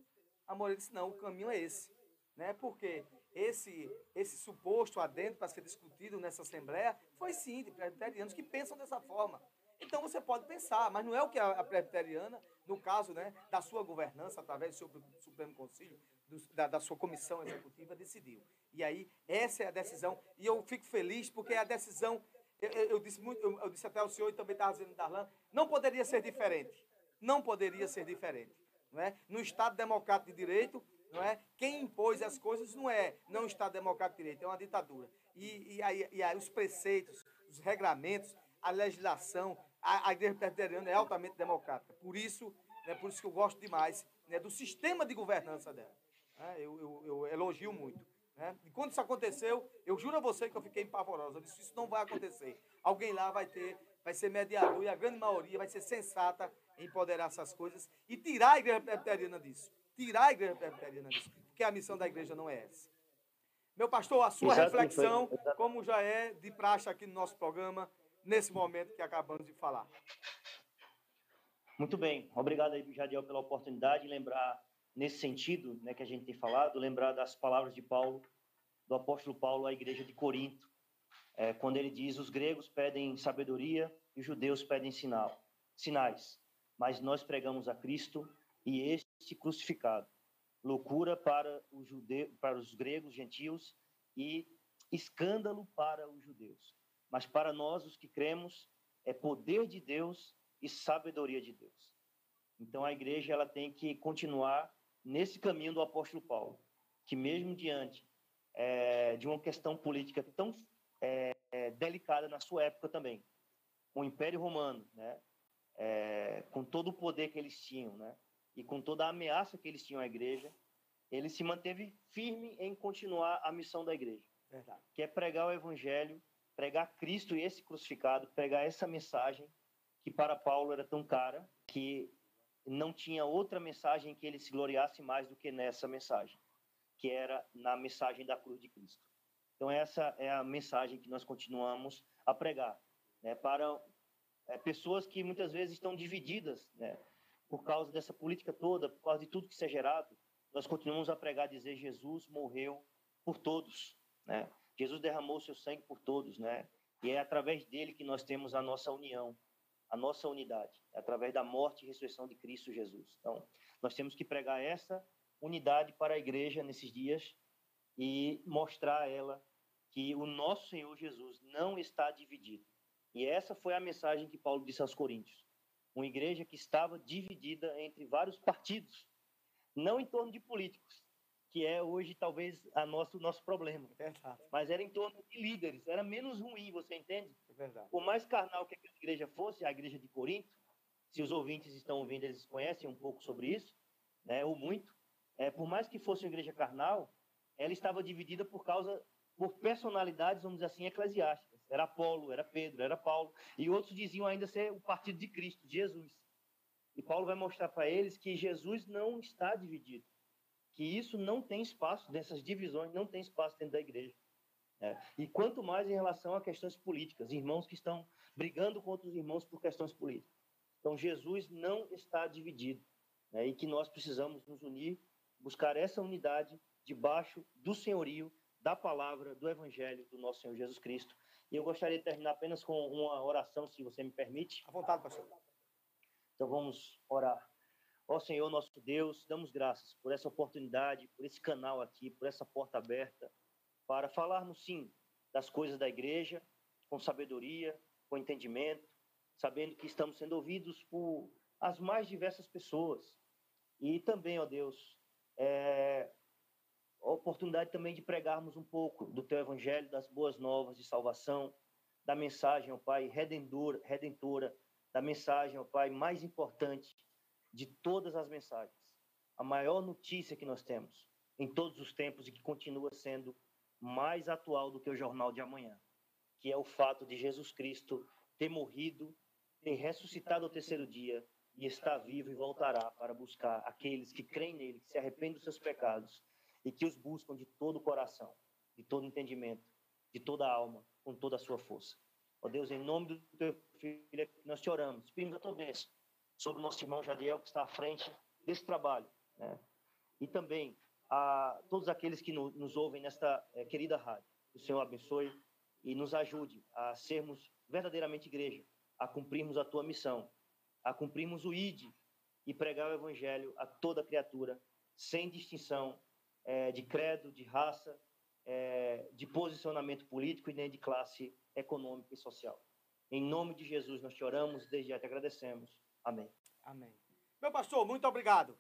C: A maioria disse, não, o caminho é esse. Né? Porque esse, esse suposto adendo para ser discutido nessa Assembleia foi sim de presbiterianos que pensam dessa forma. Então você pode pensar, mas não é o que a, a presbiteriana, no caso né, da sua governança, através do seu Supremo Conselho, do- da, da sua comissão executiva, decidiu. E aí, essa é a decisão. E eu fico feliz porque a decisão, eu, eu- eu disse muito, eu, eu disse até ao senhor e também estava dizendo Darlan, não poderia ser diferente. Não poderia ser diferente. Não é? No Estado Democrático de Direito, não é? Quem impôs as coisas não é não Estado Democrático de Direito, é uma ditadura. E, e, aí, e aí os preceitos, os regramentos, a legislação, a, a igreja presbiteriana é altamente democrática. Por isso, né, por isso que eu gosto demais né, do sistema de governança dela. né? eu, eu, eu elogio muito. né? E quando isso aconteceu, eu juro a você que eu fiquei empavorosa. Eu disse, isso não vai acontecer. Alguém lá vai ter, vai ser mediador e a grande maioria vai ser sensata empoderar essas coisas e tirar a igreja presbiteriana disso. Tirar a igreja presbiteriana disso. Porque a missão da igreja não é essa. Meu pastor, a sua
R: Exato,
C: reflexão,
R: exato.
C: como já é de praxe aqui no nosso programa, nesse momento que acabamos de falar.
R: Muito bem, obrigado aí, Jadiel, pela oportunidade de lembrar, nesse sentido né, que a gente tem falado, lembrar das palavras de Paulo, do apóstolo Paulo à igreja de Corinto, é, quando ele diz: os gregos pedem sabedoria e os judeus pedem sinal, sinais, mas nós pregamos a Cristo e este crucificado, loucura para os, jude... para os gregos gentios e escândalo para os judeus. Mas para nós, os que cremos, é poder de Deus e sabedoria de Deus. Então a igreja ela tem que continuar nesse caminho do apóstolo Paulo, que mesmo diante é, de uma questão política tão é, é, delicada na sua época também, o Império Romano, né, é, com todo o poder que eles tinham, né, e com toda a ameaça que eles tinham à igreja, ele se manteve firme em continuar a missão da igreja,
C: Verdade.
R: que é pregar o evangelho, pregar Cristo e esse crucificado, pregar essa mensagem que para Paulo era tão cara que não tinha outra mensagem que ele se gloriasse mais do que nessa mensagem, que era na mensagem da cruz de Cristo. Então, essa é a mensagem que nós continuamos a pregar, né, para é, pessoas que muitas vezes estão divididas, né, por causa dessa política toda, por causa de tudo que isso é gerado. Nós continuamos a pregar, dizer: Jesus morreu por todos, né? Jesus derramou seu sangue por todos, né? E é através dele que nós temos a nossa união, a nossa unidade, é através da morte e ressurreição de Cristo Jesus. Então, nós temos que pregar essa unidade para a igreja nesses dias e mostrar a ela que o nosso Senhor Jesus não está dividido. E essa foi a mensagem que Paulo disse aos Coríntios. Uma igreja que estava dividida entre vários partidos, não em torno de políticos, que é hoje talvez a nosso nosso problema.
C: Verdade.
R: Mas era em torno de líderes, era menos ruim, você entende?
C: É verdade.
R: Por mais carnal que aquela igreja fosse, a igreja de Corinto, se os ouvintes estão ouvindo, eles conhecem um pouco sobre isso, né, ou muito. É, por mais que fosse uma igreja carnal, ela estava dividida por causa por personalidades, vamos dizer assim, eclesiásticas. Era Apolo, era Pedro, era Paulo, e outros diziam ainda ser o partido de Cristo, de Jesus. E Paulo vai mostrar para eles que Jesus não está dividido, que isso não tem espaço, dessas divisões não tem espaço dentro da igreja. É. E quanto mais em relação a questões políticas, irmãos que estão brigando com outros irmãos por questões políticas. Então, Jesus não está dividido, né? e que nós precisamos nos unir, buscar essa unidade debaixo do senhorio da palavra, do evangelho do nosso Senhor Jesus Cristo. E eu gostaria de terminar apenas com uma oração, se você me permite.
C: À vontade, pastor.
R: Então vamos orar. Ó Senhor, nosso Deus, damos graças por essa oportunidade, por esse canal aqui, por essa porta aberta, para falarmos sim das coisas da igreja, com sabedoria, com entendimento, sabendo que estamos sendo ouvidos por as mais diversas pessoas. E também, ó Deus, é, oportunidade também de pregarmos um pouco do teu evangelho, das boas novas de salvação, da mensagem, ó Pai, redentora, redentora da mensagem, ó Pai, mais importante de todas as mensagens. A maior notícia que nós temos em todos os tempos e que continua sendo mais atual do que o jornal de amanhã, que é o fato de Jesus Cristo ter morrido, ter ressuscitado ao terceiro dia e está vivo e voltará para buscar aqueles que creem nele, que se arrependem dos seus pecados e que os buscam de todo o coração, de todo entendimento, de toda a alma, com toda a sua força. Ó Deus, em nome do teu filho, nós te oramos, pedimos a tua bênção sobre o nosso irmão Jadiel, que está à frente desse trabalho, né? E também a todos aqueles que no, nos ouvem nesta é, querida rádio. O Senhor abençoe e nos ajude a sermos verdadeiramente igreja, a cumprirmos a tua missão, a cumprirmos o ID e pregar o evangelho a toda criatura, sem distinção é, de credo, de raça, é, de posicionamento político e nem de classe econômica e social. Em nome de Jesus nós te oramos, desde já te agradecemos. Amém.
C: Amém. Meu pastor, muito obrigado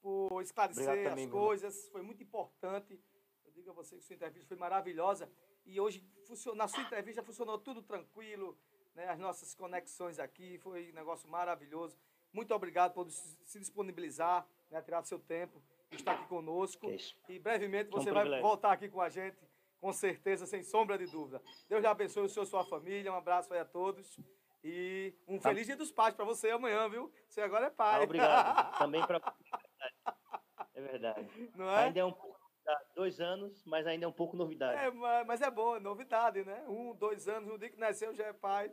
C: por esclarecer
R: Obrigado também,
C: as coisas. Foi muito importante. Eu digo a você que sua entrevista foi maravilhosa. E hoje, na sua entrevista, funcionou tudo tranquilo. Né? As nossas conexões aqui. Foi um negócio maravilhoso. Muito obrigado por se disponibilizar, né? tirar seu tempo, estar aqui conosco. E brevemente
R: É um
C: você vai voltar aqui com a gente, com certeza, sem sombra de dúvida. Deus lhe abençoe o senhor e sua família. Um abraço aí a todos. E um
R: Tá.
C: feliz dia dos pais para você amanhã, viu? Você agora é pai.
R: Ah, obrigado. Também para. É verdade.
C: Não é?
R: Ainda é um pouco. Dois anos, mas ainda é um pouco novidade.
C: É, ma- mas é bom, é novidade, né? Um, dois anos, no dia que nasceu já é pai.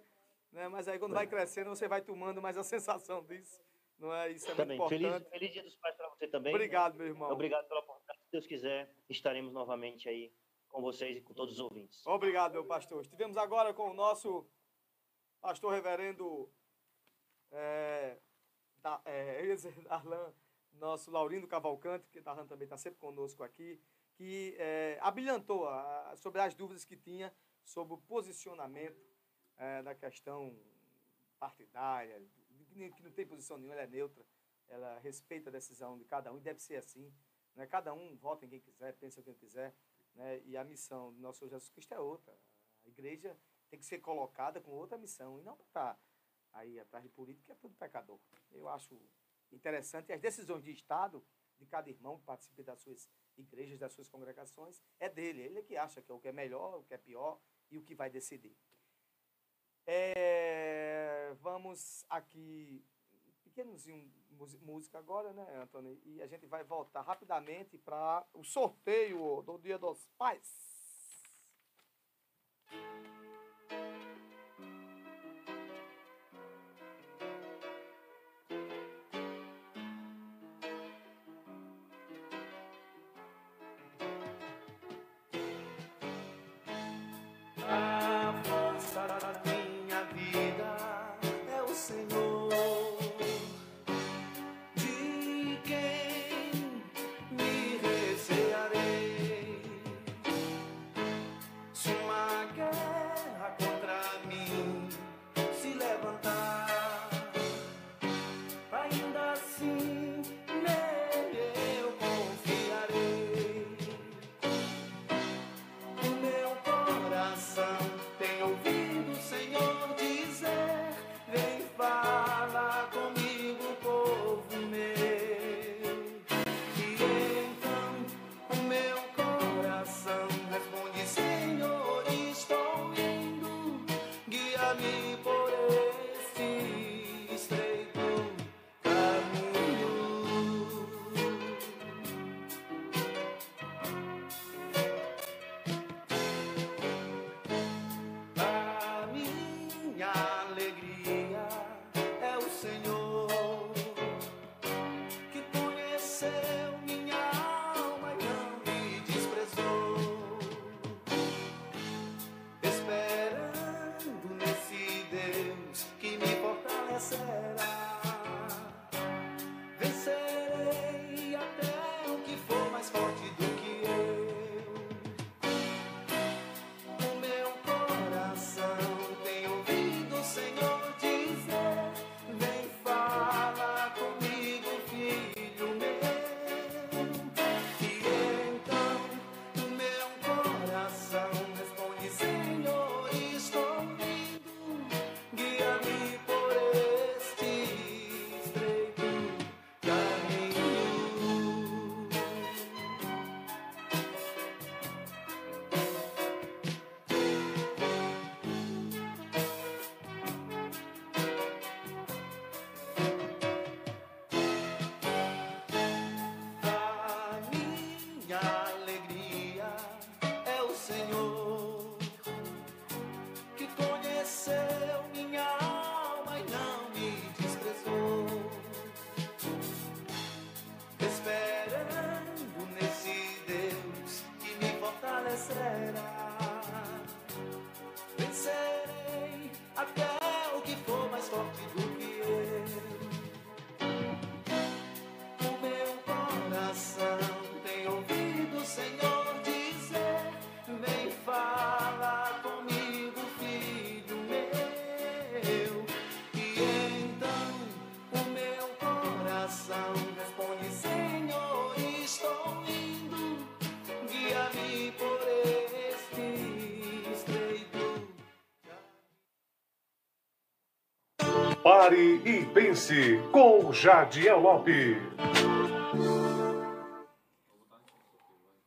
C: Né? Mas aí quando vai crescendo, você vai tomando mais a sensação disso. Não é? Isso é
R: também.
C: muito
R: Feliz,
C: importante.
R: feliz dia dos pais para você também.
C: Obrigado, meu irmão.
R: Obrigado pela oportunidade. Se Deus quiser, estaremos novamente aí com vocês e com todos os ouvintes.
C: Obrigado, meu pastor. Estivemos agora com o nosso pastor reverendo é, da, é, Darlan, nosso Laurindo Cavalcante, que Darlan também está sempre conosco aqui, que é, abrilhantou a- sobre as dúvidas que tinha sobre o posicionamento é, da questão partidária, que não tem posição nenhuma, ela é neutra, ela respeita a decisão de cada um e deve ser assim. Né? Cada um vota em quem quiser, pensa em quem quiser, né? e a missão do nosso Jesus Cristo é outra. A igreja tem que ser colocada com outra missão e não para estar aí atrás de político, que é tudo pecador. Eu acho interessante. E as decisões de Estado, de cada irmão que participa das suas igrejas, das suas congregações, é dele. Ele é que acha que é o que é melhor, o que é pior e o que vai decidir. É, vamos aqui, pequenozinho música agora, né, Antônio? E a gente vai voltar rapidamente para o sorteio do Dia dos Pais.
B: Pare e pense com Jadiel Lopes.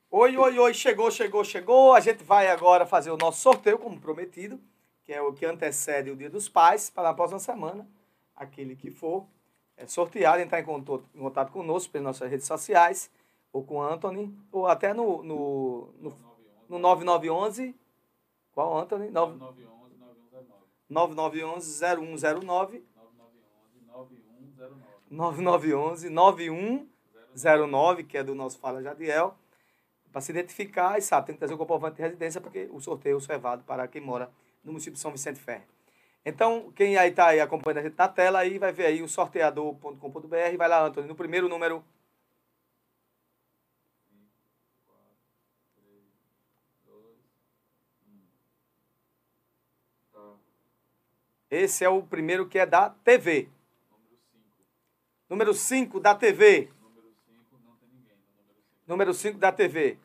C: Oi, oi, oi, chegou, chegou, chegou. A gente vai agora fazer o nosso sorteio, como prometido, que é o que antecede o Dia dos Pais, para na próxima semana. Aquele que for é, sorteado, entrar em contato, em contato conosco pelas nossas redes sociais, ou com o Anthony, ou até no, no, no, no 9911. Qual, Anthony? 9911-0109. 9911-9109, que é do nosso Fala Jadiel. Para se identificar, e sabe, tem que trazer o comprovante de residência, porque o sorteio é reservado para quem mora no município de São Vicente Ferre. Então, quem aí está aí acompanhando a gente na tela, aí vai ver aí o sorteador.com.br, vai lá, Antônio, no primeiro número. Esse é o primeiro que é da TV. Número 5 da TV. Número 5 da TV.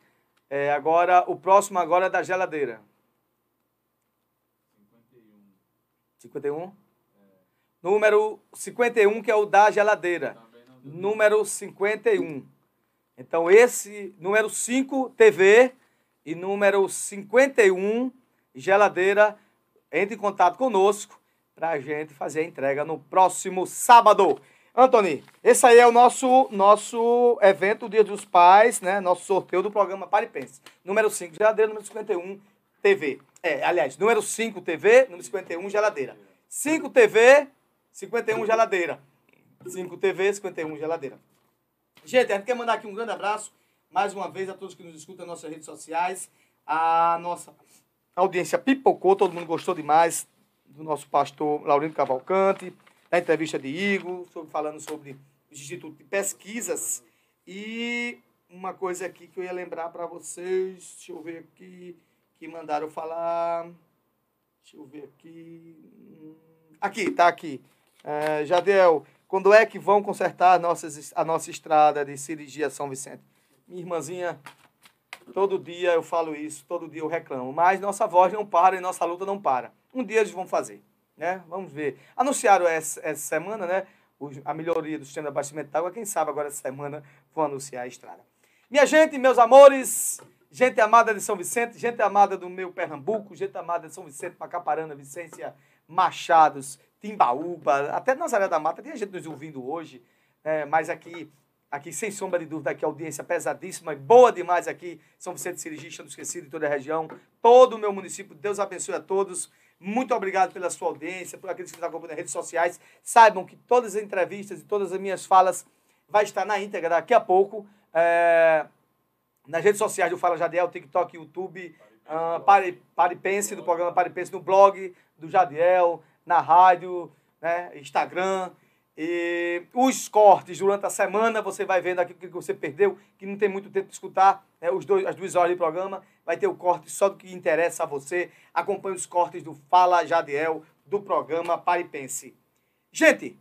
C: É, agora, o próximo agora é da geladeira. 51? Número 51, que é o da geladeira. Número 51. Então, esse, número 5, TV, e número 51, geladeira, entre em contato conosco para a gente fazer a entrega no próximo sábado. Antony, esse aí é o nosso, nosso evento, Dia dos Pais, né? Nosso sorteio do programa Pare e Pense. Número 5, geladeira, número 51, TV. É, aliás, número 5 TV, número 51 geladeira. 5 TV, 51 geladeira. 5 TV, 51 geladeira. Gente, a gente quer mandar aqui um grande abraço, mais uma vez, a todos que nos escutam nas nossas redes sociais. A nossa audiência pipocou, todo mundo gostou demais do nosso pastor Laurindo Cavalcante, da entrevista de Igor, sobre, falando sobre o Instituto de Pesquisas. E uma coisa aqui que eu ia lembrar para vocês, deixa eu ver aqui, que mandaram falar. Deixa eu ver aqui. Aqui, tá aqui. É, Jadel, quando é que vão consertar a nossa, a nossa estrada de cirurgia São Vicente? Minha irmãzinha, todo dia eu falo isso, todo dia eu reclamo, mas nossa voz não para e nossa luta não para. Um dia eles vão fazer, né? Vamos ver. Anunciaram essa, essa semana, né? A melhoria do sistema de abastecimento de água. Quem sabe agora essa semana vão anunciar a estrada. Minha gente, meus amores, gente amada de São Vicente, gente amada do meu Pernambuco, gente amada de São Vicente, Macaparana, Vicência, Machados, Timbaúba, até Nazaré da Mata, tem gente nos ouvindo hoje, é, mas aqui, aqui, sem sombra de dúvida, aqui audiência pesadíssima e boa demais aqui, São Vicente Sirigi, não esquecido, de toda a região, todo o meu município, Deus abençoe a todos, muito obrigado pela sua audiência, por aqueles que nos acompanham nas redes sociais, saibam que todas as entrevistas e todas as minhas falas vai estar na íntegra daqui a pouco, é, nas redes sociais do Fala Jadiel, TikTok, YouTube, ah, Pare, Paripense, do programa Paripense, no blog do Jadiel, na rádio, né, Instagram. E os cortes durante a semana, você vai vendo aquilo que você perdeu, que não tem muito tempo de escutar, né, os dois, as duas horas de programa, vai ter o corte só do que interessa a você. Acompanhe os cortes do Fala Jadiel, do programa Paripense. Gente,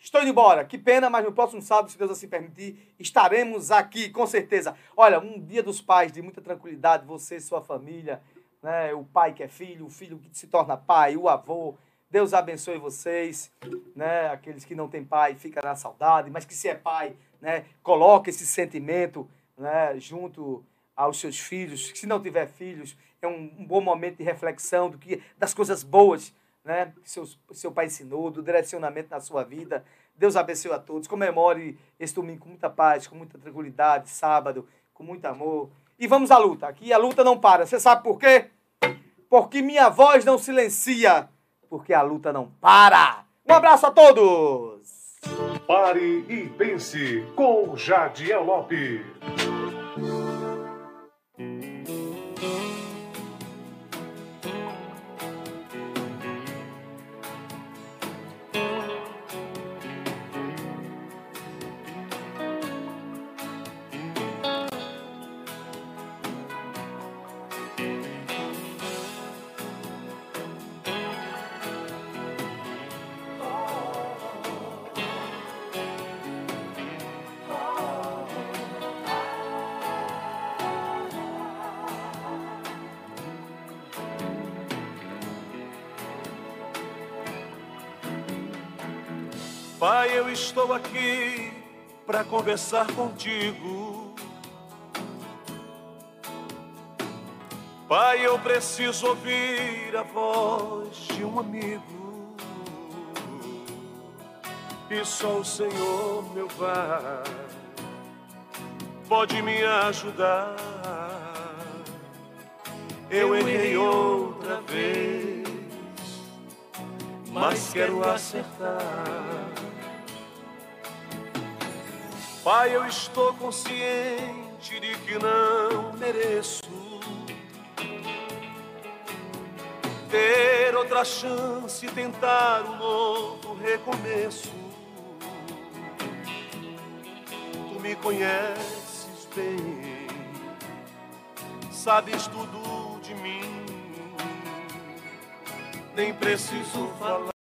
C: Estou indo embora. Que pena, mas no próximo sábado, se Deus assim permitir, estaremos aqui, com certeza. Olha, um dia dos pais de muita tranquilidade, você e sua família, né? O pai que é filho, o filho que se torna pai, o avô. Deus abençoe vocês, né? Aqueles que não têm pai, fica na saudade, mas que se é pai, né? Coloque esse sentimento, né? Junto aos seus filhos. Se não tiver filhos, é um, um bom momento de reflexão do que das coisas boas né, que seus, seu pai ensinou, do direcionamento na sua vida. Deus abençoe a todos. Comemore esse domingo com muita paz, com muita tranquilidade, sábado, com muito amor. E vamos à luta. Aqui a luta não para. Você sabe por quê? Porque minha voz não silencia. Porque a luta não para. Um abraço a todos!
B: Pare e pense com Jadiel Lopes.
T: Estou aqui para conversar contigo. Pai, eu preciso ouvir a voz de um amigo. E só o Senhor, meu Pai, pode me ajudar. Eu errei outra vez, mas quero acertar. Pai, eu estou consciente de que não mereço ter outra chance, tentar um novo recomeço. Tu me conheces bem, sabes tudo de mim, nem preciso falar.